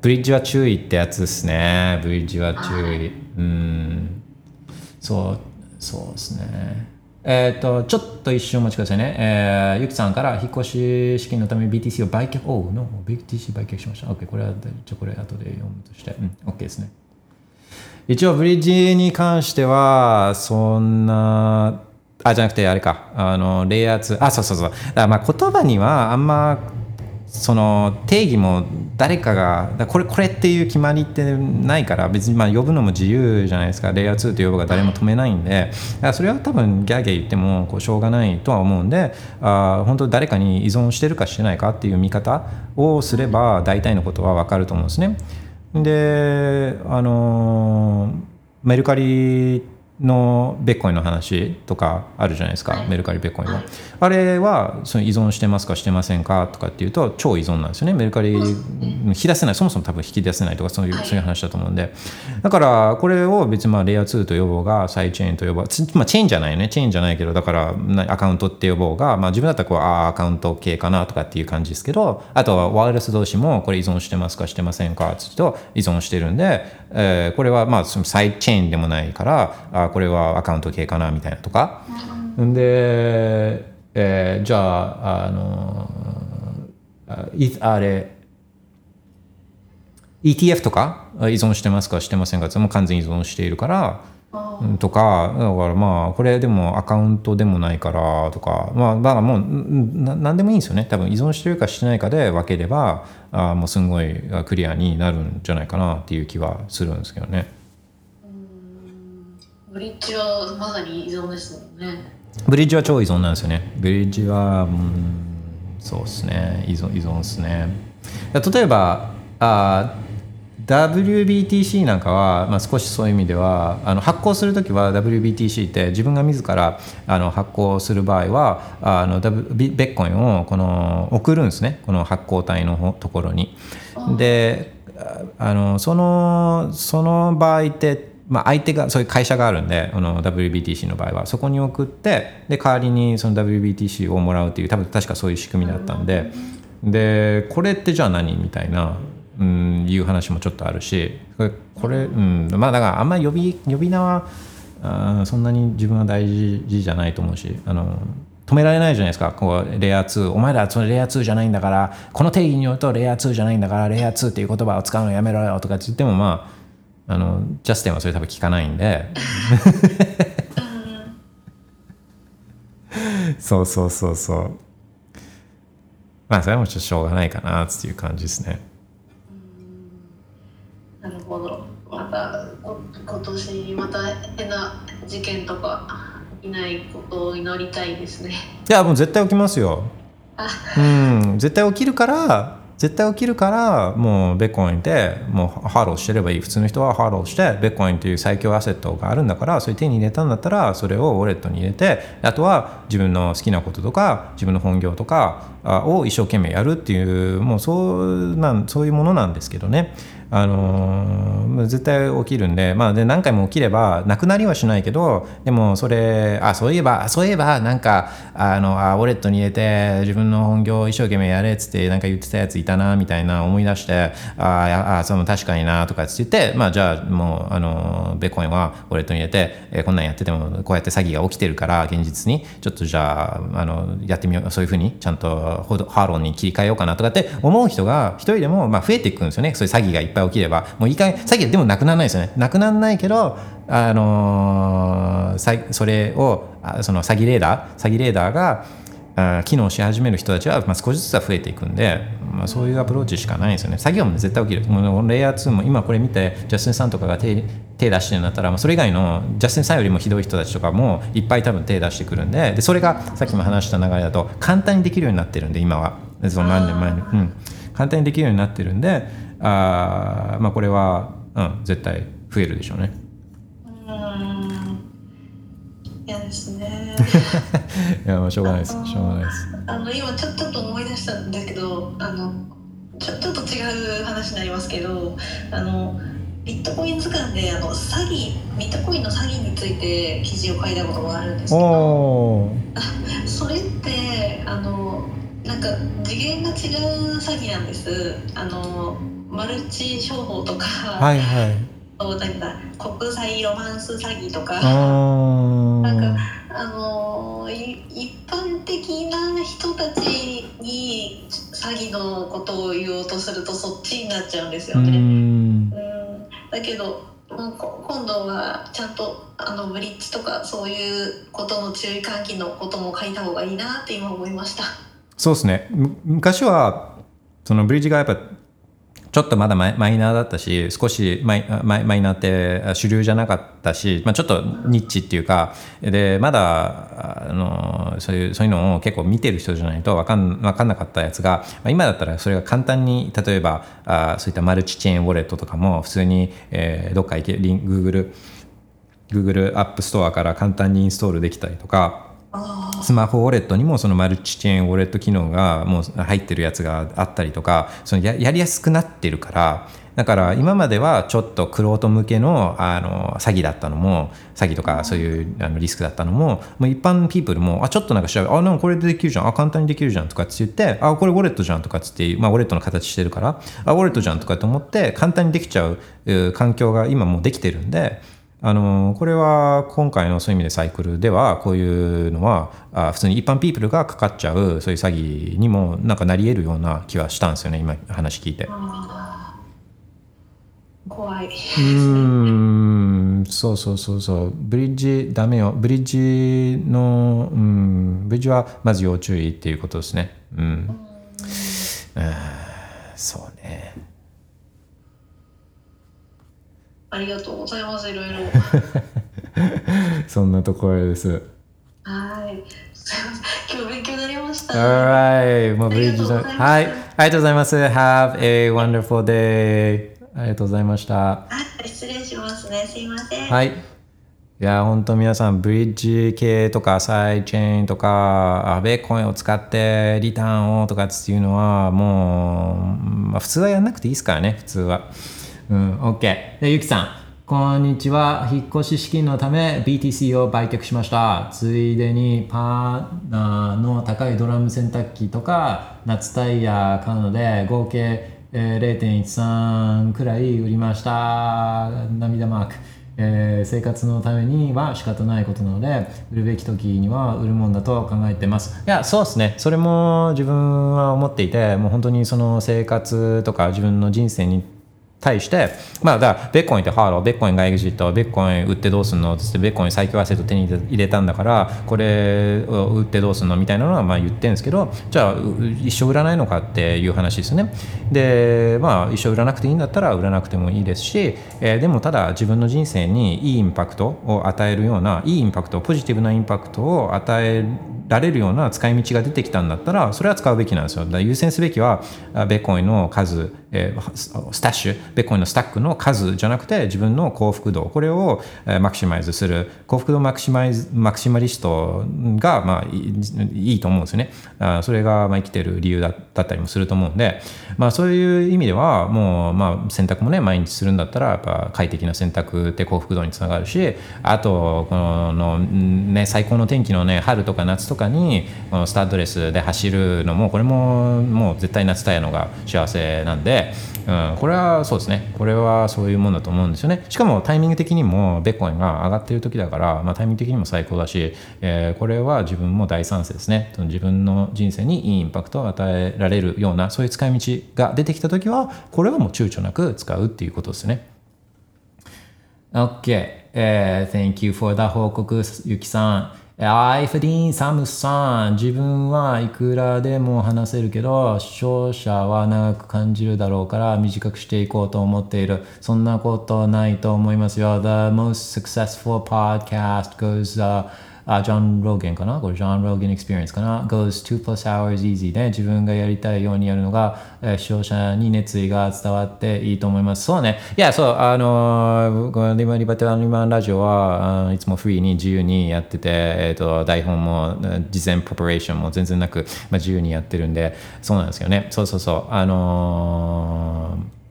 S2: ブリッジは注意ってやつですね。ブリッジは注意。うん。そうそうですねえっ、と、ちょっと一瞬お待ちくださいね。えー、ゆきさんから引っ越し資金のために BTC を売却、おう、の、BTC 売却しました。OK、これは、じゃこれ後で読むとして。うん、OK ですね。一応、ブリッジに関しては、そんな、あ、じゃなくて、あれか、あの、レイヤー2、あ、そうそうそう。だまあ言葉にはあんま、その定義も誰かがだこれこれっていう決まりってないから別にまあ呼ぶのも自由じゃないですか。レイヤー2と呼ぶが誰も止めないんで。だからそれは多分ギャーギャー言ってもこうしょうがないとは思うんであ本当誰かに依存してるかしてないかっていう見方をすれば大体のことは分かると思うんですね。であのメルカリのベッコインの話とかあるじゃないですか、メルカリベッコインは、あれはその依存してますかしてませんかとかっていうと超依存なんですよね。メルカリ引き出せない。そもそも多分引き出せないとかそういう,、そういう話だと思うんで。だからこれを別にまあレイヤー2と呼ぼうがサイチェーンと呼ぼう。つまあチェーンじゃないよね。チェーンじゃないけどだからなアカウントって呼ぼうが、まあ、自分だったらこうああアカウント系かなとかっていう感じですけどあとはワイヤレス同士もこれ依存してますかしてませんかって言うと依存してるんで、えーこれはまあそのサイチェーンでもないからあこれはアカウント系かなみたいなとか。で、えーじゃああのあいあれ ETF とか依存してますかしてませんかってもう完全に依存しているからうんとかだからまあこれでもアカウントでもないからとかまあだからもううんな何でもいいんですよね。多分依存してるかしてないかで分ければあもうすんごいクリアになるんじゃないかなっていう気はするんですけどね。
S3: ブリッジはまさに依存ですもんね
S2: ブリッジは超依存なんですよね。ブリッジは、うん、そうですね。依存、依存ですね。例えば、あ WBTC なんかは、まあ、少しそういう意味ではあの発行するときは WBTC って自分が自らあの発行する場合はあの W ベッコインをこの送るんですねこの発行体のところに。であのそのその場合ってまあ、相手がそういう会社があるんであの WBTC の場合はそこに送ってで代わりにその WBTC をもらうっていう多分確かそういう仕組みだったんででこれってじゃあ何みたいな、うん、いう話もちょっとあるしこれ、うん、まあだからあんまり呼び呼び名はあそんなに自分は大事じゃないと思うしあの止められないじゃないですか。こうレイヤー2お前らそのレイヤー2じゃないんだからこの定義によるとレイヤー2じゃないんだからレイヤー2っていう言葉を使うのやめろよとかって言ってもまああのジャスティンはそれ多分聞かないんで。そうそうそうそう。まあそれはもうちょっとしょうがないかなっていう感じですね。
S3: なるほど。またこ今年また変な事件とかいないことを祈りたいですね。
S2: いやもう絶対起きますよ。
S3: あ。
S2: うん。絶対起きるから絶対起きるからもうビットコインでもう HODL してればいい。普通の人は HODL してビットコインという最強アセットがあるんだからそれ手に入れたんだったらそれをウォレットに入れてあとは自分の好きなこととか自分の本業とかを一生懸命やるっていうもうそうなんそういうものなんですけどね。あのー絶対起きるんで,、まあ、で何回も起きればなくなりはしないけどでもそれあそういえばそういえばなんかあのあウォレットに入れて自分の本業一生懸命やれっつってなんか言ってたやついたなみたいな思い出してああその確かになとかっつって、まあ、じゃあもうあのビットコインはウォレットに入れて、えーこんなんやっててもこうやって詐欺が起きてるから現実にちょっとじゃああのやってみようそういうふうにちゃんとほど HODL に切り替えようかなとかって思う人が一人でもまあ増えていくんですよね。そういう詐欺がいっぱい起きればもういいかげん詐欺でもなくならないですよねなくならないけどあのーそれをあその詐欺レーダー詐欺レーダーがあ機能し始める人たちは、まあ、少しずつは増えていくんで、まあ、そういうアプローチしかないですよね。詐欺はも絶対起きる。もうレイヤー2も今これ見て、ジャスティンさんとかが手手出してるんだったら、まあ、それ以外のジャスティンさんよりもひどい人たちとかもいっぱい多分手出してくるんで、でそれがさっきも話した流れだと簡単にできるようになってるんで、今は。その何年前に。うん。簡単にできるようになってるんで、あーまあ、これは、うん、絶対増えるでしょうね。
S3: うーん嫌ですね
S2: いや、まあ、しょうがないです。しょうがないです。
S3: あの今ちょちょっと思い出したんですけどあのちょちょっと違う話になりますけどあのビットコイン図鑑であの詐欺ビットコインの詐欺について記事を書いたことがあるんですけど。それってあのなんか次元が違う詐欺なんですあのマルチ商法とか、
S2: はいはい。
S3: そうだ国際ロマンス詐欺とかなんかあの一般的な人たちに詐欺のことを言おうとするとそっちになっちゃうんですよね。
S2: うん
S3: うんだけどなんか今度はちゃんとあのブリッジとかそういうことの注意喚起のことも書いた方がいいなって今思いました。
S2: そうですねむ昔はそのブリッジがやっぱちょっとまだマイマイナーだったし少しマイマイマイナーって主流じゃなかったし、まあ、ちょっとニッチっていうかでまだあのそういうそういうのを結構見てる人じゃないと分かん分かんなかったやつが、まあ、今だったらそれが簡単に例えばあそういったマルチチェーンウォレットとかも普通に、えーどっか行けリン Google Google App Store から簡単にインストールできたりとかスマホウォレットにもそのマルチチェーンウォレット機能がもう入ってるやつがあったりとかそのややりやすくなってるからだから今まではちょっとクロート向けのあの詐欺だったのも詐欺とかそういうあのリスクだったのももう一般ピープルもあちょっとなんか調べあなんかこれでできるじゃんあ簡単にできるじゃんとかって言ってあこれウォレットじゃんとかって、まあ、ウォレットの形してるからあウォレットじゃんとかって思って簡単にできちゃうう環境が今もうできてるんであのこれは今回のそういう意味でサイクルではこういうのはあ普通に一般ピープルがかかっちゃうそういう詐欺にもなんかなり得るような気はしたんですよね今話聞いて。
S3: 怖い。
S2: うーんそうそうそうそう。ブリッジダメよ。ブリッジのうんブリッジはまず要注意っていうことですね。うん、うん、そうね
S3: ありがとうございます。いろいろ。
S2: そんなところです
S3: はい。今日勉強になりました。
S2: Alright もうブリッジさん
S3: ありがとうございます
S2: はいありがとうございます Have a wonderful day ありがとうございました
S3: はい、失礼しますね。すいません。
S2: はい。いや、本当皆さん、ブリッジ系とかサイドチェーンとか、あベーコンを使ってリターンをとかっていうのは、もう、まあ、普通はやんなくていいですからね、普通は。うん、OK。で、ゆきさん。こんにちは。引っ越し資金のため BTC を売却しました。ついでにパーナーの高いドラム洗濯機とか夏タイヤ買うので合計えー0.13くらい売りました涙マーク、えー生活のためには仕方ないことなので売るべき時には売るもんだと考えてますいやそうですねそれも自分は思っていてもう本当にその生活とか自分の人生に対して、まあ、だから、ベッコインってハーロー、ベッコインがエグジット、ベッコイン売ってどうすんのつって、ベッコイン最強アセット手に入れたんだから、これを売ってどうすんのみたいなのはまあ言ってるんですけど、じゃあ、一生売らないのかっていう話ですね。で、まあ、一生売らなくていいんだったら売らなくてもいいですし、えーでもただ、自分の人生にいいインパクトを与えるような、いいインパクト、ポジティブなインパクトを与えるられるような使い道が出てきたんだったらそれは使うべきなんですよ。だ優先すべきはベッコインの数、えースタッシュベッコインのスタックの数じゃなくて自分の幸福度これを、えマクシマイズする。幸福度マクシマイズマクシマリストが、まあ、いいと思うんですよね。あそれが、まあ、生きてる理由だったりもすると思うんで、まあ、そういう意味ではもう、まあ、選択もね毎日するんだったらやっぱ快適な選択って幸福度につながるしあとこの、ね、最高の天気のね春とか夏とかにこのスタッドレスで走るのもこれももう絶対夏タイヤのが幸せなんで、うん、これはそうですね。これはそういうもんだと思うんですよね。しかもタイミング的にもベッコンが上がってる時だから、まあ、タイミング的にも最高だし、えーこれは自分も大賛成ですね。自分の人生にいいインパクトを与えられるようなそういう使い道が出てきた時はこれはもう躊躇なく使うっていうことですね。OK、えー Thank you for the 報告ゆきさん。アイフディーン・サムさん自分はいくらでも話せるけど勝者は長く感じるだろうから短くしていこうと思っている。そんなことないと思いますよ。The most successful podcast goes、uh, あ、 Joe Rogan かな？これ Joe Rogan Experience かな？goes 2 plus hours easy で自分がやりたいようにやるのが、えー視聴者に熱意が伝わっていいと思います。そうね。いや、そう、あのー、このリバ、リバタリアンリーマンラジオは、いつもフリーに自由にやってて、えっ、と、台本も、事前 preparation も全然なく、まあ、自由にやってるんで、そうなんですよね。そうそうそう。あのー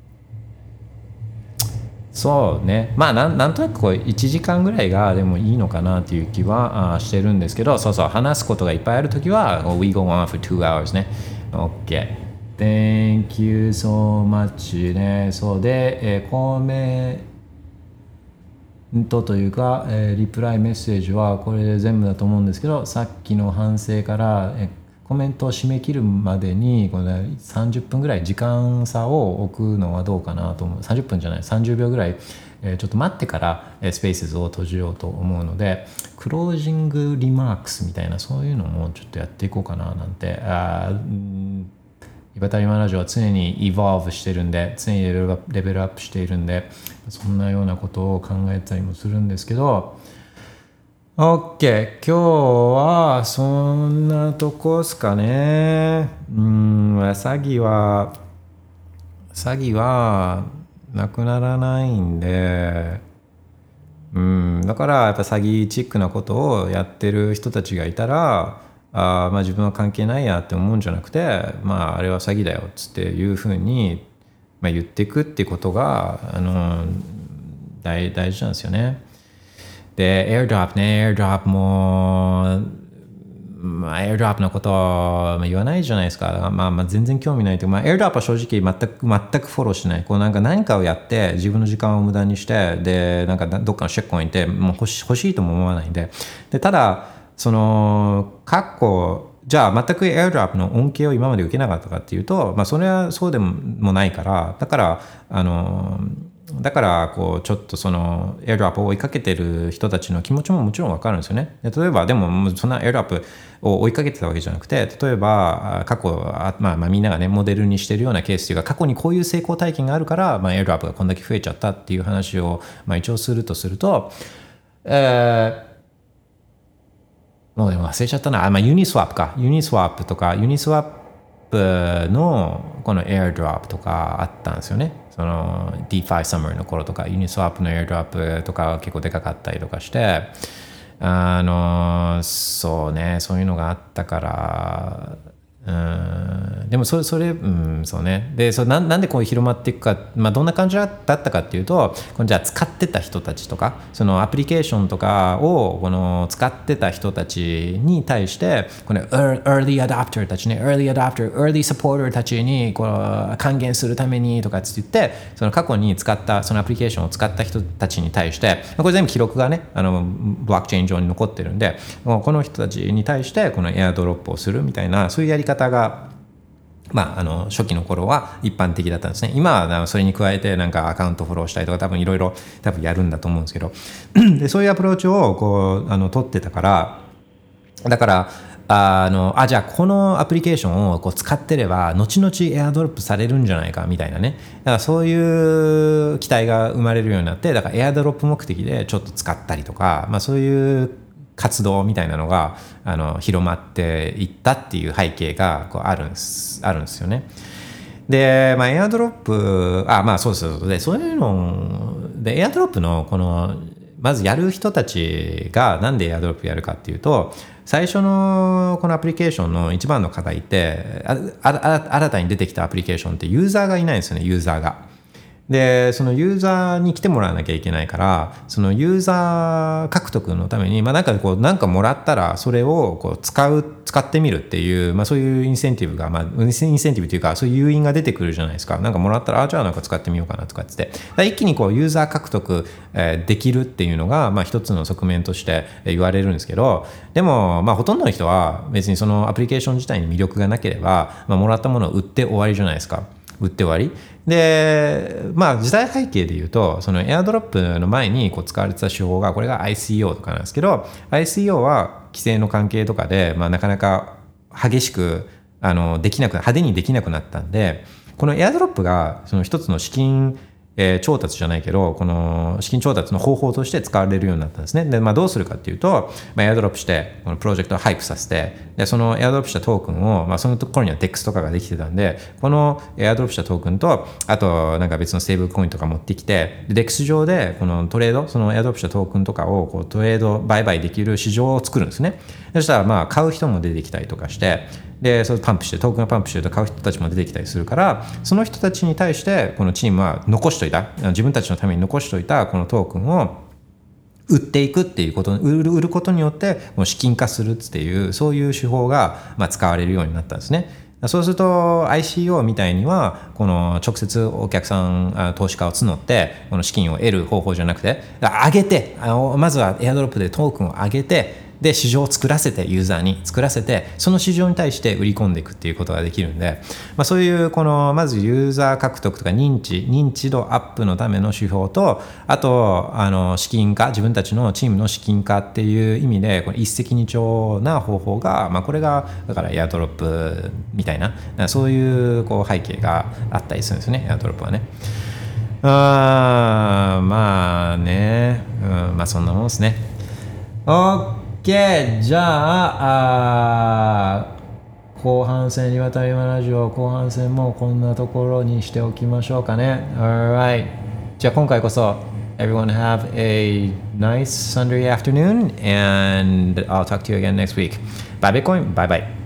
S2: そうね。まあなんなんとなくこう1時間ぐらいがでもいいのかなっていう気はあしてるんですけどそうそう話すことがいっぱいあるときは We go on for two hours ね。OK Thank you so much ね。そうで、えー、コメントというか、えーリプライメッセージはこれで全部だと思うんですけどさっきの反省から、えーコメントを締め切るまでにこの30分ぐらい時間差を置くのはどうかなと思う。30分じゃない30秒ぐらい、えちょっと待ってから、えスペースを閉じようと思うのでクロージングリマークスみたいなそういうのもちょっとやっていこうかななんて。あーうんイバタリマラジオは常にイボルブしてるんで常にレベルアップしているんでそんなようなことを考えたりもするんですけど OK 今日はそんなとこっすかね。うん詐欺は詐欺はなくならないんで。うん、だからやっぱ詐欺チックなことをやってる人たちがいたらあまあ自分は関係ないやって思うんじゃなくてまああれは詐欺だよっつっていうふうに、まあ、言っていくってことがあの大大事なんですよね。で、エアドロップね、エアドロップも、まあ、エアドロップのことは言わないじゃないですか。まあ、まあ全然興味ないというか、まあ、エアドロップは正直全く全くフォローしない。こうなんか何かをやって自分の時間を無駄にして、で、なんかどっかのチェックポイントでもう欲し欲しいとも思わないんで。で、ただ、その、過去、じゃあ全くエアドロップの恩恵を今まで受けなかったかっていうと、まあそれはそうでもないから、だから、あの、だからこうちょっとそのエアドロップを追いかけてる人たちの気持ちももちろん分かるんですよね。で例えばでもそんなエアドロップを追いかけてたわけじゃなくて例えば過去あまあまあみんながねモデルにしてるようなケースというか過去にこういう成功体験があるから、まあ、エアドロップがこんだけ増えちゃったっていう話を、まあ、一応するとすると、えーもうでも忘れちゃったな。あ、まあ、ユニスワップか。ユニスワップとか、ユニスワップのこのエアドロップとかあったんですよね。その DeFi Summer の頃とか、ユニスワップのエアドロップとか結構でかかったりとかして、あの、そうね、そういうのがあったから、うん。でもそれそれうんそうね。でそれなんなんでこう広まっていくか、まあ、どんな感じだったかっていうとこのじゃあ使ってた人たちとかそのアプリケーションとかをこの使ってた人たちに対してこの early adopter たちね early adopter early supporter たちにこの還元するためにとかって言ってその過去に使ったそのアプリケーションを使った人たちに対してこれ全部記録がねあのブロックチェーン上に残ってるんでこの人たちに対してこのエアドロップをするみたいなそういうやり方がまあ、あの初期の頃は一般的だったんですね。今はそれに加えてなんかアカウントフォローしたりとか多分いろいろ多分やるんだと思うんですけど でそういうアプローチをこうあの取ってたからだからあのあじゃあこのアプリケーションをこう使ってれば後々エアドロップされるんじゃないかみたいなねだからそういう期待が生まれるようになってだからエアドロップ目的でちょっと使ったりとか、まあ、そういう活動みたいなのがあの広まっていったっていう背景がこうあるんですあるんですよね。で、まあ、エアドロップ、あ、まあそうそうそう。で、そういうの、で、エアドロップのこの、まずやる人たちがなんでエアドロップやるかっていうと、最初のこのアプリケーションの一番の課題って、ああ新たに出てきたアプリケーションってユーザーがいないんですよね、ユーザーが。でそのユーザーに来てもらわなきゃいけないからそのユーザー獲得のために、まあ、なんかこうなんかもらったらそれをこう使う使ってみるっていう、まあ、そういうインセンティブが、まあ、インセンティブというかそういう誘因が出てくるじゃないですかなんかもらったらあじゃあなんか使ってみようかなとかっつって一気にこうユーザー獲得、えできるっていうのが、まあ、一つの側面として言われるんですけどでも、まあ、ほとんどの人は別にそのアプリケーション自体に魅力がなければ、まあ、もらったものを売って終わりじゃないですか。売って終わり。でまあ時代背景で言うとそのエアドロップの前にこう使われてた手法がこれが ICO とかなんですけど ICO は規制の関係とかで、まあ、なかなか激しくあのできなく派手にできなくなったんでこのエアドロップがその一つの資金えー調達じゃないけど、この資金調達の方法として使われるようになったんですね。で、まあどうするかっていうと、まあエアドロップして、このプロジェクトを hype させて、で、そのエアドロップしたトークンを、まあその頃には DEX とかができてたんで、このエアドロップしたトークンと、あとなんか別のステーブルコインとか持ってきて、で DEX 上でこのトレード、そのエアドロップしたトークンとかをこうトレード、売買できる市場を作るんですね。そしたらまあ買う人も出てきたりとかして、で、それパンプして、トークンがパンプしてると買う人たちも出てきたりするから、その人たちに対して、このチームは残しといた、自分たちのために残しといたこのトークンを売っていくっていうこと、売る売ることによって、この資金化するっていう、そういう手法が、まあ、使われるようになったんですね。そうすると ICO みたいにはこの直接お客さん投資家を募ってこの資金を得る方法じゃなくて上げてまずはエアドロップでトークンを上げてで市場を作らせてユーザーに作らせてその市場に対して売り込んでいくっていうことができるんで、まあ、そういうこのまずユーザー獲得とか認知認知度アップのための指標とあとあの資金化自分たちのチームの資金化っていう意味でこの一石二鳥な方法が、まあ、これがだからエアドロップみたいなそういうこう背景があったりするんですねエアドロップはね。あまあね、うん、まあそんなもんですね。OK じゃああ後半戦にわたりまラジオ後半戦もこんなところにしておきましょうかね Alright じゃあ今回こそ Everyone have a nice Sunday afternoon and I'll talk to you again next week Bye Bitcoin Bye bye